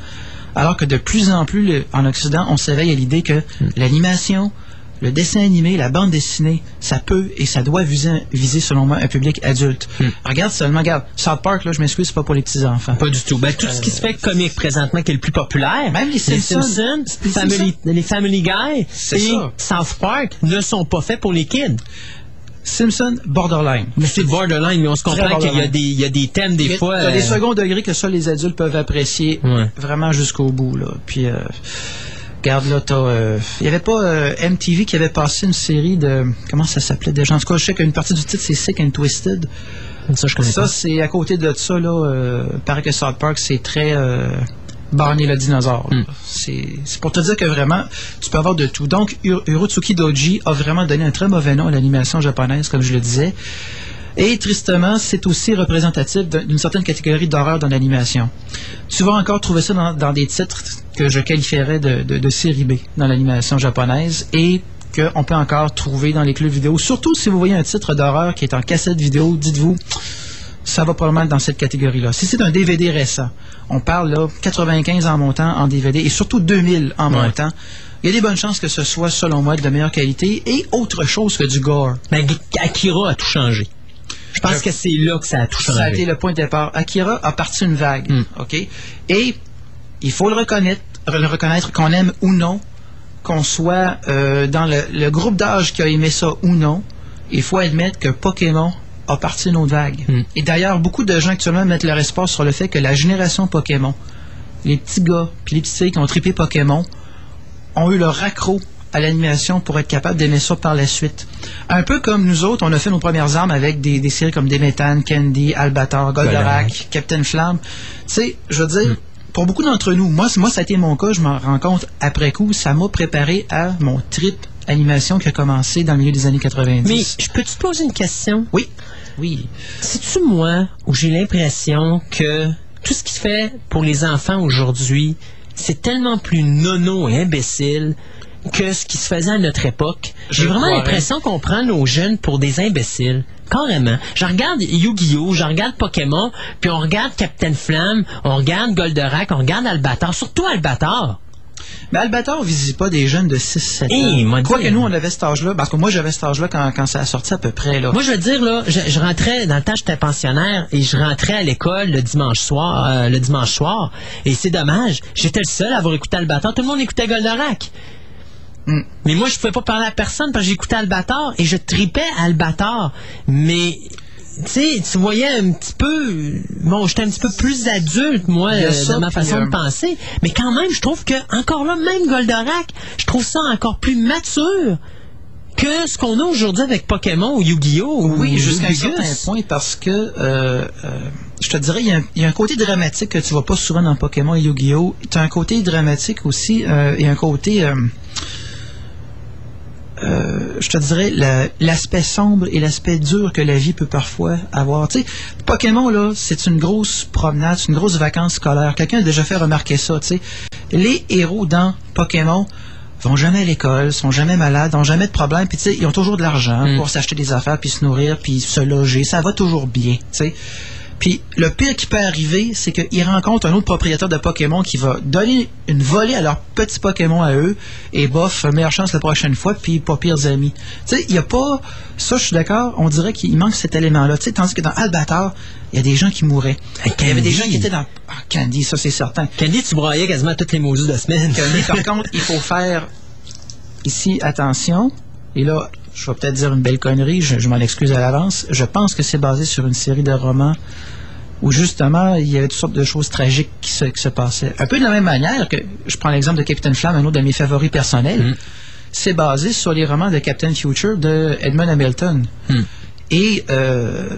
Alors que de plus en plus, le- en Occident, on s'éveille à l'idée que l'animation, le dessin animé, la bande dessinée, ça peut et ça doit viser, viser selon moi, un public adulte. Regarde seulement, regarde, South Park, là, je m'excuse, c'est pas pour les petits-enfants. Pas du tout. Ben, tout ce qui se fait comique présentement qui est le plus populaire, Même les Simpsons. Les Family, les Family Guy et ça. South Park ne sont pas faits pour les kids. Simpson, borderline. Mais c'est borderline, mais on se comprend qu'il y a borderline. des, il y a des thèmes des fois. Des euh, seconds degrés que ça, les adultes peuvent apprécier Ouais. vraiment jusqu'au bout, là. Puis, euh, regarde, là, t'as... euh, Il y avait pas euh, MTV qui avait passé une série de... Comment ça s'appelait déjà? En tout cas, je sais qu'une partie du titre, c'est Sick and Twisted. Ça, je connais Ça, c'est à côté de ça, là, euh, paraît que South Park, c'est très... Barney le dinosaure. là. C'est pour te dire que vraiment, tu peux avoir de tout. Donc, Ur- Urotsuki Doji a vraiment donné un très mauvais nom à l'animation japonaise, comme je le disais. Et tristement, c'est aussi représentatif d'un- d'une certaine catégorie d'horreur dans l'animation. Tu vas encore trouver ça dans, dans des titres que je qualifierais de, de, de série B dans l'animation japonaise et qu'on peut encore trouver dans les clubs vidéo. Surtout si vous voyez un titre d'horreur qui est en cassette vidéo, dites-vous, ça va probablement dans cette catégorie-là. Si c'est un DVD récent, on parle là 95 en montant en DVD et surtout 2000 en Ouais. montant, il y a des bonnes chances que ce soit, selon moi, de meilleure qualité et autre chose que du gore. Ben, Akira a tout changé. Je pense Je- que c'est là que ça a tout changé. Ça a été le point de départ. Akira a parti une vague, Mm. OK? Et il faut le reconnaître, le reconnaître qu'on aime ou non, qu'on soit euh, dans le, le groupe d'âge qui a aimé ça ou non, il faut admettre que Pokémon a parti une autre vague. Mm. Et d'ailleurs, beaucoup de gens actuellement mettent leur espoir sur le fait que la génération Pokémon, les petits gars puis les petites filles qui ont trippé Pokémon, ont eu leur accro à l'animation pour être capable d'aimer ça par la suite. Un peu comme nous autres, on a fait nos premières armes avec des, des séries comme Demetan, Candy, Albator, Goldorak. Captain Flamme. Tu sais, je veux dire, pour beaucoup d'entre nous, moi, moi, ça a été mon cas, je m'en rends compte après coup, ça m'a préparé à mon trip animation qui a commencé dans le milieu des années 90. Mais je peux te poser une question? Oui, oui. C'est-tu moi où j'ai l'impression que tout ce qui se fait pour les enfants aujourd'hui, c'est tellement plus nono et imbécile que ce qui se faisait à notre époque? J'ai vraiment l'impression qu'on prend nos jeunes pour des imbéciles. Carrément. Je regarde Yu-Gi-Oh!, je regarde Pokémon, puis on regarde Captain Flamme, on regarde Goldorak, on regarde Albator, surtout Albator. Mais Albator ne visite pas des jeunes de 6-7 Eh, ans. m'a Quoi dit- que nous, on avait cet âge-là, parce que moi, j'avais cet âge-là quand, quand ça a sorti à peu près. Là. Moi, je veux dire, là, je, je rentrais, dans le temps, j'étais pensionnaire, et je rentrais à l'école le dimanche soir, euh, le dimanche soir, et c'est dommage, j'étais le seul à avoir écouté Albator, tout le monde écoutait Goldorak. Mm. Mais moi, je pouvais pas parler à personne parce que j'écoutais Albator, et je tripais Albator, mais... Tu sais, tu voyais un petit peu... Bon, j'étais un petit peu plus adulte, moi, euh, ça, dans ma façon euh, de penser. Mais quand même, je trouve que, encore là, même Goldorak, je trouve ça encore plus mature que ce qu'on a aujourd'hui avec Pokémon ou Yu-Gi-Oh! ou Oui, jusqu'à un certain point, parce que euh, euh, je te dirais, il y, a un, il y a un côté dramatique que tu vois pas souvent dans Pokémon et Yu-Gi-Oh! Tu as un côté dramatique aussi, euh, et un côté, euh, je te dirais, la- l'aspect sombre et l'aspect dur que la vie peut parfois avoir. Tu sais, Pokémon, là, c'est une grosse promenade, c'est une grosse vacance scolaire. Quelqu'un a déjà fait remarquer ça, tu sais. Les héros dans Pokémon vont jamais à l'école, sont jamais malades, n'ont jamais de problème, puis tu sais, ils ont toujours de l'argent Mm. pour s'acheter des affaires, puis se nourrir, puis se loger, ça va toujours bien, tu sais. Puis le pire qui peut arriver, c'est qu'ils rencontrent un autre propriétaire de Pokémon qui va donner une volée à leurs petits Pokémon à eux, et bof, meilleure chance la prochaine fois, puis pas pires amis. Tu sais, il n'y a pas... Ça, je suis d'accord, on dirait qu'il manque cet élément-là. Tu sais, tandis que dans Albator, il y a des gens qui mouraient. Il y avait des gens qui étaient dans... Ah, Candy, ça c'est certain. Candy, tu broyais quasiment toutes les maudits de semaine. Mais par contre, il faut faire ici attention. Et là, je vais peut-être dire une belle connerie, je, je m'en excuse à l'avance. Je pense que c'est basé sur une série de romans où justement il y avait toutes sortes de choses tragiques qui se, qui se passaient. Un peu de la même manière que je prends l'exemple de Captain Flamme, un autre de mes favoris personnels. C'est basé sur les romans de Captain Future de Edmund Hamilton. Et euh,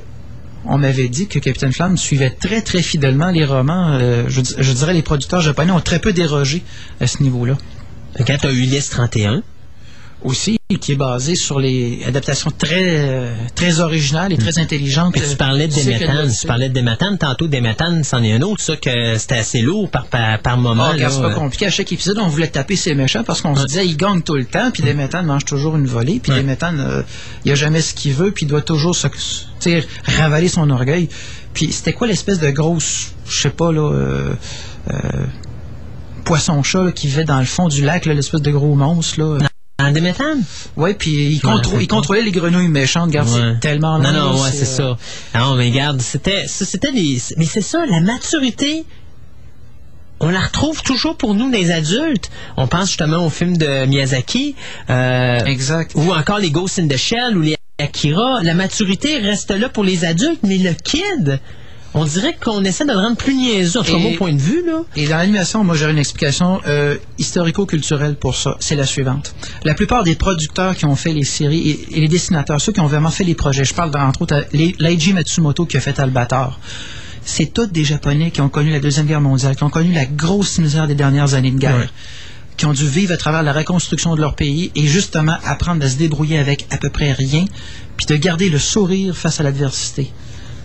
on m'avait dit que Captain Flamme suivait très très fidèlement les romans. Euh, je, je dirais les producteurs japonais ont très peu dérogé à ce niveau-là. Quand tu as Ulysse 31, aussi, qui est basé sur les adaptations très, euh, très originales et très intelligentes. Mais tu parlais de Déméthane, tu parlais de Déméthane, tantôt Déméthane, c'en est un autre, ça, que c'était assez lourd par, par, par moment. Ah, c'est pas compliqué. À chaque épisode, on voulait taper ses méchants parce qu'on se disait, il gagne tout le temps, puis Déméthane mange toujours une volée, puis Ouais. Déméthane, euh, il a jamais ce qu'il veut, puis il doit toujours se, ravaler son orgueil. Puis c'était quoi l'espèce de grosse, je sais pas, là, euh, euh, poisson-chat qui vivait dans le fond du lac, l'espèce de gros monstre, là? Déméthane? Ouais, puis il, contrôlait les grenouilles méchantes. Regarde, Ouais. c'est tellement Non, non, ouais, c'est euh, ça. Non, mais regarde, c'était, des, mais c'est ça, la maturité, on la retrouve toujours pour nous, les adultes. On pense justement au film de Miyazaki, euh, Exact. ou encore les Ghost in the Shell ou les Akira. La maturité reste là pour les adultes, mais le kid, on dirait qu'on essaie de le rendre plus niaiseux, en tout cas, Et- mon point de vue, là. Et dans l'animation, moi j'aurais une explication euh, historico-culturelle pour ça. C'est la suivante. La plupart des producteurs qui ont fait les séries et, et les dessinateurs, ceux qui ont vraiment fait les projets, je parle entre autres Leiji Matsumoto qui a fait Albator. C'est tous des Japonais qui ont connu la Deuxième Guerre mondiale, qui ont connu la grosse misère des dernières années de guerre, Ouais. qui ont dû vivre à travers la reconstruction de leur pays et justement apprendre à se débrouiller avec à peu près rien, puis de garder le sourire face à l'adversité.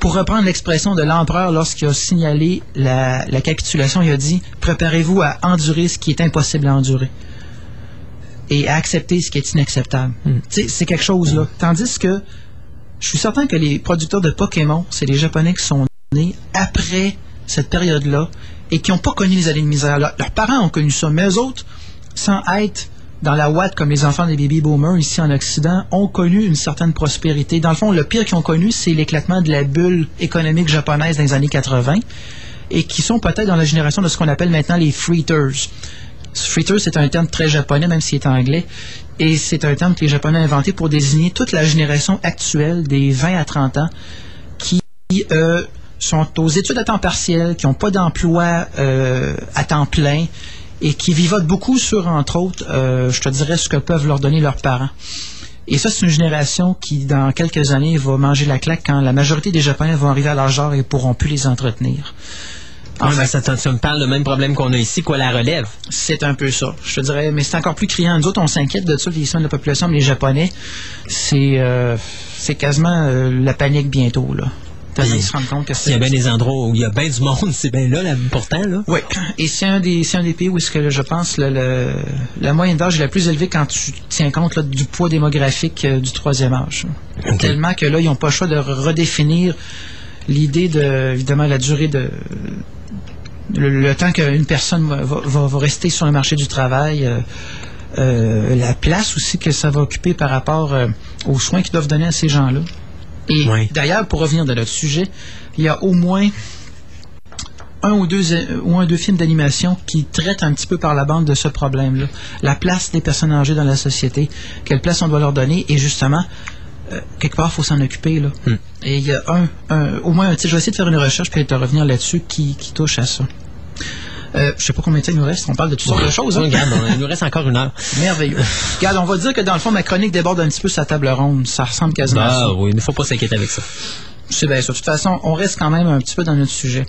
Pour reprendre l'expression de l'empereur lorsqu'il a signalé la, la capitulation, il a dit Préparez-vous à endurer ce qui est impossible à endurer et à accepter ce qui est inacceptable. Sais, C'est quelque chose là. Tandis que je suis certain que les producteurs de Pokémon, c'est les Japonais qui sont nés après cette période-là et qui n'ont pas connu les années de misère. Leur- Leurs parents ont connu ça, mais eux autres, sans être dans la ouate comme les enfants des baby boomers ici en Occident, ont connu une certaine prospérité. Dans le fond, le pire qu'ils ont connu, c'est l'éclatement de la bulle économique japonaise dans les années 80 et qui sont peut-être dans la génération de ce qu'on appelle maintenant les freeters. Freeter, c'est un terme très japonais, même s'il est anglais. Et c'est un terme que les Japonais ont inventé pour désigner toute la génération actuelle des 20 à 30 ans qui euh, sont aux études à temps partiel, qui n'ont pas d'emploi euh, à temps plein et qui vivotent beaucoup sur, entre autres, euh, je te dirais, ce que peuvent leur donner leurs parents. Et ça, c'est une génération qui, dans quelques années, va manger la claque quand la majorité des Japonais vont arriver à l'âge d'or et ne pourront plus les entretenir. Ouais, Enfin, mais ça, me parle le même problème qu'on a ici, quoi, la relève. c'est un peu ça, je te dirais, mais c'est encore plus criant. Nous autres, on s'inquiète de ça, le vieillissement de la population, mais les Japonais, c'est euh, c'est quasiment euh, la panique bientôt, là. Se compte que S'il y c'est... a bien des endroits où il y a bien du monde, c'est bien là, là, pourtant, là. Oui, et c'est un des c'est un des pays où est-ce que je pense le, le- la moyenne d'âge est la plus élevée quand tu tiens compte là, du poids démographique euh, du troisième âge. Tellement que là, ils n'ont pas le choix de redéfinir l'idée de évidemment la durée de le, le temps qu'une personne va, va- va rester sur le marché du travail, euh, euh, la place aussi que ça va occuper par rapport euh, aux soins qu'ils doivent donner à ces gens-là. Et Oui. d'ailleurs, pour revenir de notre sujet, il y a au moins un ou deux, ou un deux films d'animation qui traitent un petit peu par la bande de ce problème-là. La place des personnes âgées dans la société, quelle place on doit leur donner, et justement, euh, quelque part, il faut s'en occuper. Là. Hmm. Et il y a un, un- au moins un je vais essayer de faire une recherche puis de revenir là-dessus qui, qui touche à ça. Euh, je sais pas combien de temps il nous reste, on parle de toutes sortes de choses. hein. Regarde, il nous reste encore une heure. Merveilleux. Regarde, on va dire que dans le fond, ma chronique déborde un petit peu sa table ronde. Ça ressemble quasiment à ça. Ah oui, il ne faut pas s'inquiéter avec ça. C'est bien ça. De toute façon, on reste quand même un petit peu dans notre sujet.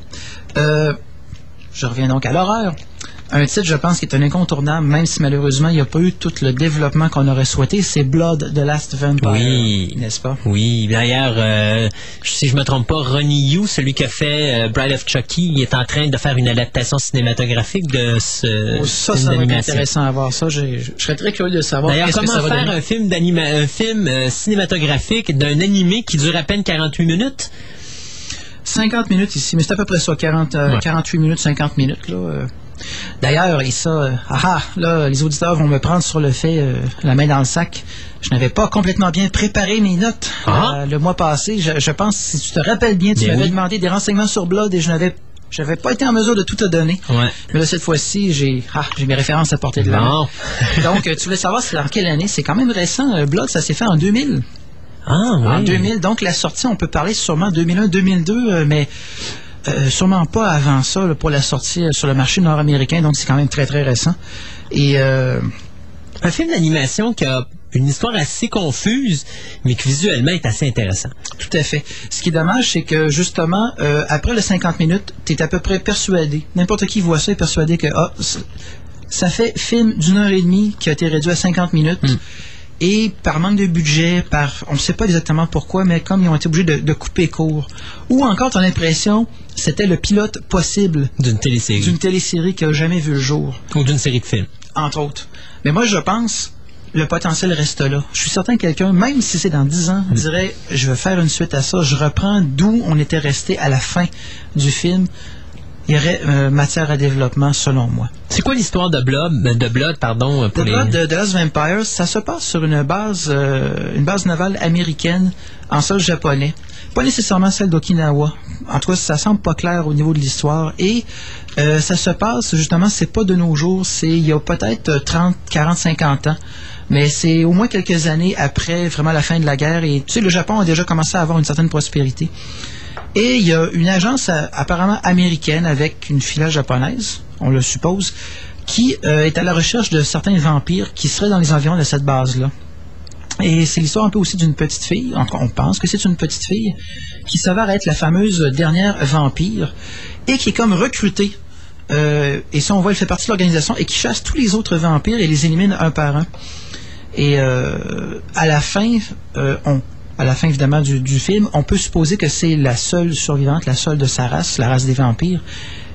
Euh, je reviens donc à l'horreur. Un titre, je pense, qui est un incontournable, même si malheureusement, il n'y a pas eu tout le développement qu'on aurait souhaité, c'est Blood, The Last Vampire. Oui. N'est-ce pas? Oui, d'ailleurs, euh, si je me trompe pas, Ronnie Yu, celui qui a fait euh, Bride of Chucky, il est en train de faire une adaptation cinématographique de ce Oh, ça, film ça va être d'animation. intéressant à voir ça. Je serais très curieux de savoir D'ailleurs, que comment ça faire un film un film euh, cinématographique d'un animé qui dure à peine 48 minutes? 50 minutes ici, mais c'est à peu près ça, 40, euh, Ouais. 48 minutes, 50 minutes. Là. D'ailleurs, et ça, euh, ah ah, là, les auditeurs vont me prendre sur le fait, euh, la main dans le sac. Je n'avais pas complètement bien préparé mes notes Ah. euh, le mois passé. Je, je pense, si tu te rappelles bien, tu Bien m'avais oui. demandé des renseignements sur Blood et je n'avais j'avais pas été en mesure de tout te donner. Ouais. Mais là, cette fois-ci, j'ai ah, j'ai mes références à portée de main. Donc, euh, tu voulais savoir c'est dans quelle année? C'est quand même récent. Blood, ça s'est fait en 2000. Ah, En oui. 2000, donc la sortie, on peut parler sûrement 2001-2002, euh, mais euh, sûrement pas avant ça là, pour la sortie euh, sur le marché nord-américain, donc c'est quand même très très récent. Et euh, Un film d'animation qui a une histoire assez confuse, mais qui visuellement est assez intéressant. tout à fait. Ce qui est dommage, c'est que justement, euh, après les 50 minutes, tu es à peu près persuadé, n'importe qui voit ça est persuadé que ah, ça fait film d'une heure et demie qui a été réduit à 50 minutes. Et par manque de budget, par on ne sait pas exactement pourquoi, mais comme ils ont été obligés de, de couper court. Ou encore, tu as l'impression c'était le pilote possible D'une télésérie. d'une télésérie qui n'a jamais vu le jour, Ou d'une série de films. entre autres. Mais moi, je pense le potentiel reste là. Je suis certain que quelqu'un, même si c'est dans 10 ans, dirait je veux faire une suite à ça, je reprends d'où on était resté à la fin du film. Il y aurait euh, matière à développement, selon moi. C'est quoi l'histoire de Blood, de Blood, pardon, pour The les... Blood de The Last Vampires, ça se passe sur une base, euh, une base navale américaine en sol japonais. Pas nécessairement celle d'Okinawa. En tout cas, ça semble pas clair au niveau de l'histoire. Et euh, ça se passe, justement, c'est pas de nos jours, c'est il y a peut-être euh, 30, 40, 50 ans. Mais c'est au moins quelques années après vraiment la fin de la guerre. Et tu sais, le Japon a déjà commencé à avoir une certaine prospérité. Et il y a une agence euh, apparemment américaine avec une filiale japonaise, on le suppose, qui euh, est à la recherche de certains vampires qui seraient dans les environs de cette base-là. Et c'est l'histoire un peu aussi d'une petite fille, on pense que c'est une petite fille, qui s'avère être la fameuse dernière vampire et qui est comme recrutée. euh, et ça, on voit, elle fait partie de l'organisation et qui chasse tous les autres vampires et les élimine un par un. Et à la fin, on, à la fin évidemment du, film, on peut supposer que c'est la seule survivante, la seule de sa race, la race des vampires.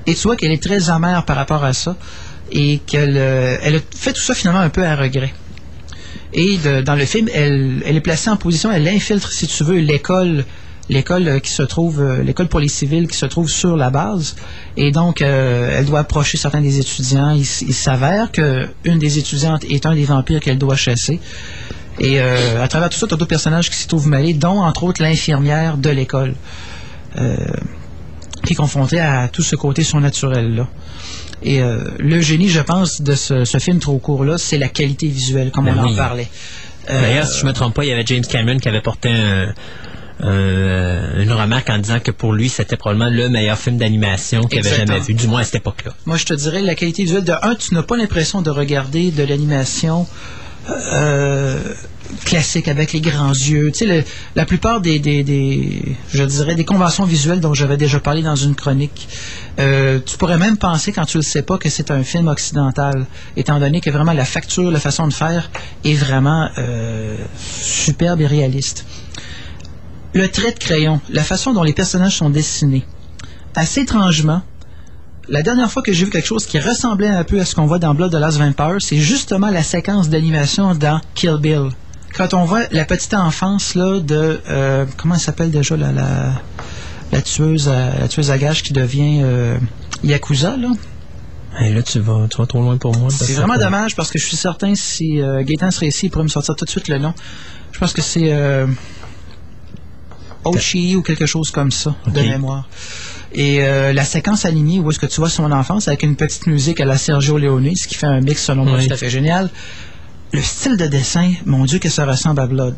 Et tu vois qu'elle est très amère par rapport à ça et qu'elle euh, fait tout ça finalement un peu à regret. Et dans le film, elle, est placée en position, elle infiltre, si tu veux, l'école, l'école euh, qui se trouve, euh, l'école pour les civils qui se trouve sur la base. Et donc, elle doit approcher certains des étudiants. Il, il s'avère que une des étudiantes est un des vampires qu'elle doit chasser. Et euh, à travers tout ça, tu as d'autres personnages qui s'y trouvent mêlés, dont entre autres l'infirmière de l'école, euh, qui est confrontée à tout ce côté surnaturel-là. Et euh, le génie, je pense, de ce, ce film trop court-là, c'est la qualité visuelle, comme Ben on oui. en parlait. Euh, D'ailleurs, si je me trompe pas, il y avait James Cameron qui avait porté un- un- une remarque en disant que pour lui, c'était probablement le meilleur film d'animation qu'il avait jamais vu, du moins à cette époque-là. Moi, je te dirais, la qualité visuelle, de un, tu n'as pas l'impression de regarder de l'animation classique avec les grands yeux. Tu sais, la plupart des, des, des- je dirais, des conventions visuelles dont j'avais déjà parlé dans une chronique, euh, tu pourrais même penser, quand tu le sais pas, que c'est un film occidental, étant donné que vraiment la facture, la façon de faire est vraiment euh, superbe et réaliste. Le trait de crayon, la façon dont les personnages sont dessinés, assez étrangement, la dernière fois que j'ai vu quelque chose qui ressemblait un peu à ce qu'on voit dans Blood de Last Vampire, c'est justement la séquence d'animation dans Kill Bill. Quand on voit la petite enfance là de euh, comment elle s'appelle déjà la, la la tueuse à, la tueuse à gages qui devient euh, yakuza là? Et là, tu vas, tu vas trop loin pour moi. C'est vraiment dommage parce que je suis certain si euh, Gaëtan serait ici, il pourrait me sortir tout de suite le nom. Je pense que c'est euh, Ochi ou quelque chose comme ça de mémoire. Et euh, la séquence alignée où est-ce que tu vois son enfance avec une petite musique à la Sergio Leone, ce qui fait un mix selon moi Oui. tout à fait génial. Le style de dessin, mon Dieu que ça ressemble à Blood.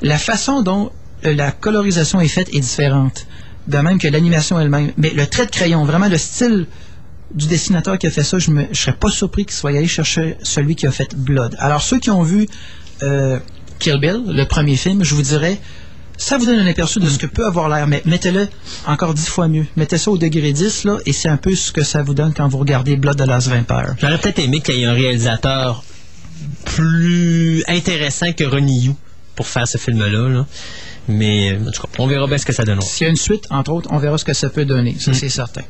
La façon dont euh, la colorisation est faite est différente. De même que l'animation elle-même. Mais le trait de crayon, vraiment le style du dessinateur qui a fait ça, je ne serais pas surpris qu'il soit allé chercher celui qui a fait Blood. Alors, ceux qui ont vu euh, Kill Bill, le premier film, je vous dirais, ça vous donne un aperçu de ce que peut avoir l'air, mais mettez-le encore dix fois mieux. Mettez ça au degré 10, là, et c'est un peu ce que ça vous donne quand vous regardez Blood de Last Vampire. J'aurais peut-être aimé qu'il y ait un réalisateur plus intéressant que Ronnie Yu pour faire ce film-là. là. Mais en tout cas, on verra bien ce que ça donne. S'il y a une suite, entre autres, on verra ce que ça peut donner. Ça, c'est certain.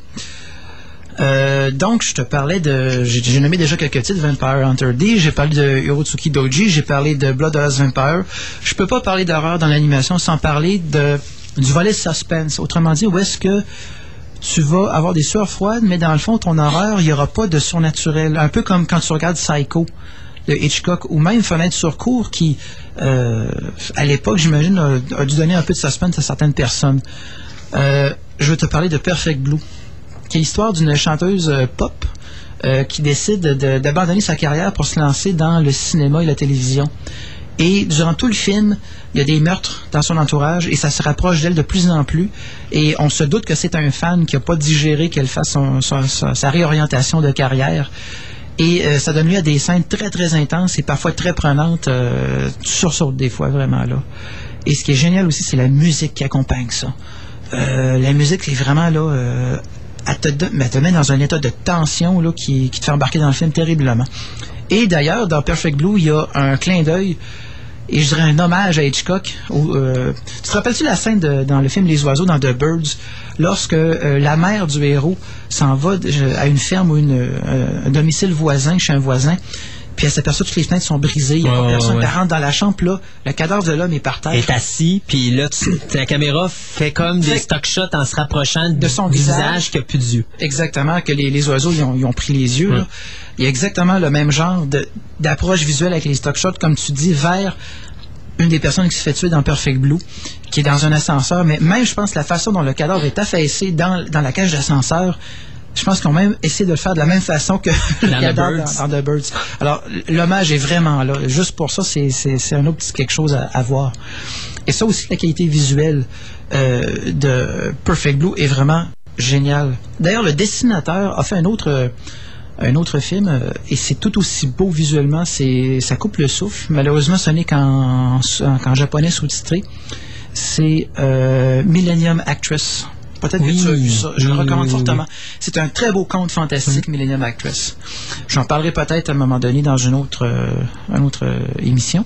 Euh, donc, je te parlais de. J'ai nommé déjà quelques titres Vampire Hunter D, j'ai parlé de Hirotsuki Doji, j'ai parlé de Blood of Last Vampire. Je peux pas parler d'horreur dans l'animation sans parler de du volet suspense. Autrement dit, où est-ce que tu vas avoir des sueurs froides, mais dans le fond, ton horreur, il n'y aura pas de surnaturel. Un peu comme quand tu regardes Psycho de Hitchcock, ou même Fenêtre sur cour, qui, euh, à l'époque, j'imagine, a, a dû donner un peu de suspense à certaines personnes. Euh, je veux te parler de Perfect Blue, qui est l'histoire d'une chanteuse euh, pop euh, qui décide de- d'abandonner sa carrière pour se lancer dans le cinéma et la télévision. Et durant tout le film, il y a des meurtres dans son entourage et ça se rapproche d'elle de plus en plus. Et on se doute que c'est un fan qui n'a pas digéré qu'elle fasse sa, réorientation de carrière. Et euh, ça donne lieu à des scènes très très intenses et parfois très prenantes. Euh, tu des fois vraiment là. Et ce qui est génial aussi, c'est la musique qui accompagne ça. La musique est vraiment là. Euh, elle, te, elle met dans un état de tension là, qui, qui te fait embarquer dans le film terriblement. Et d'ailleurs, dans Perfect Blue, il y a un clin d'œil et je dirais un hommage à Hitchcock. euh, tu te rappelles-tu la scène de- dans le film Les Oiseaux, dans The Birds, lorsque euh, la mère du héros s'en va de- à une ferme ou une, euh, un domicile voisin, chez un voisin, puis elle s'aperçoit que toutes les fenêtres sont brisées, il n'y a pas personne, elle rentre dans la chambre, là, le cadavre de l'homme est par terre. est assis, puis là, tu- la caméra fait comme des stock shots en se rapprochant De son visage. qui a plus d'yeux. Exactement, que les, les oiseaux, ils ont, ils ont pris les yeux. là. Il y a exactement le même genre d'approche visuelle avec les stock shots, comme tu dis, vers une des personnes qui se fait tuer dans Perfect Blue, qui est dans un ascenseur. Mais même, je pense, la façon dont le cadavre est affaissé dans, dans la cage d'ascenseur, je pense qu'ils ont même essayé de le faire de la même façon que Dans The Birds. dans, dans The Birds. Alors, l'hommage est vraiment là. Juste pour ça, c'est- un autre petit quelque chose à, à voir. Et ça aussi, la qualité visuelle euh, de Perfect Blue est vraiment géniale. D'ailleurs, le dessinateur a fait un autre, euh, un autre film euh, et c'est tout aussi beau visuellement. C'est, ça coupe le souffle. Malheureusement, ce n'est qu'en, en- qu'en japonais sous-titré. C'est Millennium Actress. Peut-être Oui. que tu as vu ça. Je le recommande oui, fortement. C'est un très beau conte fantastique, Millennium Actress. J'en parlerai peut-être à un moment donné dans une autre, euh, une autre euh, émission.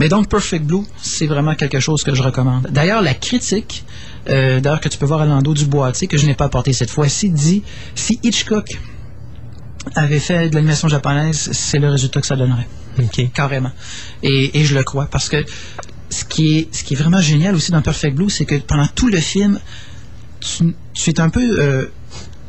Mais donc, Perfect Blue, c'est vraiment quelque chose que je recommande. D'ailleurs, la critique, euh, d'ailleurs que tu peux voir à l'endos du boîtier, que je n'ai pas apporté cette fois-ci, dit si Hitchcock avait fait de l'animation japonaise, c'est le résultat que ça donnerait OK. carrément. Et, et je le crois parce que ce qui est ce qui est vraiment génial aussi dans Perfect Blue, c'est que pendant tout le film, tu, es un peu euh,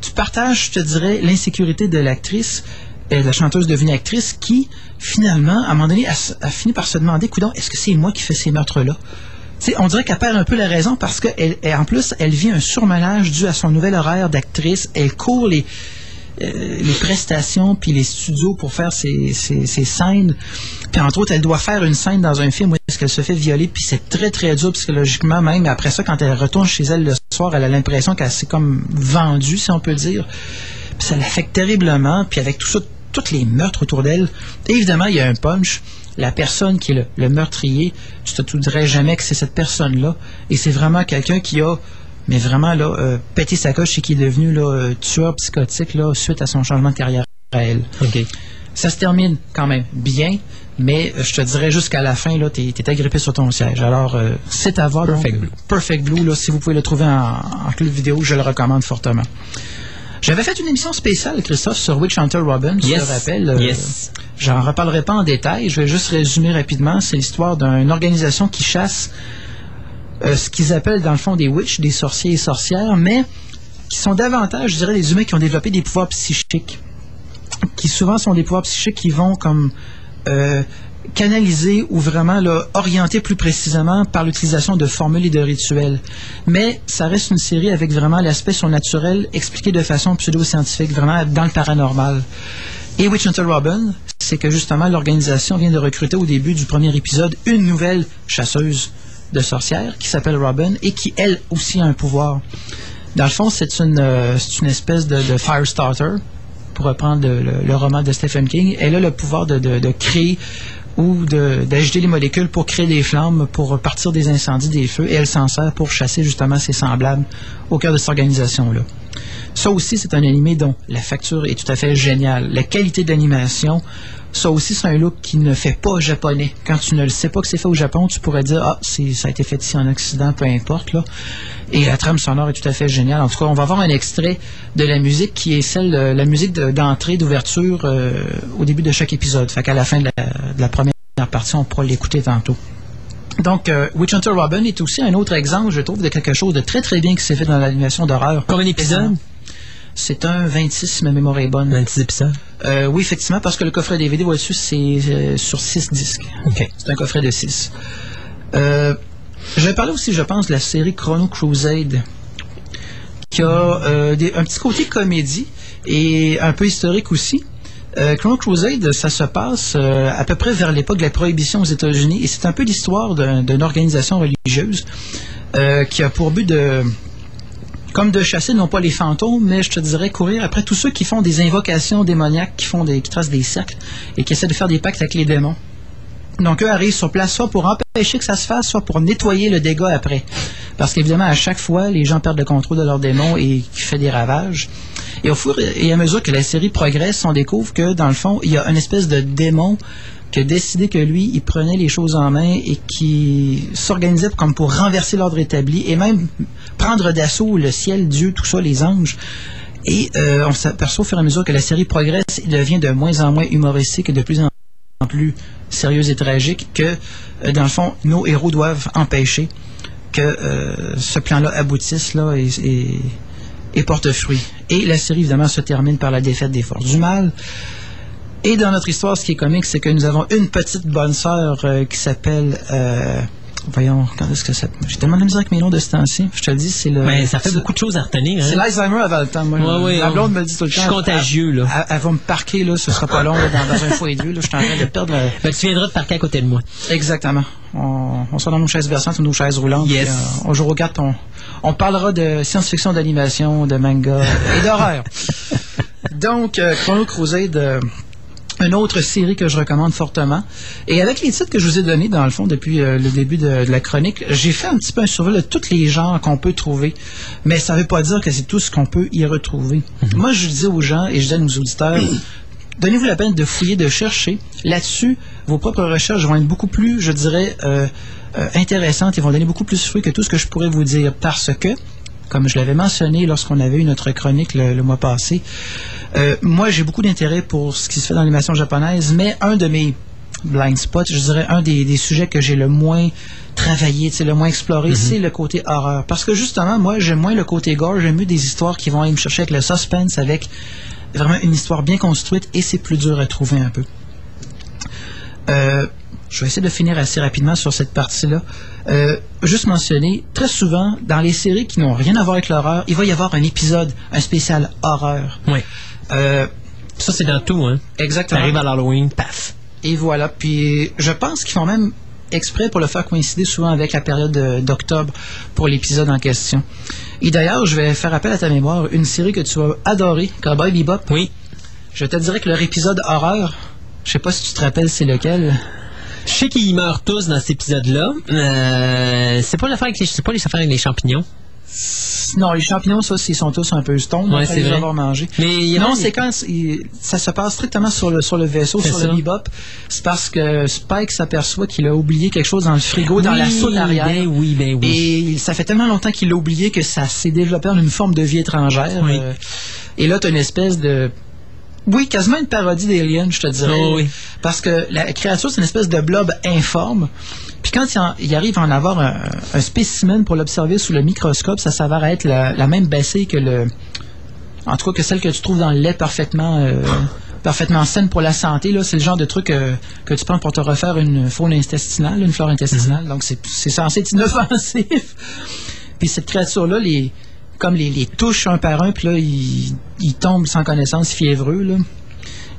tu partages, je te dirais, l'insécurité de l'actrice, euh, de la chanteuse devenue actrice, qui finalement, à un moment donné, a, fini par se demander, coudon, est-ce que c'est moi qui fais ces meurtres-là? Tu sais, on dirait qu'elle perd un peu la raison parce que elle, elle- en plus, elle vit un surmenage dû à son nouvel horaire d'actrice. Elle court les, euh, prestations puis les studios pour faire ses, scènes. Puis entre autres, elle doit faire une scène dans un film où est-ce qu'elle se fait violer, puis c'est très très dur psychologiquement même. Après ça, quand elle retourne chez elle le soir, elle a l'impression qu'elle s'est comme vendue, si on peut dire. Puis ça l'affecte terriblement. Puis avec tout ça, tous les meurtres autour d'elle, évidemment, il y a un punch. La personne qui est le, le meurtrier, tu te douterais jamais que c'est cette personne-là. Et c'est vraiment quelqu'un qui a, mais vraiment, là, euh, pété sa coche et qui est devenu là, euh, tueur psychotique là, suite à son changement de carrière à elle. Ça se termine quand même bien, mais euh, je te dirais jusqu'à la fin, là, t'es, t'es agrippé sur ton siège. Alors, euh, c'est à voir. donc, Perfect Blue. Perfect Blue, là, si vous pouvez le trouver en, en club vidéo, je le recommande fortement. J'avais fait une émission spéciale, Christophe, sur Witch Hunter Robin, tu Yes. te rappelles. euh, Yes. J'en reparlerai pas en détail, je vais juste résumer rapidement. C'est l'histoire d'une organisation qui chasse euh, ce qu'ils appellent dans le fond des witches, des sorciers et sorcières, mais qui sont davantage, je dirais, des humains qui ont développé des pouvoirs psychiques, qui souvent sont des pouvoirs psychiques qui vont comme euh, canaliser ou vraiment là, orienter plus précisément par l'utilisation de formules et de rituels. Mais ça reste une série avec vraiment l'aspect surnaturel expliqué de façon pseudo-scientifique, vraiment dans le paranormal. Et Witch Hunter Robin, c'est que justement l'organisation vient de recruter au début du premier épisode une nouvelle chasseuse de sorcières qui s'appelle Robin et qui elle aussi a un pouvoir. Dans le fond, c'est une, euh, une espèce de, de Firestarter, pour reprendre le, roman de Stephen King. Elle a le pouvoir de, créer ou d'agiter les molécules pour créer des flammes, pour partir des incendies, des feux, et elle s'en sert pour chasser justement ses semblables au cœur de cette organisation-là. Ça aussi, c'est un animé dont la facture est tout à fait géniale. La qualité d'animation, ça aussi, c'est un look qui ne fait pas japonais. Quand tu ne le sais pas que c'est fait au Japon, tu pourrais dire, ah, ça a été fait ici en Occident, peu importe, là. Et la trame sonore est tout à fait géniale. En tout cas, on va voir un extrait de la musique qui est celle, de, la musique de- d'entrée, d'ouverture euh, au début de chaque épisode. Fait qu'à la fin de la, de la première partie, on pourra l'écouter tantôt. Donc, euh, Witch Hunter Robin est aussi un autre exemple, je trouve, de quelque chose de très très bien qui s'est fait dans l'animation d'horreur. Combien d'épisodes? C'est un 26, si ma mémoire est bonne. 26 épisodes? Euh, oui, effectivement, parce que le coffret DVD, dessus c'est euh, sur 6 disques. OK. C'est un coffret de 6. Euh, je vais parler aussi, je pense, de la série Chrono Crusade, qui a des- un petit côté comédie et un peu historique aussi. Chrono Crusade, ça se passe à peu près vers l'époque de la prohibition aux États-Unis et c'est un peu l'histoire d'un- d'une organisation religieuse qui a pour but de comme de chasser non pas les fantômes, mais je te dirais courir après tous ceux qui font des invocations démoniaques, qui font des qui tracent des cercles et qui essaient de faire des pactes avec les démons. Donc eux arrivent sur place soit pour empêcher que ça se fasse, soit pour nettoyer le dégât après. Parce qu'évidemment, à chaque fois, les gens perdent le contrôle de leurs démons et qui fait des ravages. Et au fur et à mesure que la série progresse, on découvre que, dans le fond, il y a une espèce de démon qui a décidé que lui, il prenait les choses en main et qui s'organisait comme pour renverser l'ordre établi et même prendre d'assaut le ciel, Dieu, tout ça, les anges. Et euh, on s'aperçoit au fur et à mesure que la série progresse, il devient de moins en moins humoristique et de plus en plus sérieuse et tragique que, euh, dans le fond, nos héros doivent empêcher que euh, ce plan-là aboutisse là, et, et- et porte fruit. Et la série, évidemment, se termine par la défaite des forces du mal. Et dans notre histoire, ce qui est comique, c'est que nous avons une petite bonne sœur euh, qui s'appelle... euh, voyons, quand est-ce que ça... J'ai tellement de misère avec mes noms de ce temps-ci. Je te le dis, c'est le... Mais ça fait c'est- beaucoup de choses à retenir. c'est Hein? l'Alzheimer avant le temps. Moi, Ouais, ouais, la on- blonde me le dit tout le je temps. suis contagieux, Elle- là. Elle, elle va me parquer, là. Ce sera pas long, là, dans, dans un foyer de là. Je suis en train de perdre... la- Fait que tu viendras te parquer à côté de moi. Exactement. On, on sera dans nos chaises berçantes ou nos chaises roulantes. Yes. puis, euh, on jouera aux cartes. On, on parlera de science-fiction, d'animation, de manga et d'horreur. Donc, euh, Chrono Crusade, euh, une autre série que je recommande fortement. Et avec les titres que je vous ai donnés, dans le fond, depuis euh, le début de, de la chronique, j'ai fait un petit peu un survol de tous les genres qu'on peut trouver. Mais ça ne veut pas dire que c'est tout ce qu'on peut y retrouver. Moi, je dis aux gens, et je donne aux auditeurs, donnez-vous la peine de fouiller, de chercher. Là-dessus, vos propres recherches vont être beaucoup plus, je dirais, euh, euh, intéressantes et vont donner beaucoup plus fruit que tout ce que je pourrais vous dire. Parce que, comme je l'avais mentionné lorsqu'on avait eu notre chronique le, le mois passé, euh, moi, j'ai beaucoup d'intérêt pour ce qui se fait dans l'animation japonaise, mais un de mes blind spots, je dirais, un des, des sujets que j'ai le moins travaillé, le moins exploré, c'est le côté horreur. Parce que justement, moi, j'aime moins le côté gore, j'aime mieux des histoires qui vont aller me chercher avec le suspense, avec vraiment une histoire bien construite, et c'est plus dur à trouver un peu. Euh, je vais essayer de finir assez rapidement sur cette partie-là. Euh, juste mentionner, très souvent, dans les séries qui n'ont rien à voir avec l'horreur, il va y avoir un épisode, un spécial horreur. Oui. Euh, Ça, c'est dans tout, hein. exactement. T'arrives à l'Halloween, paf. Et voilà. Puis je pense qu'ils font même exprès pour le faire coïncider souvent avec la période de- d'octobre pour l'épisode en question. Et d'ailleurs, je vais faire appel à ta mémoire, une série que tu vas adorer, Cowboy Bebop. Oui. Je te dirais que leur épisode horreur, je sais pas si tu te rappelles c'est lequel. Je sais qu'ils meurent tous dans cet épisode-là. Euh, c'est pas l'affaire avec les, c'est pas les affaires avec les champignons. Non, les champignons, ça, ils sont tous un peu stone Ouais, c'est avoir mangés. Mais il y en a- non, c'est quand il- ça se passe strictement sur le sur le vaisseau, sur ça. le bebop. C'est parce que Spike s'aperçoit qu'il a oublié quelque chose dans le frigo, dans la Oui, soute arrière. Ben oui, ben oui. Et ça fait tellement longtemps qu'il l'a oublié que ça s'est développé en une forme de vie étrangère. Oui. Euh, et là, tu as une espèce de. Oui, quasiment une parodie d'Alien, je te dirais. Oh oui. Parce que la créature, c'est une espèce de blob informe. Puis quand il, en- il arrive à en avoir un, un spécimen pour l'observer sous le microscope, ça s'avère être la, la même baissée que le. En tout cas, que celle que tu trouves dans le lait parfaitement. euh, parfaitement saine pour la santé là c'est le genre de truc euh, que tu prends pour te refaire une faune intestinale une flore intestinale Mhm. donc c'est c'est censé être inoffensif puis cette créature-là, les, comme les, les touche un par un, puis là, il, il tombe sans connaissance, fiévreux. Là.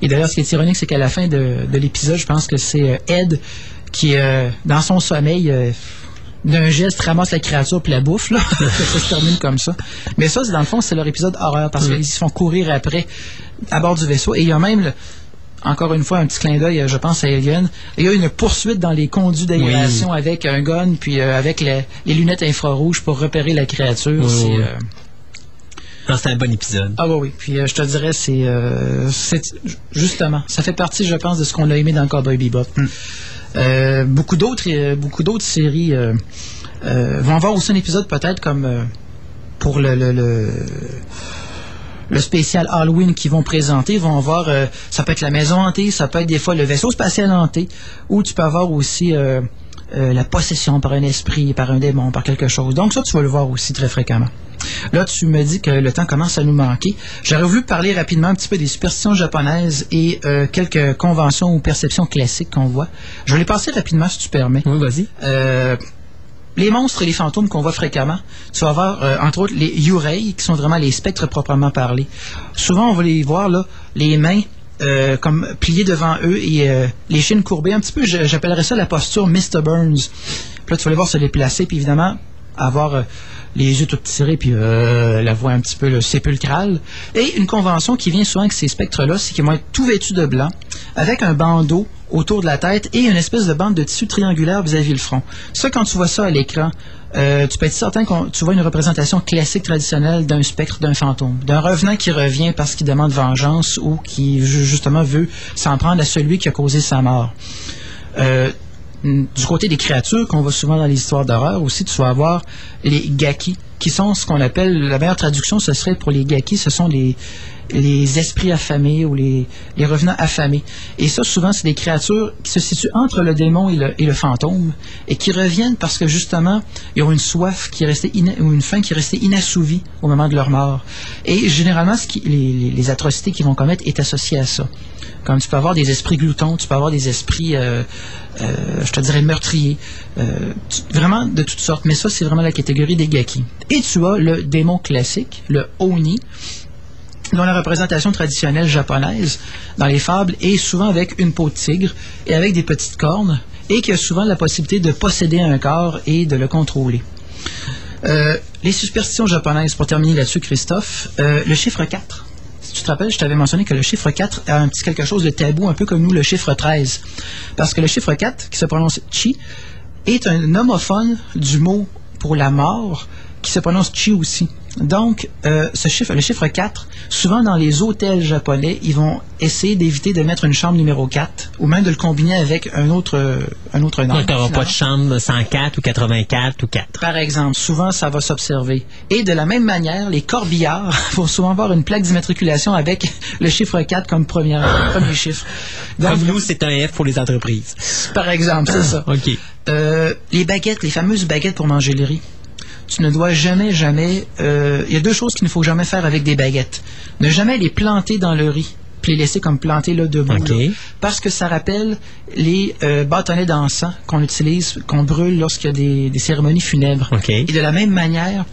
Et d'ailleurs, ce qui est ironique, c'est qu'à la fin de, de l'épisode, je pense que c'est euh, Ed qui, euh, dans son sommeil, euh, d'un geste, ramasse la créature puis la bouffe. Là. ça se termine comme ça. Mais ça, c'est dans le fond, c'est leur épisode horreur, parce qu'ils se font courir après à bord du vaisseau. Et il y a même... le- encore une fois, un petit clin d'œil, euh, je pense, à Alien. Il y a une poursuite dans les conduits d'aération avec un gun, puis euh, avec les, les lunettes infrarouges pour repérer la créature. Oui, C'est, oui. euh, Non, c'est un bon épisode. Ah oui, oui. Puis euh, je te dirais, c'est, c'est justement, ça fait partie, je pense, de ce qu'on a aimé dans Cowboy Bebop. Euh, beaucoup d'autres, beaucoup d'autres séries vont avoir aussi un épisode peut-être comme pour le, le, le le spécial Halloween qu'ils vont présenter, ils vont avoir, euh, ça peut être la maison hantée, ça peut être des fois le vaisseau spatial hanté, ou tu peux avoir aussi euh, euh, la possession par un esprit, par un démon, par quelque chose. Donc ça, tu vas le voir aussi très fréquemment. Là, tu me dis que le temps commence à nous manquer. J'aurais voulu parler rapidement un petit peu des superstitions japonaises et euh, quelques conventions ou perceptions classiques qu'on voit. Je vais les passer rapidement, si tu permets. Oui, vas-y. Euh, les monstres et les fantômes qu'on voit fréquemment, tu vas voir, euh, entre autres, les yurei, qui sont vraiment les spectres proprement parlés. Souvent, on va les voir, là, les mains euh, comme pliées devant eux et euh, les chines courbées. Un petit peu, j'appellerais ça la posture Mr. Burns. Puis là, tu vas les voir se déplacer, puis évidemment, avoir les yeux tout tirés, puis la voix un petit peu là, sépulcrale. Et une convention qui vient souvent avec ces spectres-là, c'est qu'ils vont être tout vêtus de blanc, avec un bandeau autour de la tête et une espèce de bande de tissu triangulaire vis-à-vis le front. Ça, quand tu vois ça à l'écran, euh, tu peux être certain que tu vois une représentation classique traditionnelle d'un spectre, d'un fantôme, d'un revenant qui revient parce qu'il demande vengeance ou qui ju- justement veut s'en prendre à celui qui a causé sa mort. Euh, du côté des créatures qu'on voit souvent dans les histoires d'horreur aussi, tu vas avoir les gaki, qui sont ce qu'on appelle, la meilleure traduction, ce serait pour les gaki, ce sont les, les esprits affamés ou les, les revenants affamés. Et ça, souvent, c'est des créatures qui se situent entre le démon et le, et le fantôme et qui reviennent parce que justement, ils ont une soif qui est restée ina- ou une faim qui est restée inassouvie au moment de leur mort. Et généralement, ce qui, les, les- atrocités qu'ils vont commettre est associé à ça. Comme tu peux avoir des esprits gloutons, tu peux avoir des esprits, euh, euh, je te dirais, meurtriers. euh, vraiment de toutes sortes. Mais ça, c'est vraiment la catégorie des gaki. Et tu as le démon classique, le Oni, dont la représentation traditionnelle japonaise dans les fables est souvent avec une peau de tigre et avec des petites cornes et qui a souvent la possibilité de posséder un corps et de le contrôler. Euh, les superstitions japonaises, pour terminer là-dessus, Christophe, euh, le chiffre 4. Si tu te rappelles, je t'avais mentionné que le chiffre 4 a un petit quelque chose de tabou, un peu comme nous, le chiffre 13. Parce que le chiffre 4, qui se prononce chi, est un homophone du mot pour la mort, qui se prononce chi aussi. Donc, euh, ce chiffre, le chiffre 4, souvent dans les hôtels japonais, ils vont essayer d'éviter de mettre une chambre numéro 4, ou même de le combiner avec un autre, euh, un autre nombre. Donc, t'auras pas de chambre 104 ou 84 ou 4. Par exemple, souvent ça va s'observer. Et de la même manière, les corbillards vont souvent avoir une plaque d'immatriculation avec le chiffre 4 comme premier, premier chiffre. Donc, Comme nous, c'est un F pour les entreprises. par exemple, c'est ça. OK. Euh, les baguettes, les fameuses baguettes pour manger le riz. Tu ne dois jamais, jamais. euh, Il y a deux choses qu'il ne faut jamais faire avec des baguettes. Ne jamais les planter dans le riz, puis les laisser comme plantés là debout. OK. là. parce que ça rappelle les euh, bâtonnets d'encens qu'on utilise, qu'on brûle lorsqu'il y a des, des cérémonies funèbres. OK. Et de la même manière,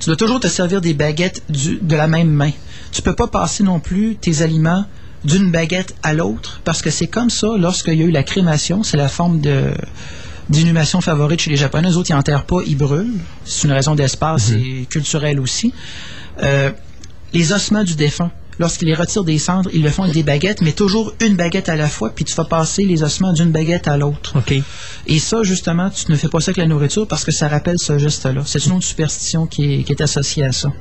tu dois toujours te servir des baguettes du- de la même main. Tu peux pas passer non plus tes aliments d'une baguette à l'autre, parce que c'est comme ça lorsqu'il y a eu la crémation, c'est la forme de d'inhumation favorite chez les Japonais. Eux autres, ils enterrent pas, ils brûlent. C'est une raison d'espace et culturelle aussi. Euh, les ossements du défunt, lorsqu'ils les retirent des cendres, ils le font avec des baguettes, mais toujours une baguette à la fois, puis tu vas passer les ossements d'une baguette à l'autre. Et ça, justement, tu ne fais pas ça avec la nourriture parce que ça rappelle ce geste-là. C'est une autre superstition qui est, qui est associée à ça.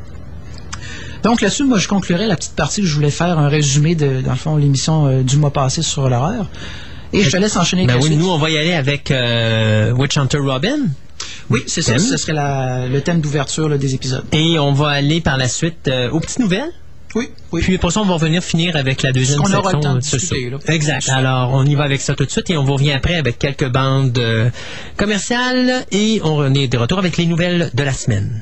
Donc là-dessus, moi, je conclurai la petite partie que je voulais faire, un résumé de, dans le fond, l'émission euh, du mois passé sur l'horreur. Et je te laisse enchaîner Ben oui, suite. nous, on va y aller avec euh, Witch Hunter Robin. Oui, c'est ça. Ce serait la- le thème d'ouverture des épisodes. Et on va aller par la suite euh, aux petites nouvelles. Oui, oui. Puis pour ça, on va revenir finir avec la deuxième qu'on section. aura le de discuter, là. Exact. Alors, on y va avec ça tout de suite et on vous revient après avec quelques bandes euh, commerciales et on est de retour avec les nouvelles de la semaine.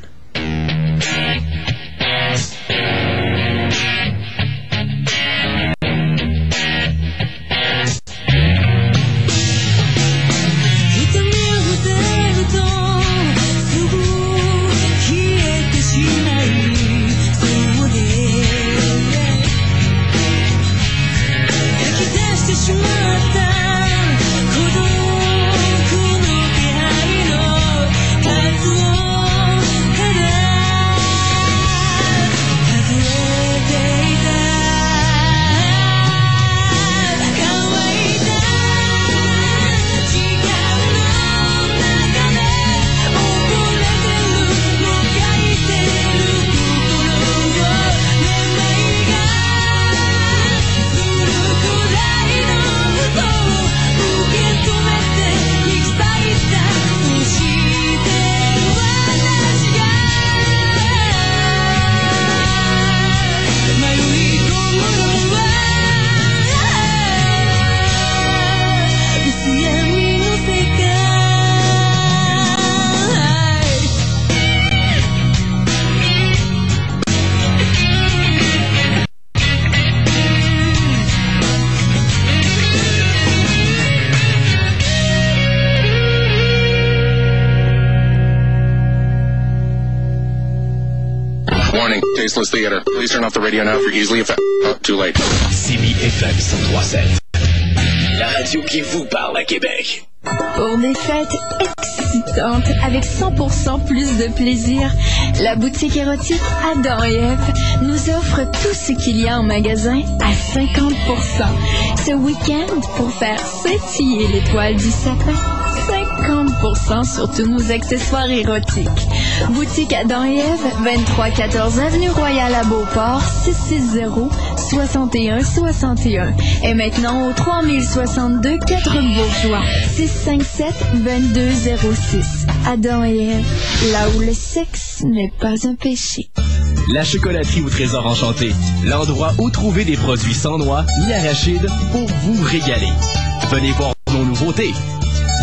Warning, tasteless theater. Please turn off the radio now if you're easily offended. Oh, too late. CBFM 1037. La radio qui vous parle à Québec. Pour des fêtes excitantes avec 100% plus de plaisir, la boutique érotique Adam et Ève nous offre tout ce qu'il y a en magasin à 50%. Ce week-end, pour faire scintiller l'étoile du sapin, 50% sur tous nos accessoires érotiques. Boutique Adam et Ève, 2314 Avenue Royale à Beauport, 660 61 61. Et maintenant au 3062 4 Bourgeois, 657 2206. Adam et Ève, là où le sexe n'est pas un péché. La chocolaterie au trésor enchanté. L'endroit où trouver des produits sans noix ni arachides pour vous régaler. Venez voir nos nouveautés.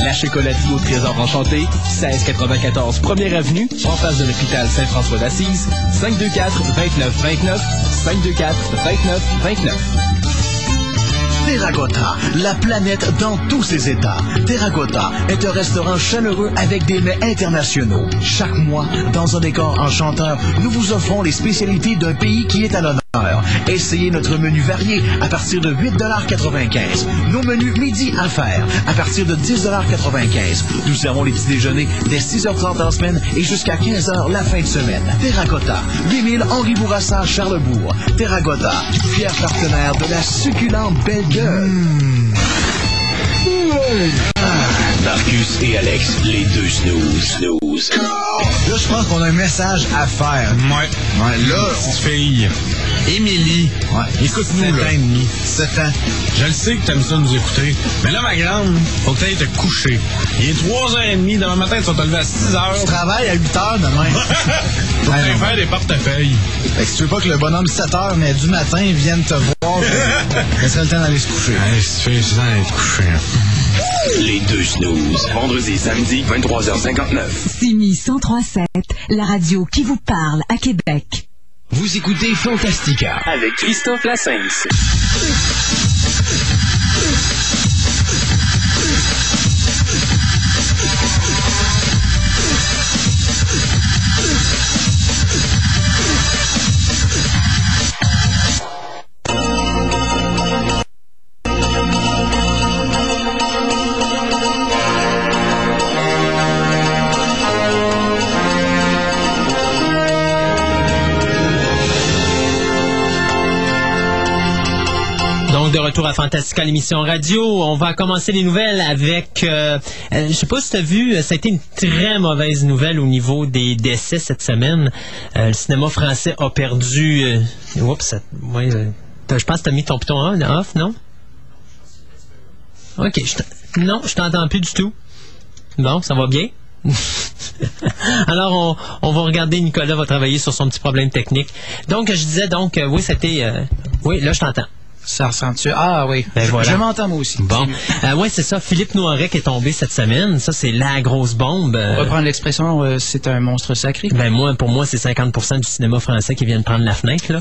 La chocolaterie au trésor enchanté, 1694 1er Avenue, en face de l'hôpital Saint-François d'Assise, 524 29 29, 524 29 29. Terracotta, la planète dans tous ses états. Terracotta est un restaurant chaleureux avec des mets internationaux. Chaque mois, dans un décor enchanteur, nous vous offrons les spécialités d'un pays qui est à l'honneur. Essayez notre menu varié à partir de 8,95 Nos menus midi à faire à partir de 10,95 Nous servons les petits déjeuners dès 6h30 en semaine et jusqu'à 15h la fin de semaine. Terracotta, 8000 Henri Bourassa, Charlebourg. Terracotta, fier partenaire de la succulente belle gueule. Marcus et Alex, les deux snooze. snooze. Là, je pense qu'on a un message à faire. Ouais. Ouais, là. Petite fille. Émilie. Ouais. Écoute-nous, 7 là. ans et demi. 7 ans. Je le sais que t'aimes ça nous écouter. Mais là, ma grande, faut que t'ailles te coucher. Il est 3h30. Demain matin, tu vas te lever à 6h. Tu travailles à 8 heures demain. Faut que faire des portefeuilles. Fait que si tu veux pas que le bonhomme 7 heures, mais du matin, vienne te voir, ça serait le temps d'aller se coucher. Allez, si tu fais ça, allez te coucher. Les deux snooze. Vendredi, samedi, 23h59. Simi 1037, la radio qui vous parle à Québec. Vous écoutez Fantastica avec Christophe Lassens. Retour à Fantastica, l'émission radio. On va commencer les nouvelles avec... euh, euh, je sais pas si tu as vu, euh, ça a été une très mauvaise nouvelle au niveau des décès cette semaine. Euh, le cinéma français a perdu... euh, oups, je pense que tu as mis ton piton on, off, non? OK. non, je t'entends plus du tout. Bon, ça va bien? Alors, on, va regarder. Nicolas va travailler sur son petit problème technique. Donc, je disais donc, oui, c'était... oui, là, je t'entends. Ça ressemble-tu? Ah oui. Ben je, voilà. je m'entends moi aussi. Bon, euh, ouais, c'est ça. Philippe Noiret qui est tombé cette semaine. Ça, c'est la grosse bombe. Euh, On va prendre l'expression, euh, c'est un monstre sacré. ben moi, pour moi, c'est 50% du cinéma français qui vient de prendre la fenêtre. Là.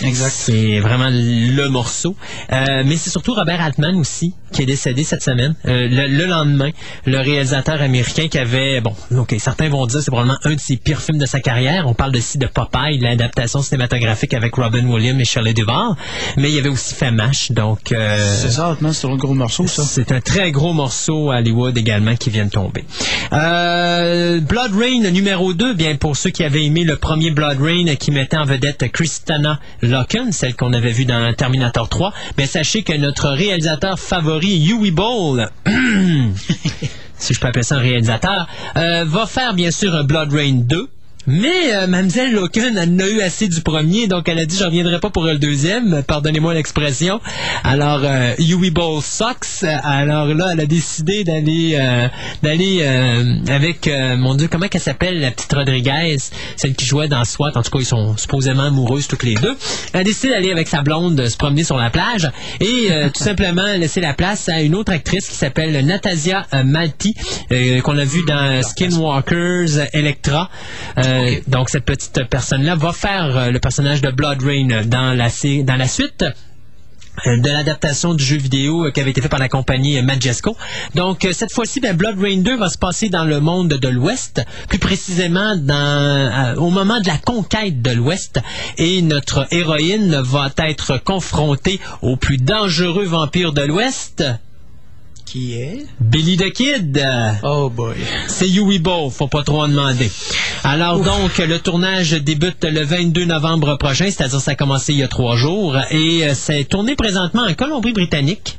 Exact. C'est vraiment le morceau. Euh, mais c'est surtout Robert Altman aussi qui est décédé cette semaine. Euh, le, le lendemain, le réalisateur américain qui avait, bon, ok, certains vont dire c'est probablement un de ses pires films de sa carrière. On parle aussi de Popeye, l'adaptation cinématographique avec Robin Williams et Shirley Duvall. Mais il y avait aussi fait MASH, donc... euh, C'est ça, c'est un gros morceau, ça. c'est un très gros morceau à Hollywood également qui vient de tomber. Euh, Blood Rain numéro 2, bien pour ceux qui avaient aimé le premier Blood Rain qui mettait en vedette Christina Loken, celle qu'on avait vue dans Terminator 3, mais sachez que notre réalisateur favori, Huey Ball, si je peux appeler ça un réalisateur, euh, va faire bien sûr un Blood Rain 2. Mais euh, Mademoiselle Loken, elle en a eu assez du premier, donc elle a dit je reviendrai pas pour le deuxième, pardonnez-moi l'expression. Alors euh, Huey Ball sucks. Alors là, elle a décidé d'aller euh, d'aller euh, avec euh, mon Dieu, comment qu'elle s'appelle la petite Rodriguez, celle qui jouait dans SWAT. En tout cas, ils sont supposément amoureuses toutes les deux. Elle a décidé d'aller avec sa blonde euh, se promener sur la plage et euh, tout simplement laisser la place à une autre actrice qui s'appelle Natasia euh, Malti, euh, qu'on a vu dans Skinwalkers, euh, Euh, Donc cette petite personne-là va faire euh, le personnage de Blood Rain dans la, suite euh, de l'adaptation du jeu vidéo qui avait été fait par la compagnie Majesco. Donc cette fois-ci, ben, Blood Rain 2 va se passer dans le monde de l'Ouest, plus précisément au moment de la conquête de l'Ouest, et notre héroïne va être confrontée au plus dangereux vampire de l'Ouest. Qui est? Billy the Kid. Oh boy. C'est Yui Bo, faut pas trop en demander. Alors donc, le tournage débute le 22 novembre prochain, c'est-à-dire ça a commencé il y a trois jours, et euh, c'est tourné présentement en Colombie-Britannique.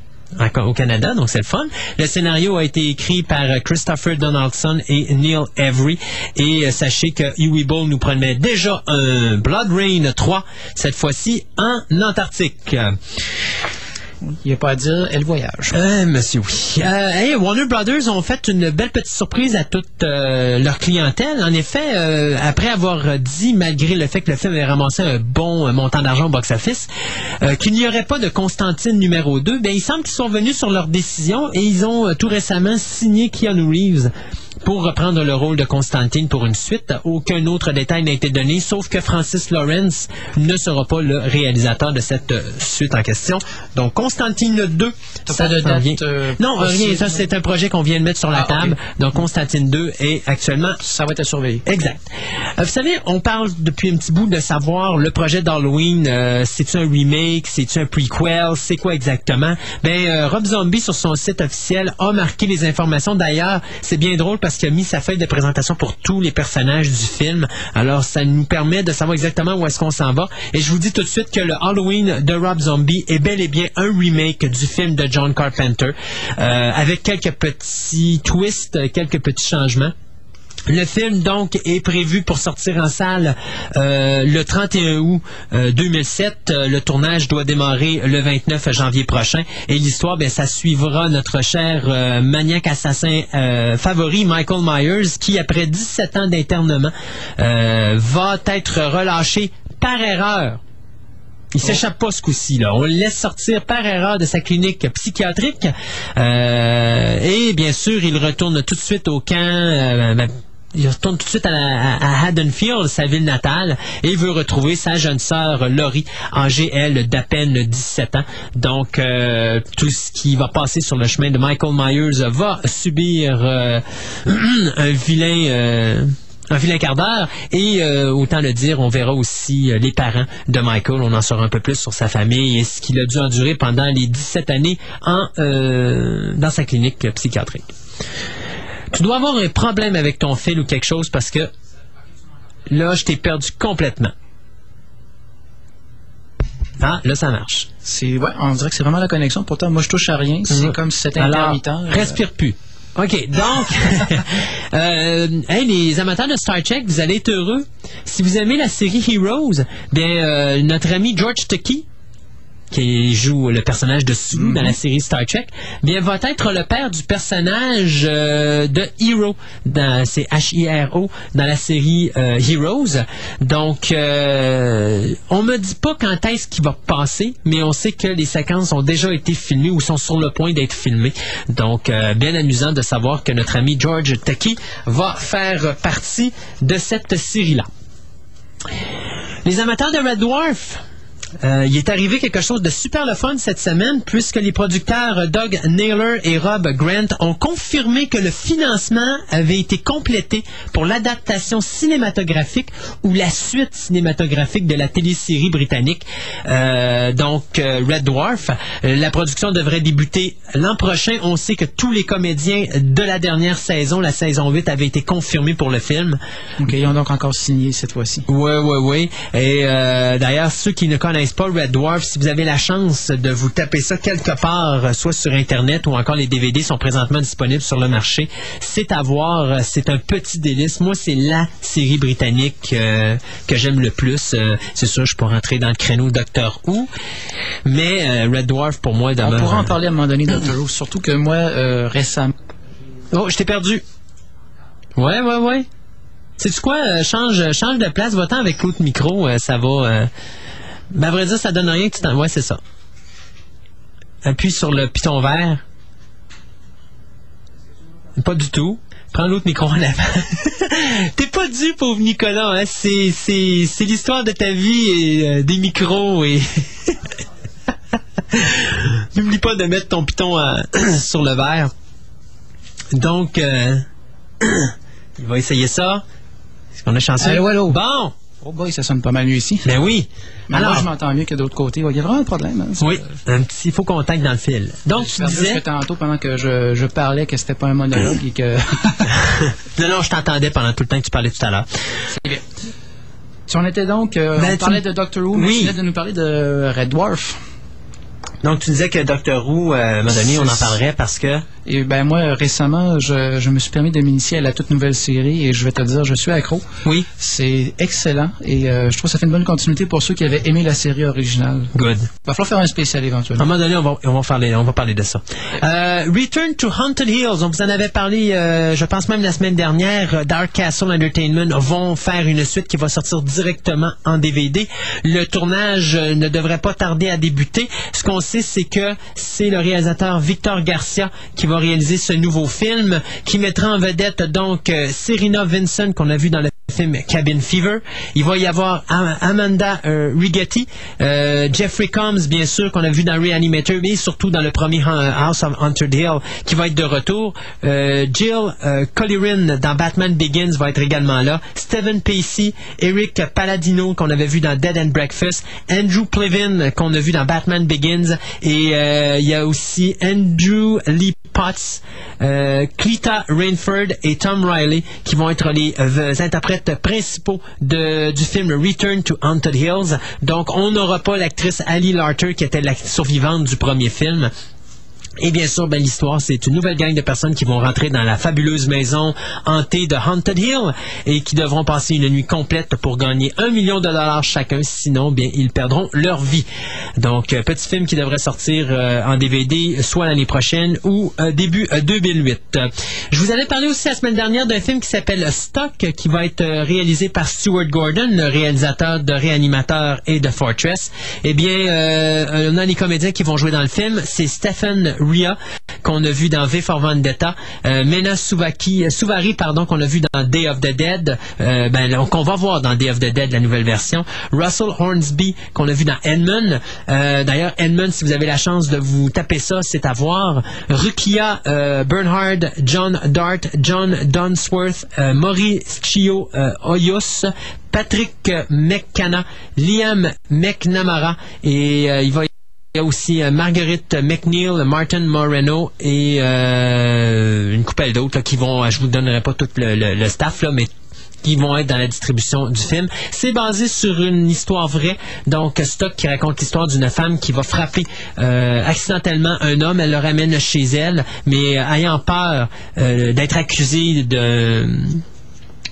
Au Canada, donc c'est le fun. Le scénario a été écrit par euh, Christopher Donaldson et Neil Avery. Et euh, sachez que Huey Ball nous promet déjà un Blood Rain 3, cette fois-ci en Antarctique. Il n'y a pas à dire, elle voyage. Euh, monsieur, oui. Euh, hey, Warner Brothers ont fait une belle petite surprise à toute euh, leur clientèle. En effet, euh, après avoir dit, malgré le fait que le film avait ramassé un bon montant d'argent au box-office, euh, qu'il n'y aurait pas de Constantine numéro 2, ben, il semble qu'ils sont venus sur leur décision et ils ont tout récemment signé Keanu Reeves pour reprendre le rôle de Constantine pour une suite. Aucun autre détail n'a été donné, sauf que Francis Lawrence ne sera pas le réalisateur de cette euh, suite en question. Donc, Constantine 2, T'as ça de date, euh, non, possible? rien. Ça, c'est un projet qu'on vient de mettre sur la Ah, table. Donc, Constantine 2 est actuellement... Ça va être à surveiller. Exact. Euh, vous savez, on parle depuis un petit bout de savoir le projet d'Halloween, euh, c'est-tu un remake, c'est-tu un prequel, c'est quoi exactement? Ben, Rob Zombie, sur son site officiel, a marqué les informations. D'ailleurs, c'est bien drôle parce qu'il a mis sa feuille de présentation pour tous les personnages du film. Alors, ça nous permet de savoir exactement où est-ce qu'on s'en va. Et je vous dis tout de suite que le Halloween de Rob Zombie est bel et bien un remake du film de John Carpenter, euh, avec quelques petits twists, quelques petits changements. Le film, donc, est prévu pour sortir en salle euh, le 31 août euh, 2007. Euh, le tournage doit démarrer le 29 janvier prochain. Et l'histoire, ben, ça suivra notre cher euh, maniaque assassin euh, favori, Michael Myers, qui, après 17 ans d'internement, euh, va être relâché par erreur il s'échappe pas ce coup-ci. Là. On le laisse sortir par erreur de sa clinique psychiatrique. Euh, et bien sûr, il retourne tout de suite au camp. euh, ben, il retourne tout de suite à, à Haddonfield, sa ville natale, et veut retrouver sa jeune sœur Laurie, âgée, elle, d'à peine 17 ans. Donc, euh, tout ce qui va passer sur le chemin de Michael Myers va subir euh, un vilain... euh, un vilain quart d'heure. Et autant le dire, on verra aussi les parents de Michael. On en saura un peu plus sur sa famille et ce qu'il a dû endurer pendant les 17 années en, dans sa clinique psychiatrique. Tu dois avoir un problème avec ton fil ou quelque chose parce que là, je t'ai perdu complètement. Ah, là, ça marche. C'est, ouais, on dirait que c'est vraiment la connexion. Pourtant, moi, je touche à rien. C'est Mhm. comme si c'était Alors, intermittent. respire plus. OK, donc, euh, hey, les amateurs de Star Trek, vous allez être heureux. Si vous aimez la série Heroes, bien, euh, notre ami George Takei, qui joue le personnage de Sulu dans la série Star Trek, bien, va être le père du personnage euh, de Hero, dans, c'est H-I-R-O, dans la série euh, Heroes. Donc, euh, on me dit pas quand est-ce qu'il va passer, mais on sait que les séquences ont déjà été filmées ou sont sur le point d'être filmées. Donc, euh, bien amusant de savoir que notre ami George Takei va faire partie de cette série-là. Les amateurs de Red Dwarf, euh, il est arrivé quelque chose de super le fun cette semaine puisque les producteurs Doug Naylor et Rob Grant ont confirmé que le financement avait été complété pour l'adaptation cinématographique ou la suite cinématographique de la télésérie britannique. Euh, donc euh, Red Dwarf. Euh, La production devrait débuter l'an prochain. On sait que tous les comédiens de la dernière saison, la saison 8, avaient été confirmés pour le film. OK, ils ont donc encore signé cette fois-ci. Oui, oui, oui. Et euh, d'ailleurs, ceux qui ne connaissent pas Red Dwarf, si vous avez la chance de vous taper ça quelque part, euh, soit sur Internet ou encore les DVD sont présentement disponibles sur le marché, c'est à voir. euh, C'est un petit délice. Moi, c'est la série britannique euh, que j'aime le plus. Euh, c'est sûr, je peux rentrer dans le créneau Doctor Who, mais euh, Red Dwarf, pour moi, On demeure... pourra en parler à un moment donné, Dr. Who, surtout que moi, récemment... Oh, je t'ai perdu. Ouais, ouais, ouais. Sais-tu quoi? euh, change, change de place, va-t'en avec l'autre micro, euh, ça va. Euh... Ben, à vrai dire, ça donne rien que tu t'en. Ouais, c'est ça. Appuie sur le piton vert. Pas du tout. Prends l'autre micro en avant. T'es pas dû, pauvre Nicolas. Hein? C'est, c'est, c'est l'histoire de ta vie et euh, des micros et. N'oublie pas de mettre ton piton euh, sur le verre. Donc, euh, il va essayer ça. Est-ce qu'on a chanceux? Allô, allô? Bon, Oh boy, ça sonne pas mal mieux ici. Ben oui. Mais Alors- moi, je m'entends mieux que d'autre côté. Il y a vraiment un problème. Hein, Oui, un petit faux contact dans le fil. Donc, tu Je disais disais... que tantôt, pendant que je, je parlais, que c'était pas un monologue et que... Non, non, je t'entendais pendant tout le temps que tu parlais tout à l'heure. si on était donc... euh, Ben, on tu- parlait de Doctor Who, mais Oui. tu venais de nous parler de Red Dwarf. Donc, tu disais que Dr. Who, euh, à un moment donné, on en parlerait parce que... Et ben moi, récemment, je, je me suis permis de m'initier à la toute nouvelle série et je vais te dire, je suis accro. Oui. C'est excellent et euh, je trouve que ça fait une bonne continuité pour ceux qui avaient aimé la série originale. Good. Va falloir faire un spécial À un éventuellement. moment donné, on va, on va, parler, on va parler de ça. Euh, Return to Haunted Hills, on vous en avait parlé, euh, je pense même la semaine dernière. euh, Dark Castle Entertainment vont faire une suite qui va sortir directement en DVD. Le tournage euh, ne devrait pas tarder à débuter. Ce qu'on sait, c'est que c'est le réalisateur Victor Garcia qui va réaliser ce nouveau film, qui mettra en vedette donc euh, Serena Vincent qu'on a vu dans le film Cabin Fever. Il va y avoir Am- Amanda euh, Rigetti, euh, Jeffrey Combs, bien sûr, qu'on a vu dans Reanimator, mais surtout dans le premier House of Haunted Hill, qui va être de retour. Euh, Jill euh, Collirin dans Batman Begins va être également là. Stephen Pacey, Eric Palladino, qu'on avait vu dans Dead and Breakfast. Andrew Plevin, qu'on a vu dans Batman Begins. Et il y a aussi Andrew Lee Potts, Cleta Rainford et Tom Riley qui vont être les euh, principaux de, du film Return to Haunted Hills. Donc, on n'aura pas l'actrice Ali Larter qui était la survivante du premier film. Et bien sûr, ben, l'histoire, c'est une nouvelle gang de personnes qui vont rentrer dans la fabuleuse maison hantée de Haunted Hill et qui devront passer une nuit complète pour gagner un million de dollars chacun. Sinon, bien, ils perdront leur vie. Donc, euh, petit film qui devrait sortir euh, en DVD soit l'année prochaine ou euh, début euh, 2008. Euh, Je vous avais parlé aussi la semaine dernière d'un film qui s'appelle Stock, qui va être réalisé par Stuart Gordon, le réalisateur de Réanimateur et de Fortress. Eh bien, on a les comédiens qui vont jouer dans le film. C'est Stephen Ria, qu'on a vu dans V for Vendetta, euh, Mena Souvaki, euh, Souvari, pardon, qu'on a vu dans Day of the Dead, euh, ben, qu'on va voir dans Day of the Dead, la nouvelle version. Russell Hornsby, qu'on a vu dans Edmund. D'ailleurs, Edmund, si vous avez la chance de vous taper ça, c'est à voir. Rukia Bernhard, John Dart, John Dunsworth, Mauricio Hoyos, Patrick McCanna, Liam McNamara et il va il y a aussi euh, Marguerite McNeil, Martin Moreno et euh, une couple d'autres qui vont, je vous donnerai pas tout le, staff, mais qui vont être dans la distribution du film. C'est basé sur une histoire vraie, donc Stock qui raconte l'histoire d'une femme qui va frapper euh, accidentellement un homme, elle le ramène chez elle, mais euh, ayant peur euh, d'être accusée de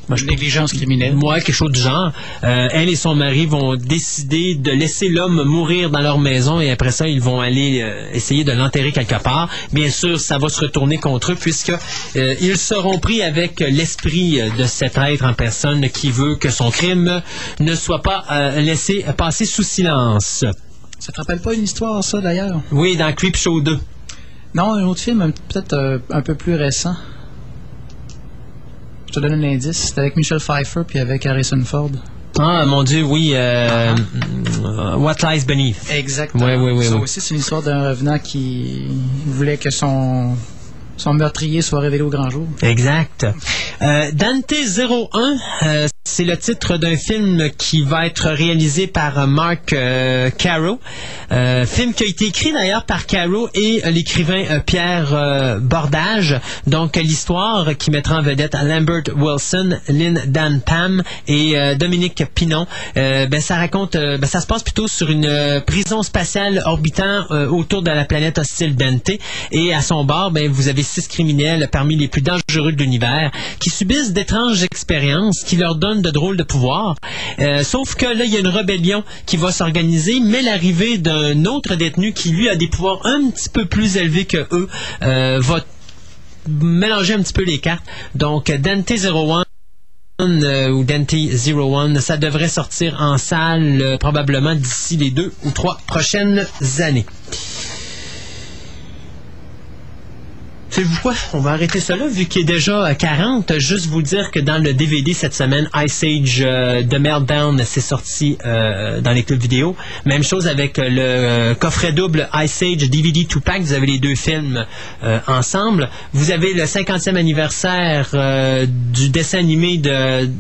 moi, je Négligence criminelle. Moi, quelque chose du genre. Euh, elle et son mari vont décider de laisser l'homme mourir dans leur maison et après ça, ils vont aller euh, essayer de l'enterrer quelque part. Bien sûr, ça va se retourner contre eux puisque euh, ils seront pris avec l'esprit de cet être en personne qui veut que son crime ne soit pas laissé passer sous silence. Ça te rappelle pas une histoire, ça, d'ailleurs? Oui, dans Creepshow 2. Non, un autre film, peut-être un peu plus récent. Je te donne un indice. C'était avec Michel Pfeiffer puis avec Harrison Ford. Ah, mon Dieu, oui. euh, euh, What Lies Beneath. Exactement. Oui, oui, oui. Ça oui. aussi, c'est une histoire d'un revenant qui voulait que son, son meurtrier soit révélé au grand jour. Exact. Euh, Dante 01, euh, c'est le titre d'un film qui va être réalisé par euh, Mark Caro. Film qui a été écrit d'ailleurs par Caro et l'écrivain Pierre Bordage. Donc l'histoire qui mettra en vedette Lambert Wilson, Lynn Dan Pam et Dominique Pinon. Ben, ça raconte, ben, ça se passe plutôt sur une prison spatiale orbitant autour de la planète hostile Dante. Et à son bord, ben, vous avez six criminels parmi les plus dangereux de l'univers qui subissent d'étranges expériences qui leur donnent de drôles de pouvoirs. Euh, sauf que là, il y a une rébellion qui va s'organiser, mais l'arrivée d'un autre détenu qui, lui, a des pouvoirs un petit peu plus élevés que eux, euh, va mélanger un petit peu les cartes. Donc, Dante 01 euh, ou Dante 01, ça devrait sortir en salle probablement d'ici les deux ou trois prochaines années. Savez-vous quoi? On va arrêter ça là, vu qu'il est déjà à 40. Juste vous dire que dans le DVD cette semaine, Ice Age euh, The Meltdown, c'est sorti euh, dans les clubs vidéo. Même chose avec euh, le euh, coffret double Ice Age DVD 2-pack. Vous avez les deux films euh, ensemble. Vous avez le 50e anniversaire euh, du dessin animé de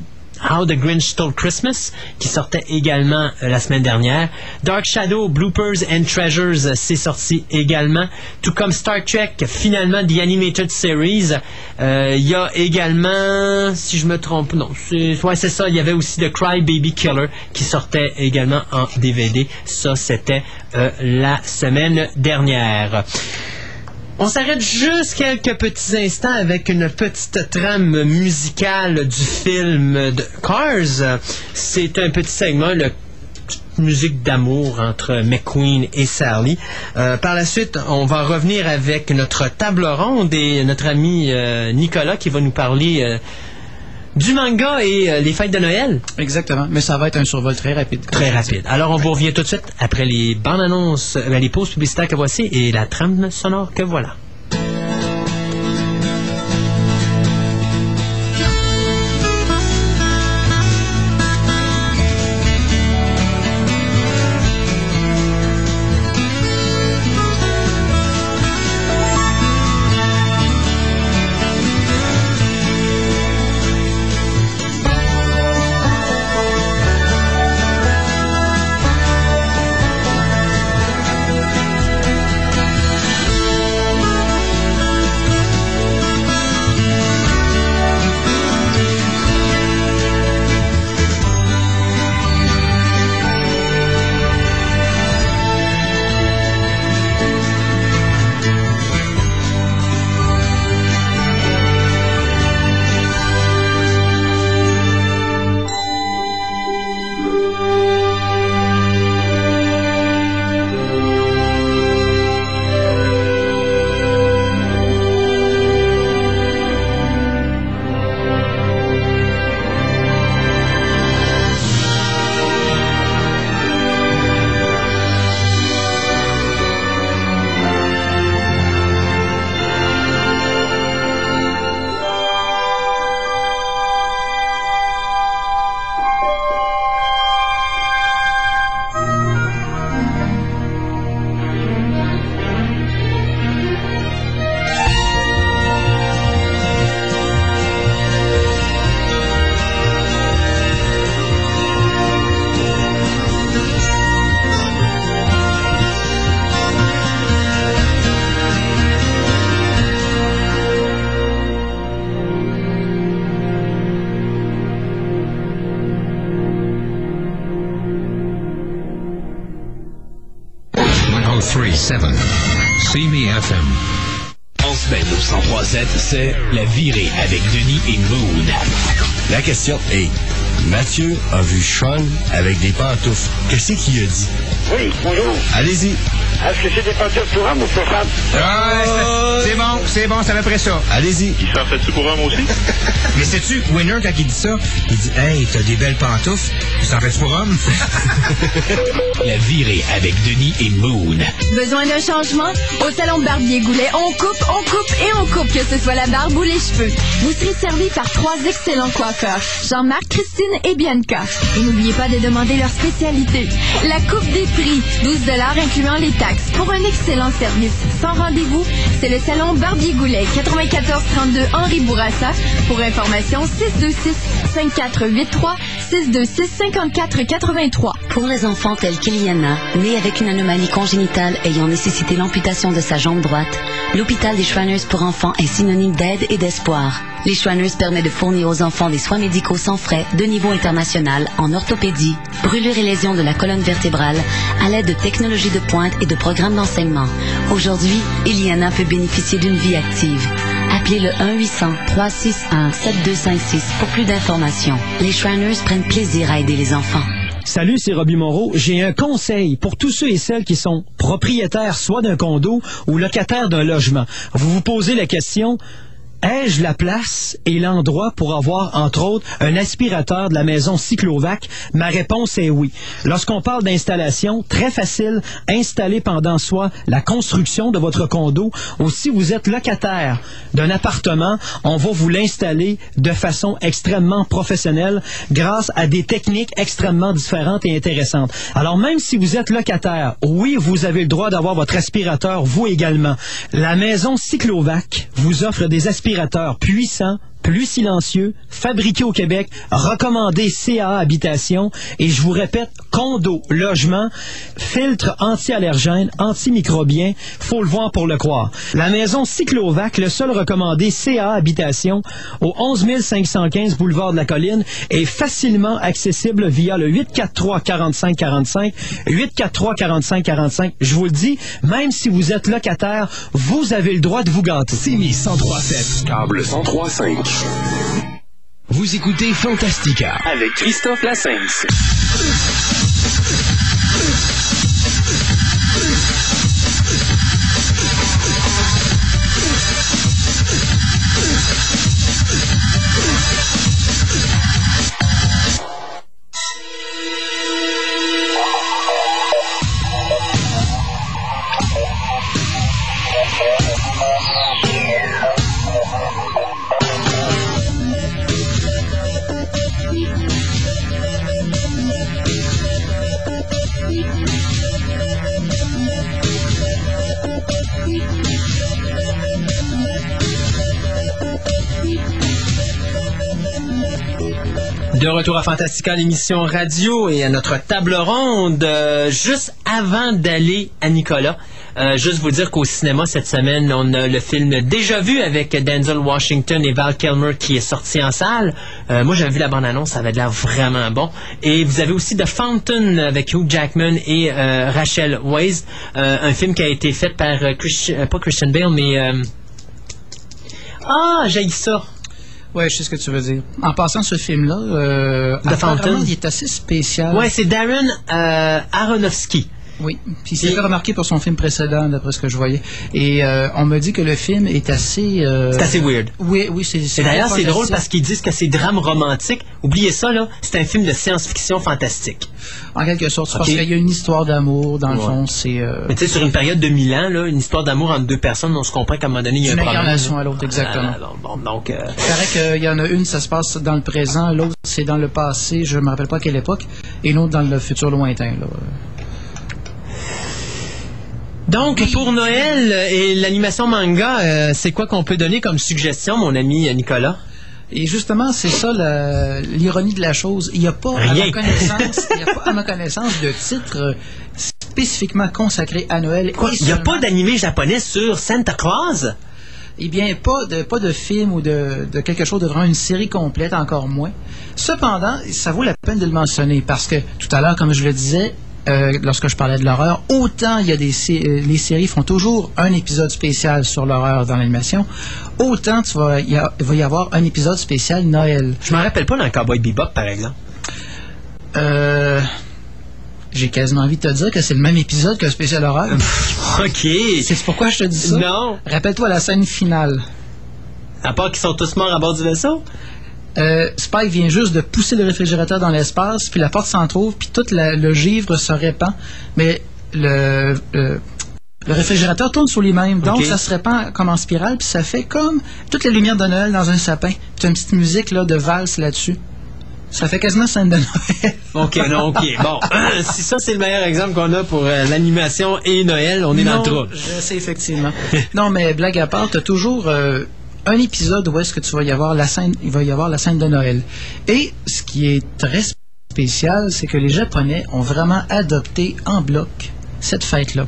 How the Grinch Stole Christmas, qui sortait également euh, la semaine dernière. Dark Shadow, Bloopers and Treasures, euh, c'est sorti également. Tout comme Star Trek, finalement, The Animated Series. Euh, Il y a également, si je me trompe, non, c'est ouais, ça, il y avait aussi The Cry Baby Killer, qui sortait également en DVD. Ça, c'était euh, la semaine dernière. On s'arrête juste quelques petits instants avec une petite trame musicale du film de Cars. C'est un petit segment, le musique d'amour entre McQueen et Sally. Euh, par la suite, on va revenir avec notre table ronde et notre ami euh, Nicolas qui va nous parler euh, du manga et euh, les fêtes de Noël. Exactement, mais ça va être un survol très rapide. Très rapide. Alors, on vous revient tout de suite après les bandes annonces, euh, les pauses publicitaires que voici et la trame sonore que voilà. Question est, Mathieu a vu Sean avec des pantoufles. Qu'est-ce qu'il a dit? Oui, bonjour. Allez-y. Est-ce que c'est des pantoufles pour hommes ou pour femmes? Ouais, c'est bon, c'est bon, c'est à peu près ça. Allez-y. Il s'en fait-tu pour hommes aussi? Mais sais-tu, Winner, quand il dit ça, il dit Hey, t'as des belles pantoufles, tu s'en fais pour homme? La virée avec Denis et Moon. Besoin d'un changement? Au salon Barbier Goulet, on coupe, on coupe et on coupe, que ce soit la barbe ou les cheveux. Vous serez servi par trois excellents coiffeurs, Jean-Marc, Christine et Bianca. Et n'oubliez pas de demander leur spécialité. La coupe des prix, 12 incluant les taxes. Pour un excellent service sans rendez-vous, c'est le salon Barbier Goulet, 9432 Henri Bourassa. Pour information, 626 5483 626 54 83. Pour les enfants tels qu'Iliana, née avec une anomalie congénitale ayant nécessité l'amputation de sa jambe droite, l'hôpital des Shriners pour enfants est synonyme d'aide et d'espoir. Les Shriners permet de fournir aux enfants des soins médicaux sans frais de niveau international en orthopédie, brûlure et lésions de la colonne vertébrale à l'aide de technologies de pointe et de programmes d'enseignement. Aujourd'hui, Iliana peut bénéficier d'une vie active. Appelez le 1-800-361-7256 pour plus d'informations. Les Shriners prennent plaisir à aider les enfants. Salut, c'est Robbie Moreau. J'ai un conseil pour tous ceux et celles qui sont propriétaires soit d'un condo ou locataires d'un logement. Vous vous posez la question, Ai-je la place et l'endroit pour avoir, entre autres, un aspirateur de la maison Cyclovac? Ma réponse est oui. Lorsqu'on parle d'installation, très facile, installer pendant soit la construction de votre condo ou si vous êtes locataire d'un appartement, on va vous l'installer de façon extrêmement professionnelle grâce à des techniques extrêmement différentes et intéressantes. Alors même si vous êtes locataire, oui, vous avez le droit d'avoir votre aspirateur, vous également. La maison Cyclovac vous offre des aspirateurs puissants plus silencieux, fabriqué au Québec, recommandé CA Habitation et je vous répète, condo, logement, filtre anti-allergène, antimicrobien, faut le voir pour le croire. La maison Cyclovac, le seul recommandé CA Habitation au 11 515 boulevard de la Colline est facilement accessible via le 843 45 45 843 45 45. Je vous le dis, même si vous êtes locataire, vous avez le droit de vous gâter. Simi 1037. Câble 1035. Vous écoutez Fantastica. Avec Christophe Lassens. De retour à Fantastica, l'émission radio et à notre table ronde. Euh, juste avant d'aller à Nicolas, euh, juste vous dire qu'au cinéma cette semaine, on a le film Déjà vu avec Denzel Washington et Val Kilmer qui est sorti en salle. Euh, moi, j'avais vu la bande-annonce, ça avait l'air vraiment bon. Et vous avez aussi The Fountain avec Hugh Jackman et Rachel Weisz, un film qui a été fait par Christian- pas Christian Bale, mais ah, j'ai ça. Ouais, je sais ce que tu veux dire. En passant ce film-là, euh, The Fountain. il est assez spécial. Ouais, c'est Darren euh, Aronofsky. Oui, puis il s'est fait remarquer pour son film précédent, d'après ce que je voyais. Et euh, on me dit que le film est assez... euh, C'est assez weird. Oui, oui, c'est... Et d'ailleurs, c'est drôle parce qu'ils disent que c'est drame romantique. Oubliez ça, là. C'est un film de science-fiction fantastique. En quelque sorte, c'est parce qu'il y a une histoire d'amour, dans le fond, c'est... euh, Mais tu sais, sur une période de 1000 ans, là, une histoire d'amour entre deux personnes, on se comprend qu'à un moment donné, il y a un problème. là. à l'autre, exactement. Ah, bon, donc, Il paraît qu'il y en a une, ça se passe dans le présent, l'autre, c'est dans le passé, je me rappelle pas quelle époque, et l'autre dans le futur lointain. Là. Donc pour Noël et l'animation manga, euh, c'est quoi qu'on peut donner comme suggestion, mon ami Nicolas? Et justement, c'est ça l'ironie de la chose. Il n'y a pas, à ma connaissance, il y a pas, à ma connaissance, de titre spécifiquement consacré à Noël. Quoi? Il n'y a pas d'animé japonais sur Santa Claus? Eh bien, pas de, pas de film ou de, de quelque chose de vraiment une série complète, encore moins. Cependant, ça vaut la peine de le mentionner parce que tout à l'heure, comme je le disais, euh, lorsque je parlais de l'horreur, autant il y a des euh, les séries font toujours un épisode spécial sur l'horreur dans l'animation, autant tu vas, il va y avoir un épisode spécial Noël. Je me rappelle pas dans Cowboy Bebop, par exemple. Euh, j'ai quasiment envie de te dire que c'est le même épisode que le spécial horreur. OK. C'est pourquoi je te dis ça? Non. Rappelle-toi la scène finale. À part qu'ils sont tous morts à bord du vaisseau? Euh, Spike vient juste de pousser le réfrigérateur dans l'espace, puis la porte s'en trouve, puis tout la- le givre se répand, mais le, le, le réfrigérateur tourne sur lui-même, donc ça se répand comme en spirale, puis ça fait comme toute la lumière de Noël dans un sapin, puis t'as une petite musique là, de valse là-dessus. Ça fait quasiment scène de Noël. OK, non, OK. Bon, si ça, c'est le meilleur exemple qu'on a pour euh, l'animation et Noël, on est dans le trouble. Je sais, effectivement. non, mais blague à part, tu as toujours euh, un épisode où est-ce que tu vas y avoir la scène, il la scène de Noël. Et ce qui est très spécial, c'est que les Japonais ont vraiment adopté en bloc cette fête-là.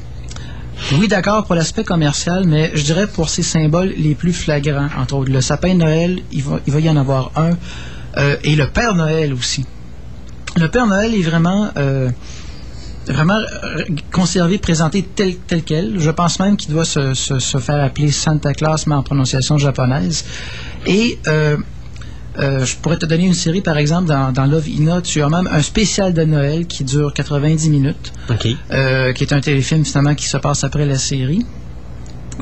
Oui, d'accord pour l'aspect commercial, mais je dirais pour ses symboles les plus flagrants. Entre autres, le sapin de Noël, il va, il va y en avoir un, euh, et le Père Noël aussi. Le Père Noël est vraiment euh, vraiment euh, conservé, présenté tel, tel quel. Je pense même qu'il doit se, se- se faire appeler Santa Claus, mais en prononciation japonaise. Et euh, euh, je pourrais te donner une série, par exemple, dans, dans Love Ina, tu as même un spécial de Noël qui dure 90 minutes, euh, qui est un téléfilm finalement qui se passe après la série.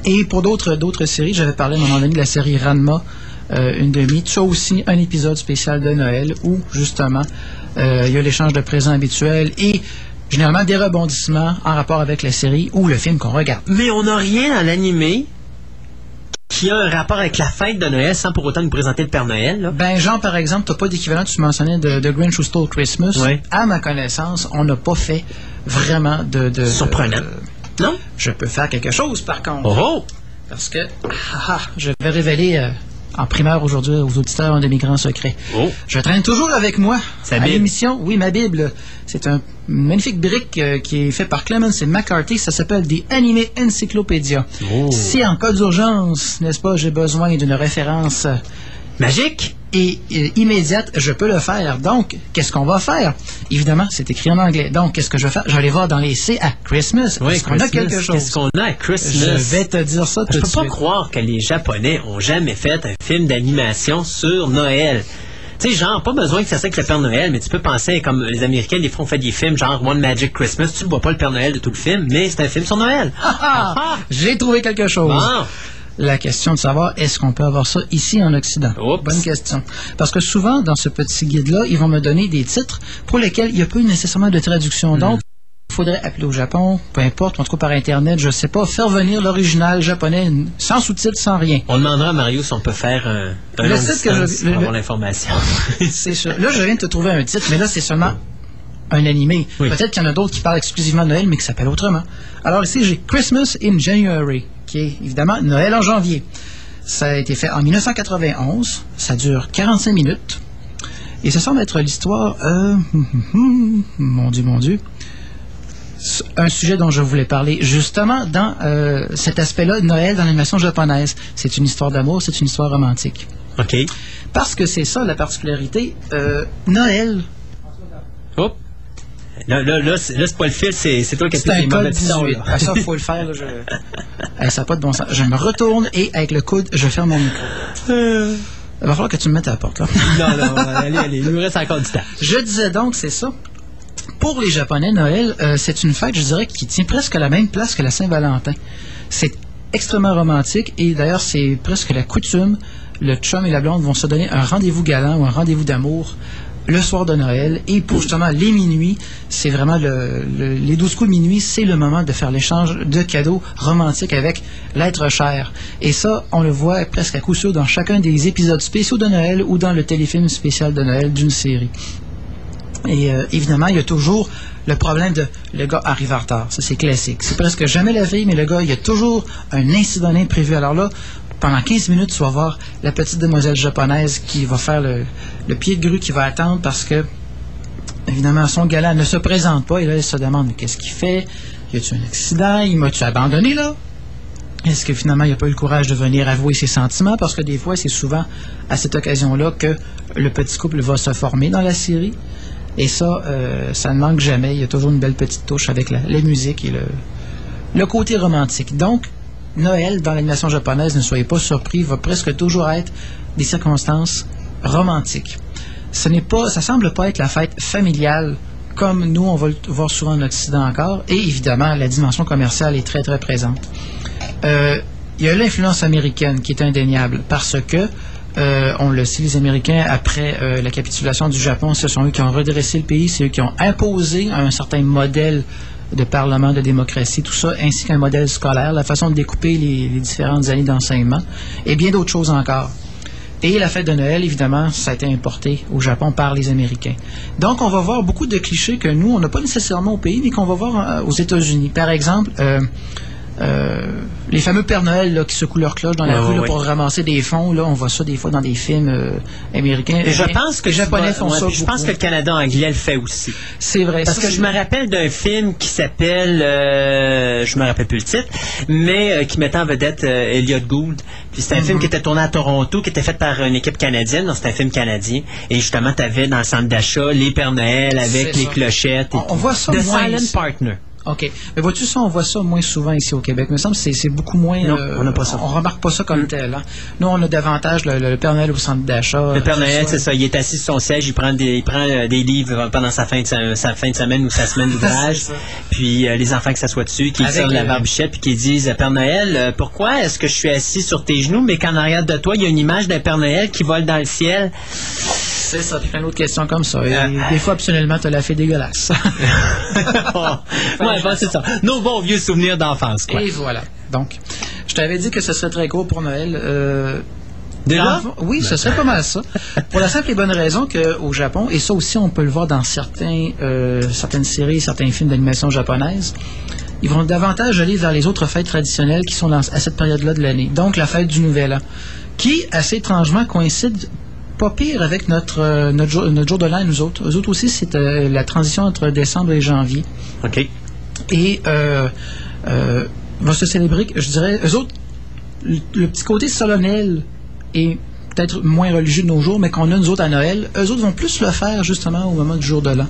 Et pour d'autres d'autres séries, j'avais parlé à un moment donné de la série Ranma, euh, une demi. Tu as aussi un épisode spécial de Noël où, justement, il y a l'échange de présents habituels et généralement des rebondissements en rapport avec la série ou le film qu'on regarde. Mais on n'a rien dans l'animé qui a un rapport avec la fête de Noël sans pour autant nous présenter le Père Noël. Là. Ben, genre, par exemple, t'as pas d'équivalent, tu mentionnais de, de Grinch Who Stole Christmas. Ouais. À ma connaissance, on n'a pas fait vraiment de... de Surprenant. de- Non? Je peux faire quelque chose, par contre. Oh! Parce que, ah, ah, je vais révéler euh, en primeur aujourd'hui aux auditeurs de Migrants Secrets. Oh. Je traîne toujours avec moi Sa à l'émission. Oui, ma Bible. C'est un magnifique brique euh, qui est fait par Clemens et McCarthy. Ça s'appelle The Anime Encyclopedia. Oh. Si en cas d'urgence, n'est-ce pas, j'ai besoin d'une référence euh, Magique et euh, immédiate, je peux le faire. Donc, qu'est-ce qu'on va faire? Évidemment, c'est écrit en anglais. Donc, qu'est-ce que je vais faire? Je vais aller voir dans les C à Christmas. Oui, Est-ce qu'on a quelque chose? Qu'est-ce qu'on a à Christmas? Je vais te dire ça Je tout peux de pas suite. croire que les Japonais ont jamais fait un film d'animation sur Noël. Tu sais, genre, pas besoin que ça soit avec le Père Noël, mais tu peux penser comme les Américains, des fois, on fait des films genre One Magic Christmas. Tu ne vois pas le Père Noël de tout le film, mais c'est un film sur Noël. Ah, ah, J'ai trouvé quelque chose. Bon. La question de savoir est-ce qu'on peut avoir ça ici en Occident? Bonne question. Parce que souvent, dans ce petit guide-là, ils vont me donner des titres pour lesquels il n'y a pas eu nécessairement de traduction. Donc, il faudrait appeler au Japon, peu importe, en tout cas par Internet, je sais pas, faire venir l'original japonais sans sous-titres, sans rien. On demandera à Mario si on peut faire un, un Le titre que je- le- pour avoir l'information. C'est sûr. Là, je viens de te trouver un titre, mais là, c'est seulement un animé. Peut-être qu'il y en a d'autres qui parlent exclusivement de Noël, mais qui s'appellent autrement. Alors ici, j'ai Christmas in January, qui est évidemment Noël en janvier. Ça a été fait en 1991. Ça dure 45 minutes. Et ça semble être l'histoire... euh, hum, hum, hum, mon Dieu, mon Dieu. Un sujet dont je voulais parler, justement, dans euh, cet aspect-là, de Noël dans l'animation japonaise. C'est une histoire d'amour, c'est une histoire romantique. OK. Parce que c'est ça la particularité. Euh, Noël, Hop. Là, là, là, c'est là, c'est pas le fil, c'est c'est toi qui as pris un les mauvais pitons, 18. là. Ah, ça, faut le faire. Là, je... Hey, ça n'a pas de bon sens. Je me retourne et avec le coude, je ferme mon micro. Il va falloir que tu me mettes à la porte. Là. Non, non, allez, allez, il nous reste encore du temps. Je disais donc, c'est ça. Pour les Japonais, Noël, euh, c'est une fête, je dirais, qui tient presque la même place que la Saint-Valentin. C'est extrêmement romantique et d'ailleurs, c'est presque la coutume. Le chum et la blonde vont se donner un rendez-vous galant ou un rendez-vous d'amour le soir de Noël. Et pour justement les minuit, c'est vraiment le, le- les 12 coups de minuit, c'est le moment de faire l'échange de cadeaux romantiques avec l'être cher. Et ça, on le voit presque à coup sûr dans chacun des épisodes spéciaux de Noël ou dans le téléfilm spécial de Noël d'une série. Et euh, évidemment, il y a toujours le problème de le gars arrive en retard. Ça, c'est classique. C'est presque jamais la veille, mais le gars, il y a toujours un incident imprévu. Alors là, pendant 15 minutes, tu vas voir la petite demoiselle japonaise qui va faire le, le pied de grue qui va attendre parce que, évidemment, son galant ne se présente pas. Et là, elle se demande qu'est-ce qu'il fait? Y a-tu un accident? Il m'a-tu abandonné là? Est-ce que finalement il n'a pas eu le courage de venir avouer ses sentiments? Parce que des fois, c'est souvent à cette occasion-là que le petit couple va se former dans la série. Et ça, euh, ça ne manque jamais. Il y a toujours une belle petite touche avec la, la musique et le, le côté romantique. Donc, Noël, dans l'animation japonaise, ne soyez pas surpris, va presque toujours être des circonstances romantiques. Ce n'est pas, ça semble pas être la fête familiale comme nous, on va le voir souvent en Occident encore. Et évidemment, la dimension commerciale est très, très présente. Euh, il y a l'influence américaine qui est indéniable parce que, euh, on le sait, les Américains, après euh, la capitulation du Japon, ce sont eux qui ont redressé le pays, c'est eux qui ont imposé un certain modèle de parlement, de démocratie, tout ça, ainsi qu'un modèle scolaire, la façon de découper les, différentes années d'enseignement, et bien d'autres choses encore. Et la fête de Noël, évidemment, ça a été importé au Japon par les Américains. Donc, on va voir beaucoup de clichés que nous, on n'a pas nécessairement au pays, mais qu'on va voir euh, aux États-Unis. Par exemple, euh, euh, les fameux Père Noël là, qui secouent leur cloche dans la Ouais, rue là, ouais, pour ramasser des fonds, là, on voit ça des fois dans des films euh, américains. Je pense que les Japonais font ça. Je pense que le Canada anglais le fait aussi. C'est vrai. Parce ça, que je me rappelle d'un film qui s'appelle, euh, je me rappelle plus le titre, mais euh, qui mettait en vedette Elliot Gould. Puis c'était un film qui était tourné à Toronto, qui était fait par une équipe canadienne. Donc c'était un film canadien. Et justement, tu avais dans le centre d'achat les Pères Noël avec les ça. clochettes. Et On- on voit ça The Silent. Partner. OK. Mais vois-tu ça, on voit ça moins souvent ici au Québec. Il me semble que c'est- beaucoup moins... Non, euh, on n'a pas ça. On remarque pas ça comme tel. hein. Nous, on a davantage le, le Père Noël au centre d'achat. Le Père Noël, c'est ça. Il est assis sur son siège, il prend des, il prend euh, des livres pendant sa fin de, sa, sa fin de semaine ou sa semaine d'ouvrage. Puis euh, les enfants qui s'assoient dessus, qui Avec sortent de la barbichette, puis qui disent Père Noël, pourquoi est-ce que je suis assis sur tes genoux, mais qu'en arrière de toi, il y a une image d'un Père Noël qui vole dans le ciel C'est ça, plein d'autres questions comme ça. Et des fois, absolument, tu la fait dégueulasse. Ouais, bon, c'est ça. Nos bons vieux souvenirs d'enfance, quoi. Et voilà. Donc, je t'avais dit que ce serait très court pour Noël. Euh, Déjà? Oui, ce serait pas mal ça. Pour la simple et bonne raison qu'au Japon, et ça aussi on peut le voir dans certains, euh, certaines séries, certains films d'animation japonaise, ils vont davantage aller vers les autres fêtes traditionnelles qui sont dans- à cette période-là de l'année. Donc la fête du Nouvel An, qui, assez étrangement, coïncide pas pire avec notre, euh, notre, jour, notre jour de l'an, nous autres. Eux autres aussi, c'est euh, la transition entre décembre et janvier. OK. Et euh, euh, va se célébrer, je dirais, eux autres, le, petit côté solennel est peut-être moins religieux de nos jours, mais qu'on a nous autres à Noël, eux autres vont plus le faire justement au moment du jour de l'an.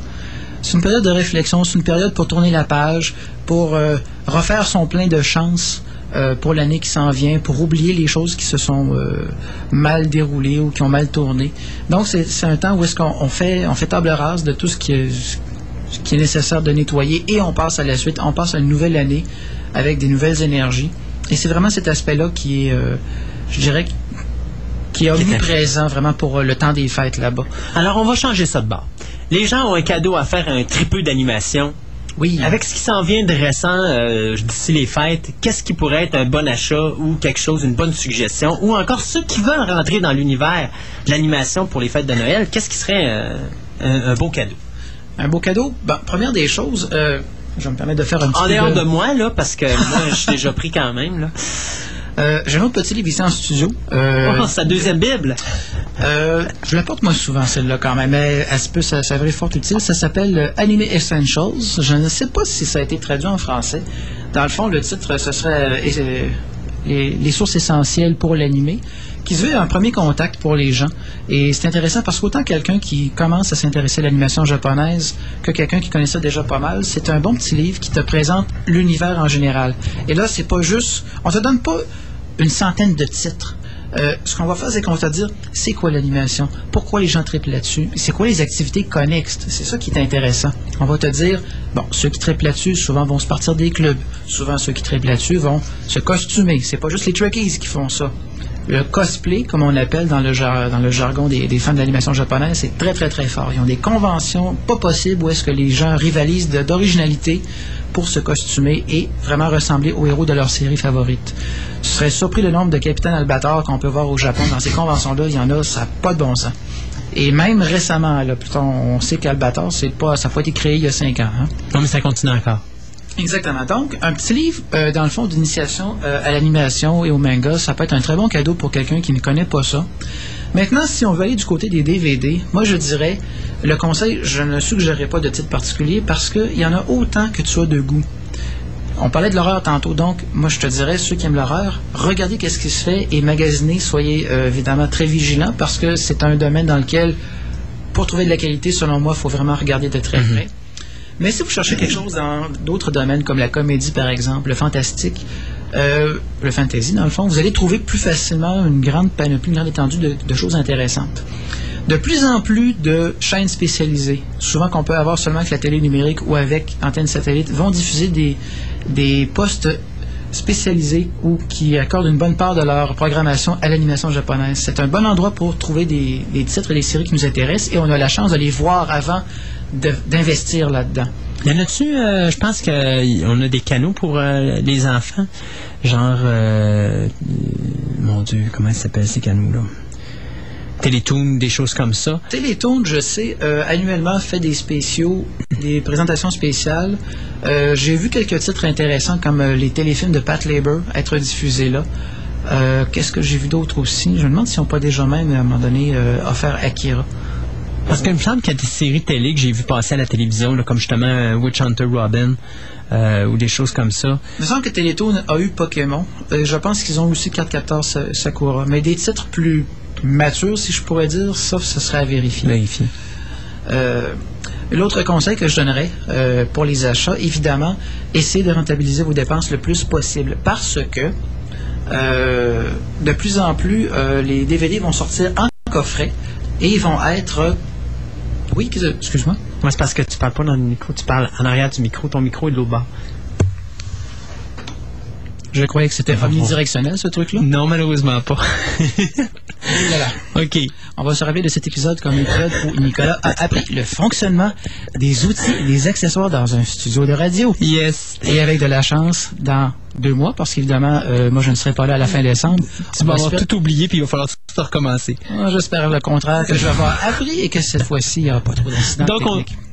C'est une période de réflexion, c'est une période pour tourner la page, pour euh, refaire son plein de chances euh, pour l'année qui s'en vient, pour oublier les choses qui se sont mal déroulées ou qui ont mal tourné. Donc c'est un temps où est-ce qu'on on fait, fait table rase de tout ce qui est, qui est nécessaire de nettoyer et on passe à la suite, on passe à une nouvelle année avec des nouvelles énergies. Et c'est vraiment cet aspect-là qui est, euh, je dirais, qui est omniprésent vraiment pour euh, le temps des fêtes là-bas. Alors, on va changer ça de bord. Les gens ont un cadeau à faire à un tripeux d'animation. Oui. Avec ce qui s'en vient de récent euh, d'ici les fêtes, qu'est-ce qui pourrait être un bon achat ou quelque chose, une bonne suggestion, ou encore ceux qui veulent rentrer dans l'univers de l'animation pour les fêtes de Noël, qu'est-ce qui serait euh, un, un beau cadeau? Un beau cadeau, ben, première des choses, euh, je vais me permettre de faire un petit En dehors de moi, là, parce que moi, je suis déjà pris quand même. Là. Euh, J'ai un autre petit livre ici en studio. Euh, Oh, sa deuxième Bible. Euh, je la porte moi souvent celle-là quand même, mais elle peut s'avérer fort utile. Ça s'appelle Anime Essentials. Je ne sais pas si ça a été traduit en français. Dans le fond, le titre, ce serait les, les sources essentielles pour l'animé, qui se veut un premier contact pour les gens. Et c'est intéressant parce qu'autant quelqu'un qui commence à s'intéresser à l'animation japonaise que quelqu'un qui connaît ça déjà pas mal, c'est un bon petit livre qui te présente l'univers en général. Et là, c'est pas juste, on te donne pas une centaine de titres. Euh, ce qu'on va faire, c'est qu'on va te dire c'est quoi l'animation, pourquoi les gens triplent là-dessus, c'est quoi les activités connexes? C'est ça qui est intéressant. On va te dire, bon, ceux qui triplent là-dessus, souvent vont se partir des clubs. Souvent, ceux qui triplent là-dessus vont se costumer. C'est pas juste les trekkies qui font ça. Le cosplay, comme on l'appelle dans le, jargon des, des fans d'animation japonaise, c'est très, très, très fort. Ils ont des conventions pas possibles où est-ce que les gens rivalisent d'originalité pour se costumer et vraiment ressembler aux héros de leur série favorite. Tu serais surpris le nombre de capitaines Albator qu'on peut voir au Japon dans ces conventions-là. Il y en a, ça n'a pas de bon sens. Et même récemment, là, on sait qu'Albator, c'est pas, ça n'a pas été créé il y a cinq ans. hein. Non, mais ça continue encore. Exactement. Donc, un petit livre, euh, dans le fond, d'initiation euh, à l'animation et au manga, ça peut être un très bon cadeau pour quelqu'un qui ne connaît pas ça. Maintenant, si on veut aller du côté des DVD, moi je dirais, le conseil, je ne suggérerais pas de titre particulier parce qu'il y en a autant que tu as de goût. On parlait de l'horreur tantôt, donc moi je te dirais, ceux qui aiment l'horreur, regardez qu'est-ce qui se fait et magasinez, soyez euh, évidemment très vigilants parce que c'est un domaine dans lequel, pour trouver de la qualité, selon moi, il faut vraiment regarder de très près. Mais si vous cherchez quelque chose dans d'autres domaines, comme la comédie par exemple, le fantastique, euh, le fantasy dans le fond, vous allez trouver plus facilement une grande panoplie, une grande étendue de, choses intéressantes. De plus en plus de chaînes spécialisées, souvent qu'on peut avoir seulement avec la télé numérique ou avec antenne satellite, vont diffuser des, des postes spécialisés ou qui accordent une bonne part de leur programmation à l'animation japonaise. C'est un bon endroit pour trouver des, des titres et des séries qui nous intéressent et on a la chance de les voir avant d'investir là-dedans. Y en a-tu, euh, je pense qu'on a des canaux pour euh, les enfants, genre, euh, mon Dieu, comment ça s'appelle ces canaux-là? Télétoon, des choses comme ça. Télétoon, je sais, euh, annuellement fait des spéciaux, des présentations spéciales. Euh, J'ai vu quelques titres intéressants comme euh, les téléfilms de Pat Labor être diffusés là. Qu'est-ce que j'ai vu d'autre aussi? Je me demande s'ils n'ont pas déjà même à un moment donné offert Akira. Parce qu'il me semble qu'il y a des séries télé que j'ai vu passer à la télévision, là, comme justement euh, Witch Hunter Robin, euh, ou des choses comme ça. Il me semble que Télétoon a eu Pokémon. Euh, je pense qu'ils ont aussi 414 Sakura. Mais des titres plus matures, si je pourrais dire, ça, ce serait à vérifier. Vérifier. Euh, L'autre conseil que je donnerais euh, pour les achats, évidemment, essayez de rentabiliser vos dépenses le plus possible parce que euh, de plus en plus, euh, les DVD vont sortir en coffret et ils vont être. Oui, excuse-moi. Moi, c'est parce que tu parles pas dans le micro, tu parles en arrière du micro, ton micro est de l'autre bord. Je croyais que c'était omnidirectionnel ce truc-là. Non, malheureusement pas. OK. On va se rappeler de cet épisode comme épisode où Nicolas a appris le fonctionnement des outils et des accessoires dans un studio de radio. Yes. Et avec de la chance, dans deux mois, parce qu'évidemment, euh, moi, je ne serai pas là à la fin décembre. Tu vas avoir tout oublié, puis il va falloir tout recommencer. Ah, J'espère le contraire, que je vais avoir appris et que cette fois-ci, il n'y aura pas trop d'incidents Donc,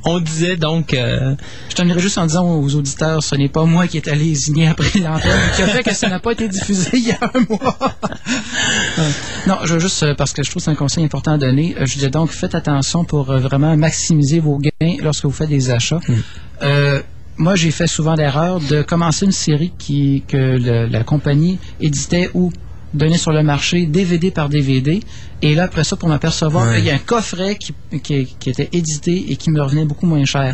on, on disait donc... euh, Je terminerai juste en disant aux auditeurs, ce n'est pas moi qui est allé lésigner après l'antenne, qui a fait que ça n'a pas été diffusé il y a un mois. Non, je veux juste, euh, parce que je trouve que c'est un conseil important à donner, euh, je disais donc, faites attention pour euh, vraiment maximiser vos gains lorsque vous faites des achats. Euh, moi, j'ai fait souvent l'erreur de commencer une série qui, que le- la compagnie éditait ou donnait sur le marché DVD par DVD. Et là, après ça, pour m'apercevoir Ouais. qu'il y a un coffret qui, qui- qui était édité et qui me revenait beaucoup moins cher.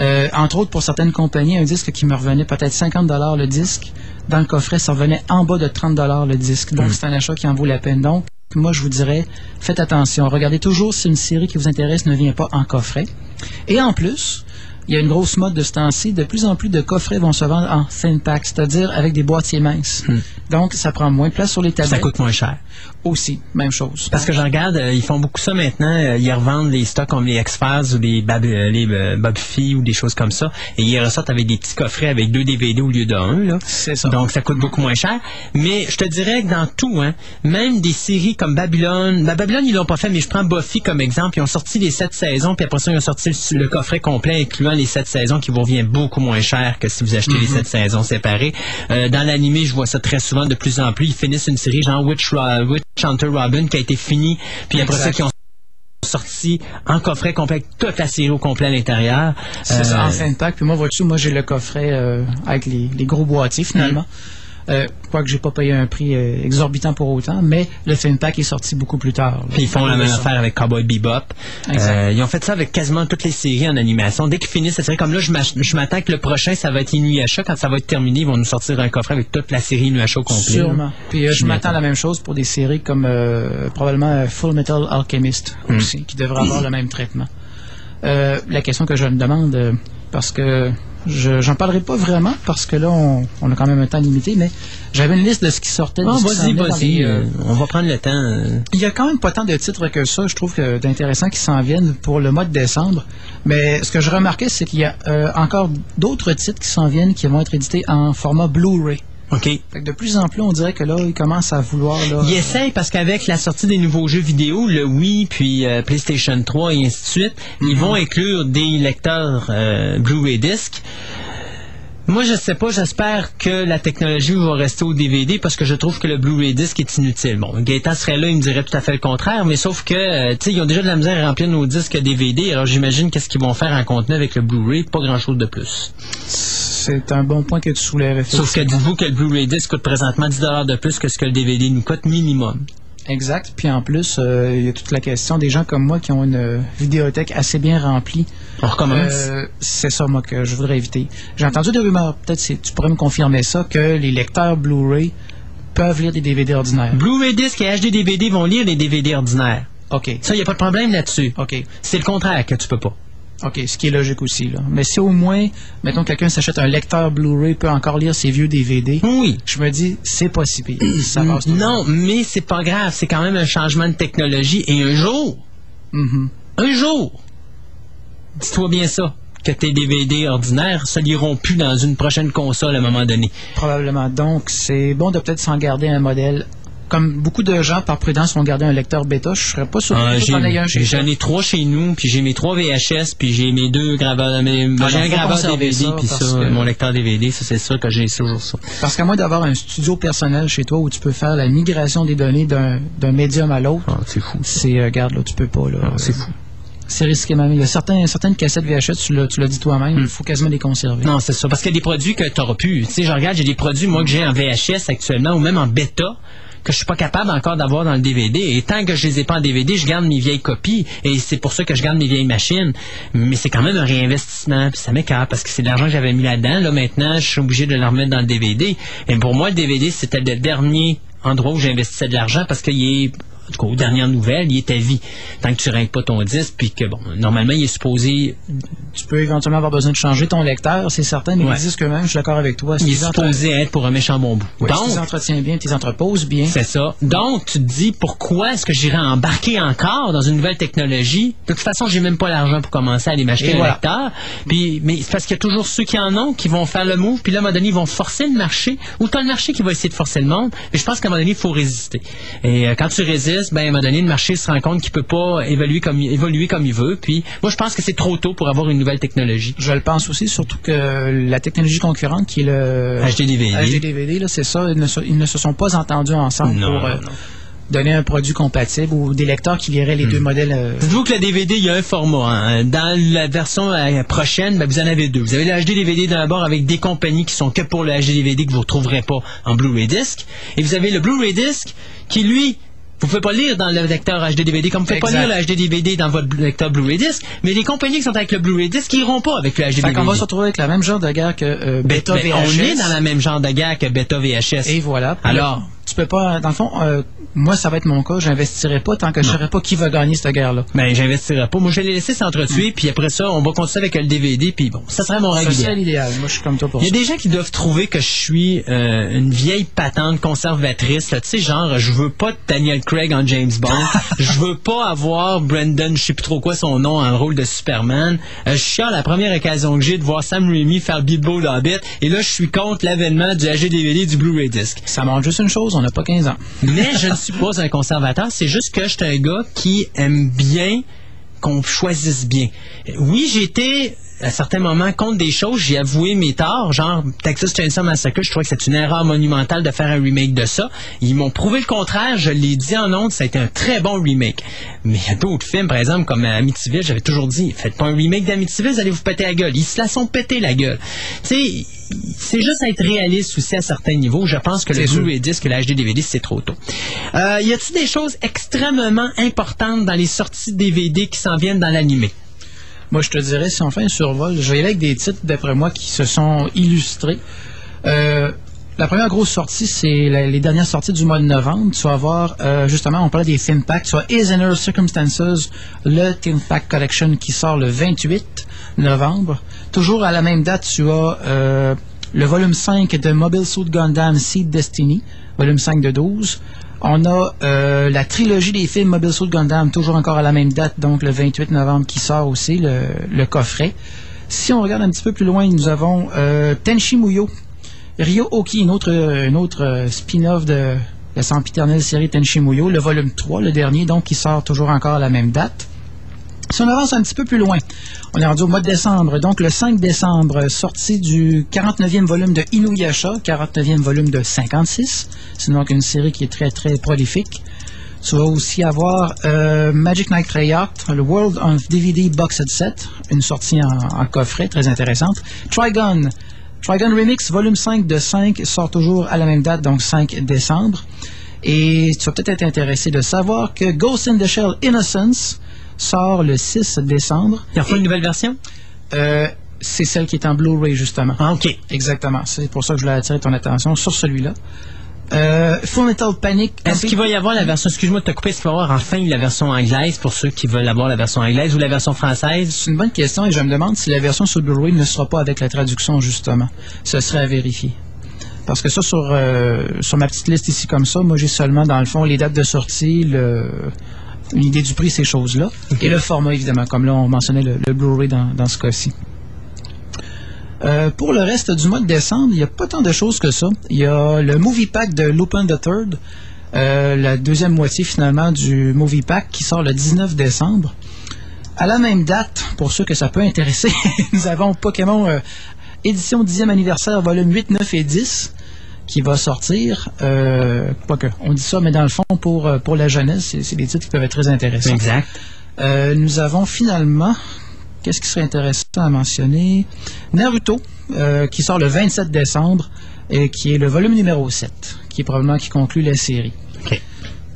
Euh, entre autres, pour certaines compagnies, un disque qui me revenait peut-être 50 le disque, dans le coffret, ça revenait en bas de 30 le disque. Donc, c'est un achat qui en vaut la peine. Donc, moi, je vous dirais, faites attention. Regardez toujours si une série qui vous intéresse ne vient pas en coffret. Et en plus, il y a une grosse mode de ce temps-ci. De plus en plus de coffrets vont se vendre en thin pack, c'est-à-dire avec des boîtiers minces. Donc, ça prend moins de place sur les tablettes. ça coûte moins cher. Aussi, même chose. Parce que je regarde, euh, ils font beaucoup ça maintenant. euh, ils revendent les stocks comme les X-Files ou les, Bab euh, les euh, Bob Fee ou des choses comme ça. Et ils ressortent avec des petits coffrets avec deux DVD au lieu d'un. C'est ça. Donc, ça coûte beaucoup moins cher. Mais je te dirais que dans tout, hein, même des séries comme Babylone, ben, Babylone, ils l'ont pas fait, mais je prends Buffy comme exemple. Ils ont sorti les sept saisons, puis après ça, ils ont sorti le, le coffret complet incluant les sept saisons qui vous revient beaucoup moins cher que si vous achetez les Mhm. sept saisons séparées. Euh, dans l'animé, je vois ça très souvent de plus en plus. Ils finissent une série genre Witch, Ro- Witch Hunter Robin qui a été finie, puis après ça, qui ont sorti en coffret complet avec toute la série au complet à l'intérieur. C'est ça, Euh, en fin de pack. Puis moi, vois-tu, moi, j'ai le coffret euh, avec les, les gros boîtiers, finalement. Euh, quoique j'ai pas payé un prix euh, exorbitant pour autant, mais le fin pack est sorti beaucoup plus tard. là. Puis ils font la même affaire avec Cowboy Bebop. Euh, ils ont fait ça avec quasiment toutes les séries en animation. Dès qu'ils finissent série, comme là, je m'attends que le prochain, ça va être Inuyasha. Quand ça va être terminé, ils vont nous sortir un coffret avec toute la série Inuyasha au complet. Sûrement. là. Puis euh, je m'attends à la même chose pour des séries comme probablement Full Metal Alchemist Hmm. aussi, qui devrait avoir le même traitement. La question que je me demande, parce que je j'en parlerai pas vraiment, parce que là, on, on a quand même un temps limité, mais j'avais une liste de ce qui sortait. s'en vas-y, vas-y. euh, on va prendre le temps. euh. Il y a quand même pas tant de titres que ça, je trouve, que d'intéressants qui s'en viennent pour le mois de décembre. Mais ce que je remarquais, c'est qu'il y a euh, encore d'autres titres qui s'en viennent qui vont être édités en format Blu-ray. OK. Fait que de plus en plus, on dirait que là, ils commencent à vouloir. Là, Ils essayent parce qu'avec la sortie des nouveaux jeux vidéo, le Wii, puis euh, PlayStation 3 et ainsi de suite, ils Mhm. vont inclure des lecteurs euh, Blu-ray disc. Moi, je sais pas, j'espère que la technologie va rester au DVD parce que je trouve que le Blu-ray disc est inutile. Bon, Gaëtan serait là, il me dirait tout à fait le contraire, mais sauf que, euh, tu sais, ils ont déjà de la misère à remplir nos disques DVD, alors j'imagine qu'est-ce qu'ils vont faire en contenu avec le Blu-ray, pas grand-chose de plus. C'est un bon point que tu soulèves. Sauf que dites-vous que le Blu-ray disc coûte présentement 10 de plus que ce que le DVD nous coûte minimum. Exact. Puis en plus, euh, il y a toute la question des gens comme moi qui ont une euh, vidéothèque assez bien remplie. On recommence. Euh, c'est ça, moi, que je voudrais éviter. J'ai entendu des rumeurs, peut-être si tu pourrais me confirmer ça, que les lecteurs Blu-ray peuvent lire des DVD ordinaires. Blu-ray disc et HD DVD vont lire les DVD ordinaires. OK. Ça, il n'y a pas de problème là-dessus. OK. C'est le contraire que tu peux pas. OK, ce qui est logique aussi. Là. Mais si au moins, mettons, quelqu'un s'achète un lecteur Blu-ray, peut encore lire ses vieux DVD, Oui. je me dis, c'est pas si pire. Ça passe toujours. Non, mais c'est pas grave. C'est quand même un changement de technologie. Et un jour, Mhm. un jour, dis-toi bien ça, que tes DVD ordinaires se liront plus dans une prochaine console à un moment donné. Probablement. Donc, c'est bon de peut-être s'en garder un modèle. Comme beaucoup de gens, par prudence, vont garder un lecteur bêta, je serais pas Ah, que t'en aies un chez J'en ai trois chez nous, puis j'ai mes trois VHS, puis j'ai mes deux graveurs, mes- Ah, j'ai un graveur DVD, puis ça, que- mon lecteur DVD, ça c'est sûr que j'ai toujours ça. Parce qu'à moins d'avoir un studio personnel chez toi où tu peux faire la migration des données d'un médium à l'autre, Ah, c'est fou. c'est, euh, regarde, là, tu peux pas, là. c'est fou. C'est risqué même. Il y a certains, certaines cassettes VHS, tu l'as dit toi-même, il faut quasiment les conserver. Hmm. Non, c'est ça. Parce qu'il y a des produits que tu n'auras plus. Tu sais, je regarde, j'ai des produits, moi, que j'ai en VHS actuellement, ou même en bêta, que je suis pas capable encore d'avoir dans le DVD. Et tant que je les ai pas en DVD, je garde mes vieilles copies. Et c'est pour ça que je garde mes vieilles machines. Mais c'est quand même un réinvestissement. Ça m'écarte parce que c'est de l'argent que j'avais mis là-dedans. Là, maintenant, je suis obligé de le remettre dans le DVD. Et pour moi, le DVD, c'était le dernier endroit où j'investissais de l'argent parce qu'il est en tout cas, aux dernières nouvelles, il est à vie. Tant que tu règles pas ton disque, puis que, bon, normalement, il est supposé... Tu peux éventuellement avoir besoin de changer ton lecteur, c'est certain, mais Ouais. les disques eux-mêmes, je suis d'accord avec toi. Il est supposé être pour un méchant bon bout. Ouais, si Donc, tu les entretiens bien, tu les entreposes bien. C'est ça. Donc, tu te dis, pourquoi est-ce que j'irais embarquer encore dans une nouvelle technologie? De toute façon, j'ai même pas l'argent pour commencer à aller m'acheter Et un voilà. lecteur. Puis, mais c'est parce qu'il y a toujours ceux qui en ont qui vont faire le move, puis là, à un moment donné, ils vont forcer le marché, ou t'as le marché qui va essayer de forcer le monde. Et je pense qu'à un moment donné, il faut résister. Et euh, quand tu résistes, ben, à un moment donné, le marché se rend compte qu'il peut pas évoluer comme, évoluer comme il veut. Puis, moi, je pense que c'est trop tôt pour avoir une nouvelle technologie. Je le pense aussi, surtout que la technologie concurrente qui est le HD-DVD. HD-DVD, là, c'est ça, ils ne, se, ils ne se sont pas entendus ensemble Non, pour euh, non. donner un produit compatible ou des lecteurs qui liraient les deux modèles. euh, Dites-vous que le DVD, il y a un format. hein. Dans la version euh, prochaine, ben, vous en avez deux. Vous avez le HD DVD d'un bord avec des compagnies qui sont que pour le HD DVD que vous ne retrouverez pas en Blu-ray disc. Et vous avez le Blu-ray disc qui, lui, vous pouvez pas lire dans le lecteur HD DVD, comme vous pouvez pas lire le HD DVD dans votre lecteur Blu-ray disc, mais les compagnies qui sont avec le Blu-ray disc, ils iront pas avec le HD Fait DVD. qu'on va se retrouver avec la même genre de guerre que euh, Ben, Beta ben, VHS. on est dans la même genre de guerre que Beta VHS. Et voilà. Alors, tu peux pas, dans le fond, euh, moi, ça va être mon cas, j'investirai pas tant que je saurais pas qui va gagner cette guerre-là. ben, j'investirai pas. Moi, je vais les laisser s'entretuer, puis après ça, on va continuer avec le DVD, puis bon, ça serait mon serait idéale. l'idéal. Moi, je suis comme toi pour Il y a ça. des gens qui doivent trouver que je suis euh, une vieille patente conservatrice. Tu sais, genre, je veux pas de Daniel Craig en James Bond. je veux pas avoir Brendan, je sais plus trop quoi son nom, en rôle de Superman. Euh, je suis à la première occasion que j'ai de voir Sam Raimi faire Bilbo l'Hobbit. Et là, je suis contre l'avènement du HD-DVD du Blu-ray Disc. Ça montre juste une chose, on n'a pas 15 ans. Mais je ne suis pas un conservateur. C'est juste que je suis un gars qui aime bien qu'on choisisse bien. Oui, été à certains moments contre des choses, j'ai avoué mes torts, genre Texas Chainsaw Massacre, je trouvais que c'est une erreur monumentale de faire un remake de ça. Ils m'ont prouvé le contraire, je l'ai dit en ondes, ça a été un très bon remake. Mais il y a d'autres films, par exemple, comme Amityville, j'avais toujours dit, faites pas un remake d'Amityville, vous allez vous péter la gueule. Ils se la sont pété la gueule. Tu sais, c'est juste être réaliste aussi à certains niveaux. Je pense que le. Blu-ray disc et le HD DVD, c'est trop tôt. Euh, y a-t-il des choses extrêmement importantes dans les sorties DVD qui s'en viennent dans l'animé? Moi, je te dirais, si on fait un survol, je vais avec des titres, d'après moi, qui se sont illustrés. Euh, la première grosse sortie, c'est les dernières sorties du mois de novembre. Tu vas voir, euh, justement, on parlait des Film Packs. Tu as Is Inner Circumstances, le Film Pack Collection qui sort le 28 novembre. Toujours à la même date, tu as euh, le volume 5 de Mobile Suit Gundam Seed Destiny, volume 5 de 12. On a euh, la trilogie des films Mobile Suit Gundam, toujours encore à la même date, donc le 28 novembre, qui sort aussi, le, coffret. Si on regarde un petit peu plus loin, nous avons euh, Tenchi Muyo, Ryo Oki, une autre, une autre euh, spin-off de la sempiternelle série Tenchi Muyo, le volume 3, le dernier, donc qui sort toujours encore à la même date. Si on avance un petit peu plus loin, on est rendu au mois de décembre. Donc, le 5 décembre, sortie du 49e volume de Inuyasha, 49e volume de 56. C'est donc une série qui est très, très prolifique. Tu vas aussi avoir euh, Magic Knight Treyarch, le World of DVD Boxed Set, une sortie en, en coffret très intéressante. Trigon, Trigon Remix, volume 5 de 5, sort toujours à la même date, donc 5 décembre. Et tu vas peut-être être intéressé de savoir que Ghost in the Shell Innocence sort le 6 décembre. Il y a une nouvelle version? Euh, c'est celle qui est en Blu-ray, justement. Ah, OK. Exactement. C'est pour ça que je voulais attirer ton attention sur celui-là. Euh, Full Metal Panic. Est-ce qu'il va y avoir la version, excuse-moi de te couper, est-ce qu'il va y avoir enfin la version anglaise pour ceux qui veulent avoir la version anglaise ou la version française? C'est une bonne question et je me demande si la version sur Blu-ray ne sera pas avec la traduction, justement. Ce serait à vérifier. Parce que ça, sur, euh, sur ma petite liste ici comme ça, moi j'ai seulement, dans le fond, les dates de sortie, le, une idée du prix, ces choses-là. Et le format, évidemment, comme là on mentionnait le, le Blu-ray dans, dans ce cas-ci. Euh, pour le reste du mois de décembre, il n'y a pas tant de choses que ça. Il y a le Movie Pack de Lupin the Third, euh, la deuxième moitié finalement du Movie Pack qui sort le 19 décembre. À la même date, pour ceux que ça peut intéresser, nous avons Pokémon euh, édition 10e anniversaire, volume 8, 9 et 10 qui va sortir. Euh, quoique, on dit ça, mais dans le fond, pour, euh, pour la jeunesse, c'est des titres qui peuvent être très intéressants. Exact. Euh, nous avons finalement, qu'est-ce qui serait intéressant à mentionner? Naruto, euh, qui sort le 27 décembre, et qui est le volume numéro 7, qui est probablement qui conclut la série.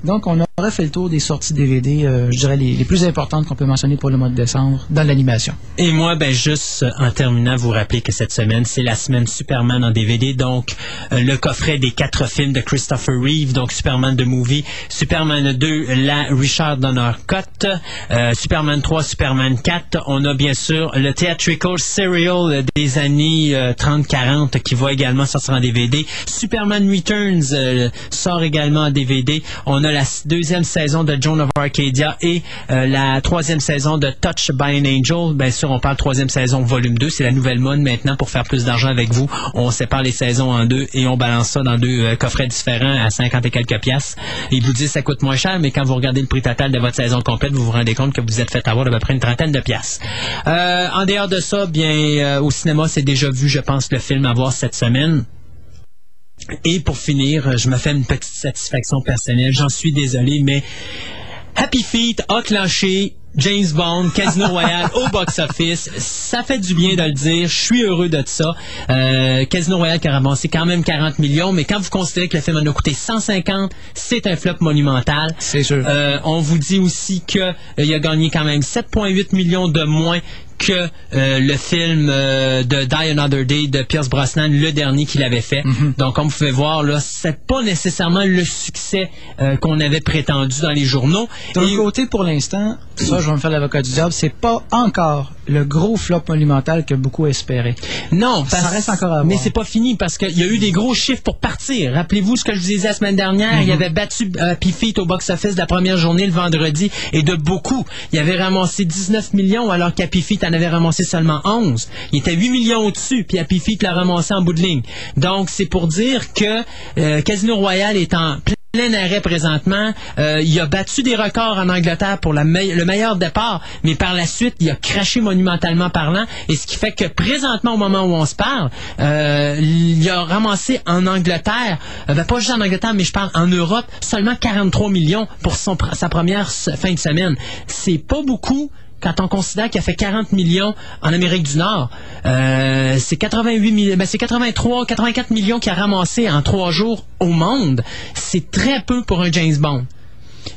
Donc, on a aurait fait le tour des sorties DVD, euh, je dirais les, les plus importantes qu'on peut mentionner pour le mois de décembre dans l'animation. Et moi, ben juste euh, en terminant, vous rappeler que cette semaine, c'est la semaine Superman en DVD, donc euh, le coffret des quatre films de Christopher Reeve, donc Superman de Movie, Superman 2, la Richard Donner Cut, euh, Superman 3, Superman 4. On a bien sûr le Theatrical Serial des années euh, 30-40 qui va également sortir en DVD. Superman Returns euh, sort également en DVD. On a la s- deuxième saison de Joan of Arcadia et euh, la troisième saison de Touch by an Angel. Bien sûr, on parle troisième saison volume 2. C'est la nouvelle mode maintenant pour faire plus d'argent avec vous. On sépare les saisons en deux et on balance ça dans deux euh, coffrets différents à 50 et quelques piastres. Ils vous disent ça coûte moins cher, mais quand vous regardez le prix total de votre saison complète, vous vous rendez compte que vous êtes fait avoir à peu près une trentaine de piastres. Euh, en dehors de ça, bien euh, au cinéma, c'est déjà vu, je pense, le film à voir cette semaine. Et pour finir, je me fais une petite satisfaction personnelle. J'en suis désolé, mais Happy Feet a clenché James Bond, Casino Royale au box-office. Ça fait du bien de le dire. Je suis heureux de ça. Euh, Casino Royale qui a ramassé quand même 40 millions, mais quand vous considérez que le film en a coûté 150, c'est un flop monumental. C'est sûr. Euh, on vous dit aussi que euh, a gagné quand même 7,8 millions de moins que euh, le film euh, de Die Another Day de Pierce Brosnan, le dernier qu'il avait fait. Donc, comme vous pouvez voir, là, c'est pas nécessairement le succès euh, qu'on avait prétendu dans les journaux. D'un Et- côté, pour l'instant, ça, je vais me faire l'avocat du diable, c'est pas encore le gros flop monumental que beaucoup espéraient. Non, Ça reste encore à voir. Mais c'est pas fini parce qu'il y a eu des gros chiffres pour partir. Rappelez-vous ce que je vous disais la semaine dernière. Mhm. Il avait battu euh, Feet au box-office la première journée le vendredi et de beaucoup. Il avait ramassé 19 millions alors qu'Happy Feet avait ramassé seulement 11. Il était 8 millions au-dessus puis Happy Feet l'a ramassé en bout de ligne. Donc c'est pour dire que euh, Casino Royale est en plein arrêt présentement. Euh, il a battu des records en Angleterre pour le meilleur départ, mais par la suite, il a craché monumentalement parlant, et ce qui fait que présentement, au moment où on se parle, euh, il a ramassé en Angleterre, ben, pas juste en Angleterre, mais je parle en Europe, seulement 43 millions pour sa première fin de semaine. C'est pas beaucoup quand on considère qu'il a fait 40 millions en Amérique du Nord, euh, c'est 88 millions, ben c'est 83, 84 millions qu'il a ramassé en trois jours au monde. C'est très peu pour un James Bond.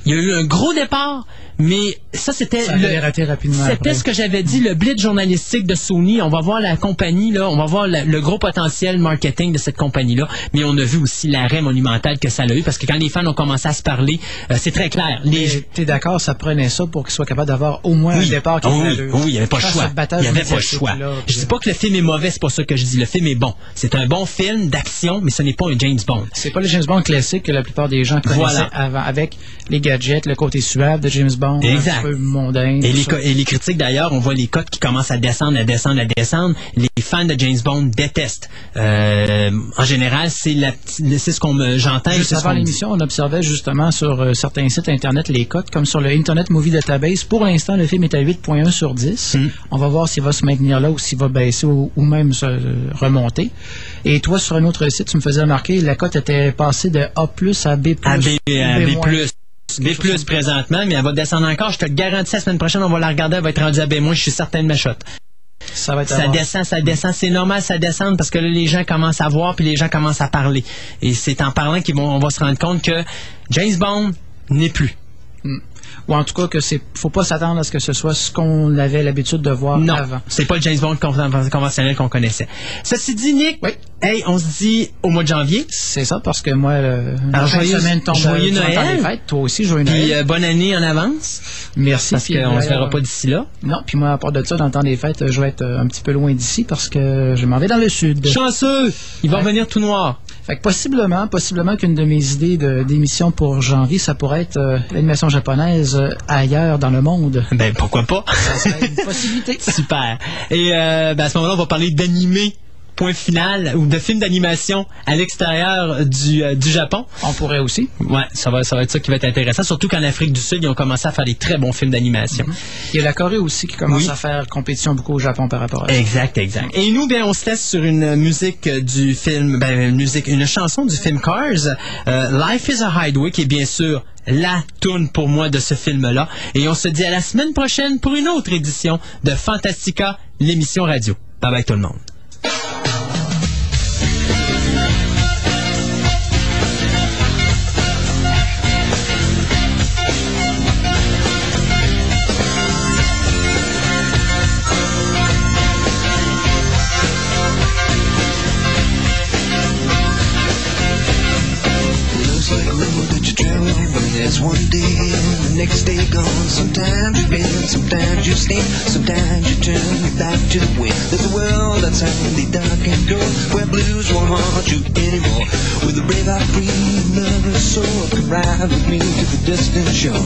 Il y a eu un gros départ, mais ça c'était C'était ce que j'avais dit, le blitz journalistique de Sony. On va voir la compagnie là, on va voir la- le gros potentiel marketing de cette compagnie là, mais on a vu aussi l'arrêt monumental que ça a eu parce que quand les fans ont commencé à se parler, euh, c'est très clair. Les, T'es d'accord, ça prenait ça pour qu'il soit capable d'avoir au moins oui. un départ qui ait oui, il n'y avait pas le choix. Il n'y avait pas le choix. là, Je dis pas que le film est mauvais, c'est pas ça que je dis. Le film est bon. C'est un bon film d'action, mais ce n'est pas un James Bond. C'est pas le James Bond classique que la plupart des gens connaissaient Voilà. avant, avec les gadgets, le côté suave de James Bond, Exact. un peu mondain. Et les, et critiques d'ailleurs, on voit les cotes qui commencent à descendre, à descendre, à descendre. Les fans de James Bond détestent. Euh, en général, c'est ce qu'on me j'entends. Juste avant l'émission, on observait justement sur euh, certains sites internet les cotes, comme sur le Internet Movie Database. Pour l'instant, le film est à 8.1 sur 10. Hmm. On va voir s'il va se maintenir là ou s'il va baisser ou, ou même se euh, remonter. Et toi, sur un autre site, tu me faisais remarquer, la cote était passée de A+, à B+. à B, à B+. moins. B+, présentement, mais elle va descendre encore. Je te le garantis, la semaine prochaine, on va la regarder, elle va être rendue à B-. Je suis certain de ma shot. Ça va être Ça descend, ça descend. C'est normal, ça descend parce que là, les gens commencent à voir puis les gens commencent à parler. Et c'est en parlant qu'on on va se rendre compte que James Bond n'est plus. Ou en tout cas, que c'est, faut pas s'attendre à ce que ce soit ce qu'on avait l'habitude de voir Non, avant. c'est pas le James Bond conven- conventionnel qu'on connaissait. Ceci dit, Nick, hey, on se dit au mois de janvier. C'est ça, parce que moi, le, Alors, joyeux, semaine tombe joyeux temps Noël. fêtes. Toi aussi, joyeux Puis Noël. euh, bonne année en avance. Merci. Parce puis, qu'on se euh, verra pas d'ici là. Non, puis moi, à part de ça, dans le temps des fêtes, je vais être euh, un petit peu loin d'ici parce que je m'en vais dans le sud. Chanceux! Il va revenir tout noir. Fait que possiblement, possiblement qu'une de mes idées de- d'émission pour janvier, ça pourrait être euh, l'animation japonaise euh, ailleurs dans le monde. Ben pourquoi pas? Ça serait une possibilité. Super. Et euh, ben, à ce moment-là, on va parler d'animé, point final, ou de films d'animation à l'extérieur du, euh, du Japon. On pourrait aussi. Ouais, ça va, ça va être ça qui va être intéressant, surtout qu'en Afrique du Sud, ils ont commencé à faire des très bons films d'animation. Il y a la Corée aussi qui commence Oui. à faire compétition beaucoup au Japon par rapport à ça. Exact, exact. Et nous, bien, on se laisse sur une musique du film, ben, une musique, une chanson du film Cars, euh, Life is a Hideaway, qui est bien sûr la tune pour moi de ce film-là. Et on se dit à la semaine prochaine pour une autre édition de Fantastica, l'émission radio. Bye bye tout le monde. sometimes you bend, sometimes you stand, sometimes you turn your back to the wind. There's a world outside the dark and cold where blues won't haunt you anymore. With a brave heart, free, loving soul, come ride with me to the distant shore.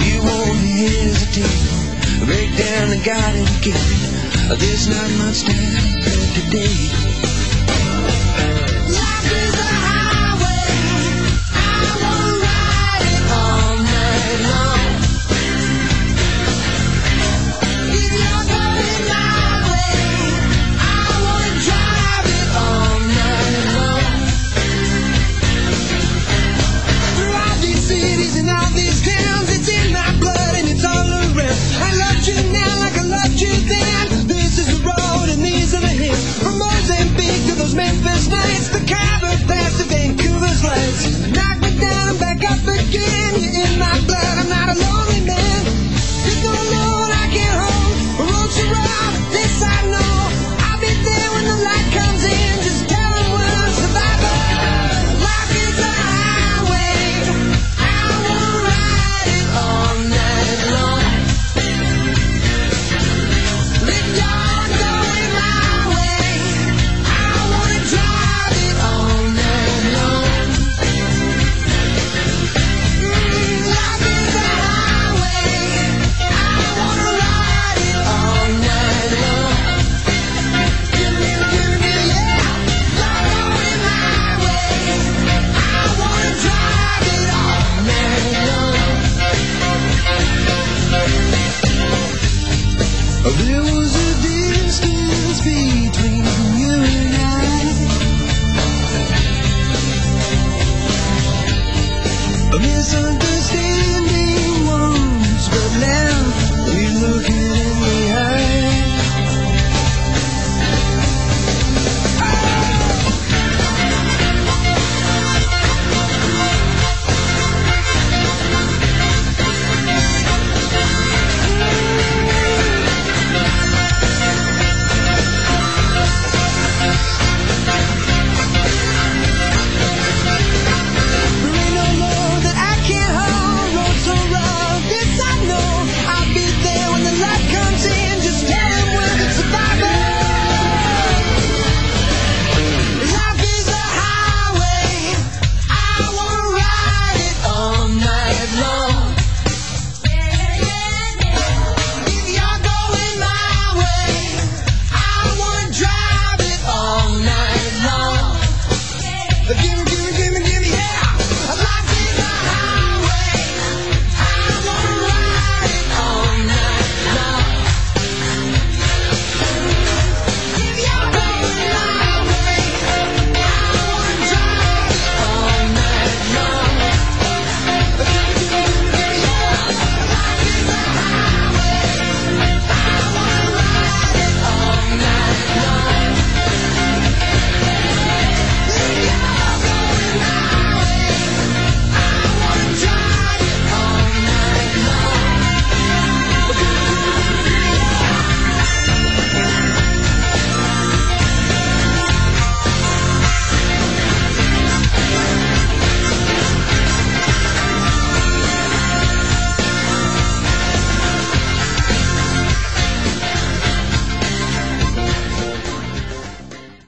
We won't hesitate, break down the garden gate. There's not much time today. kind of lonely.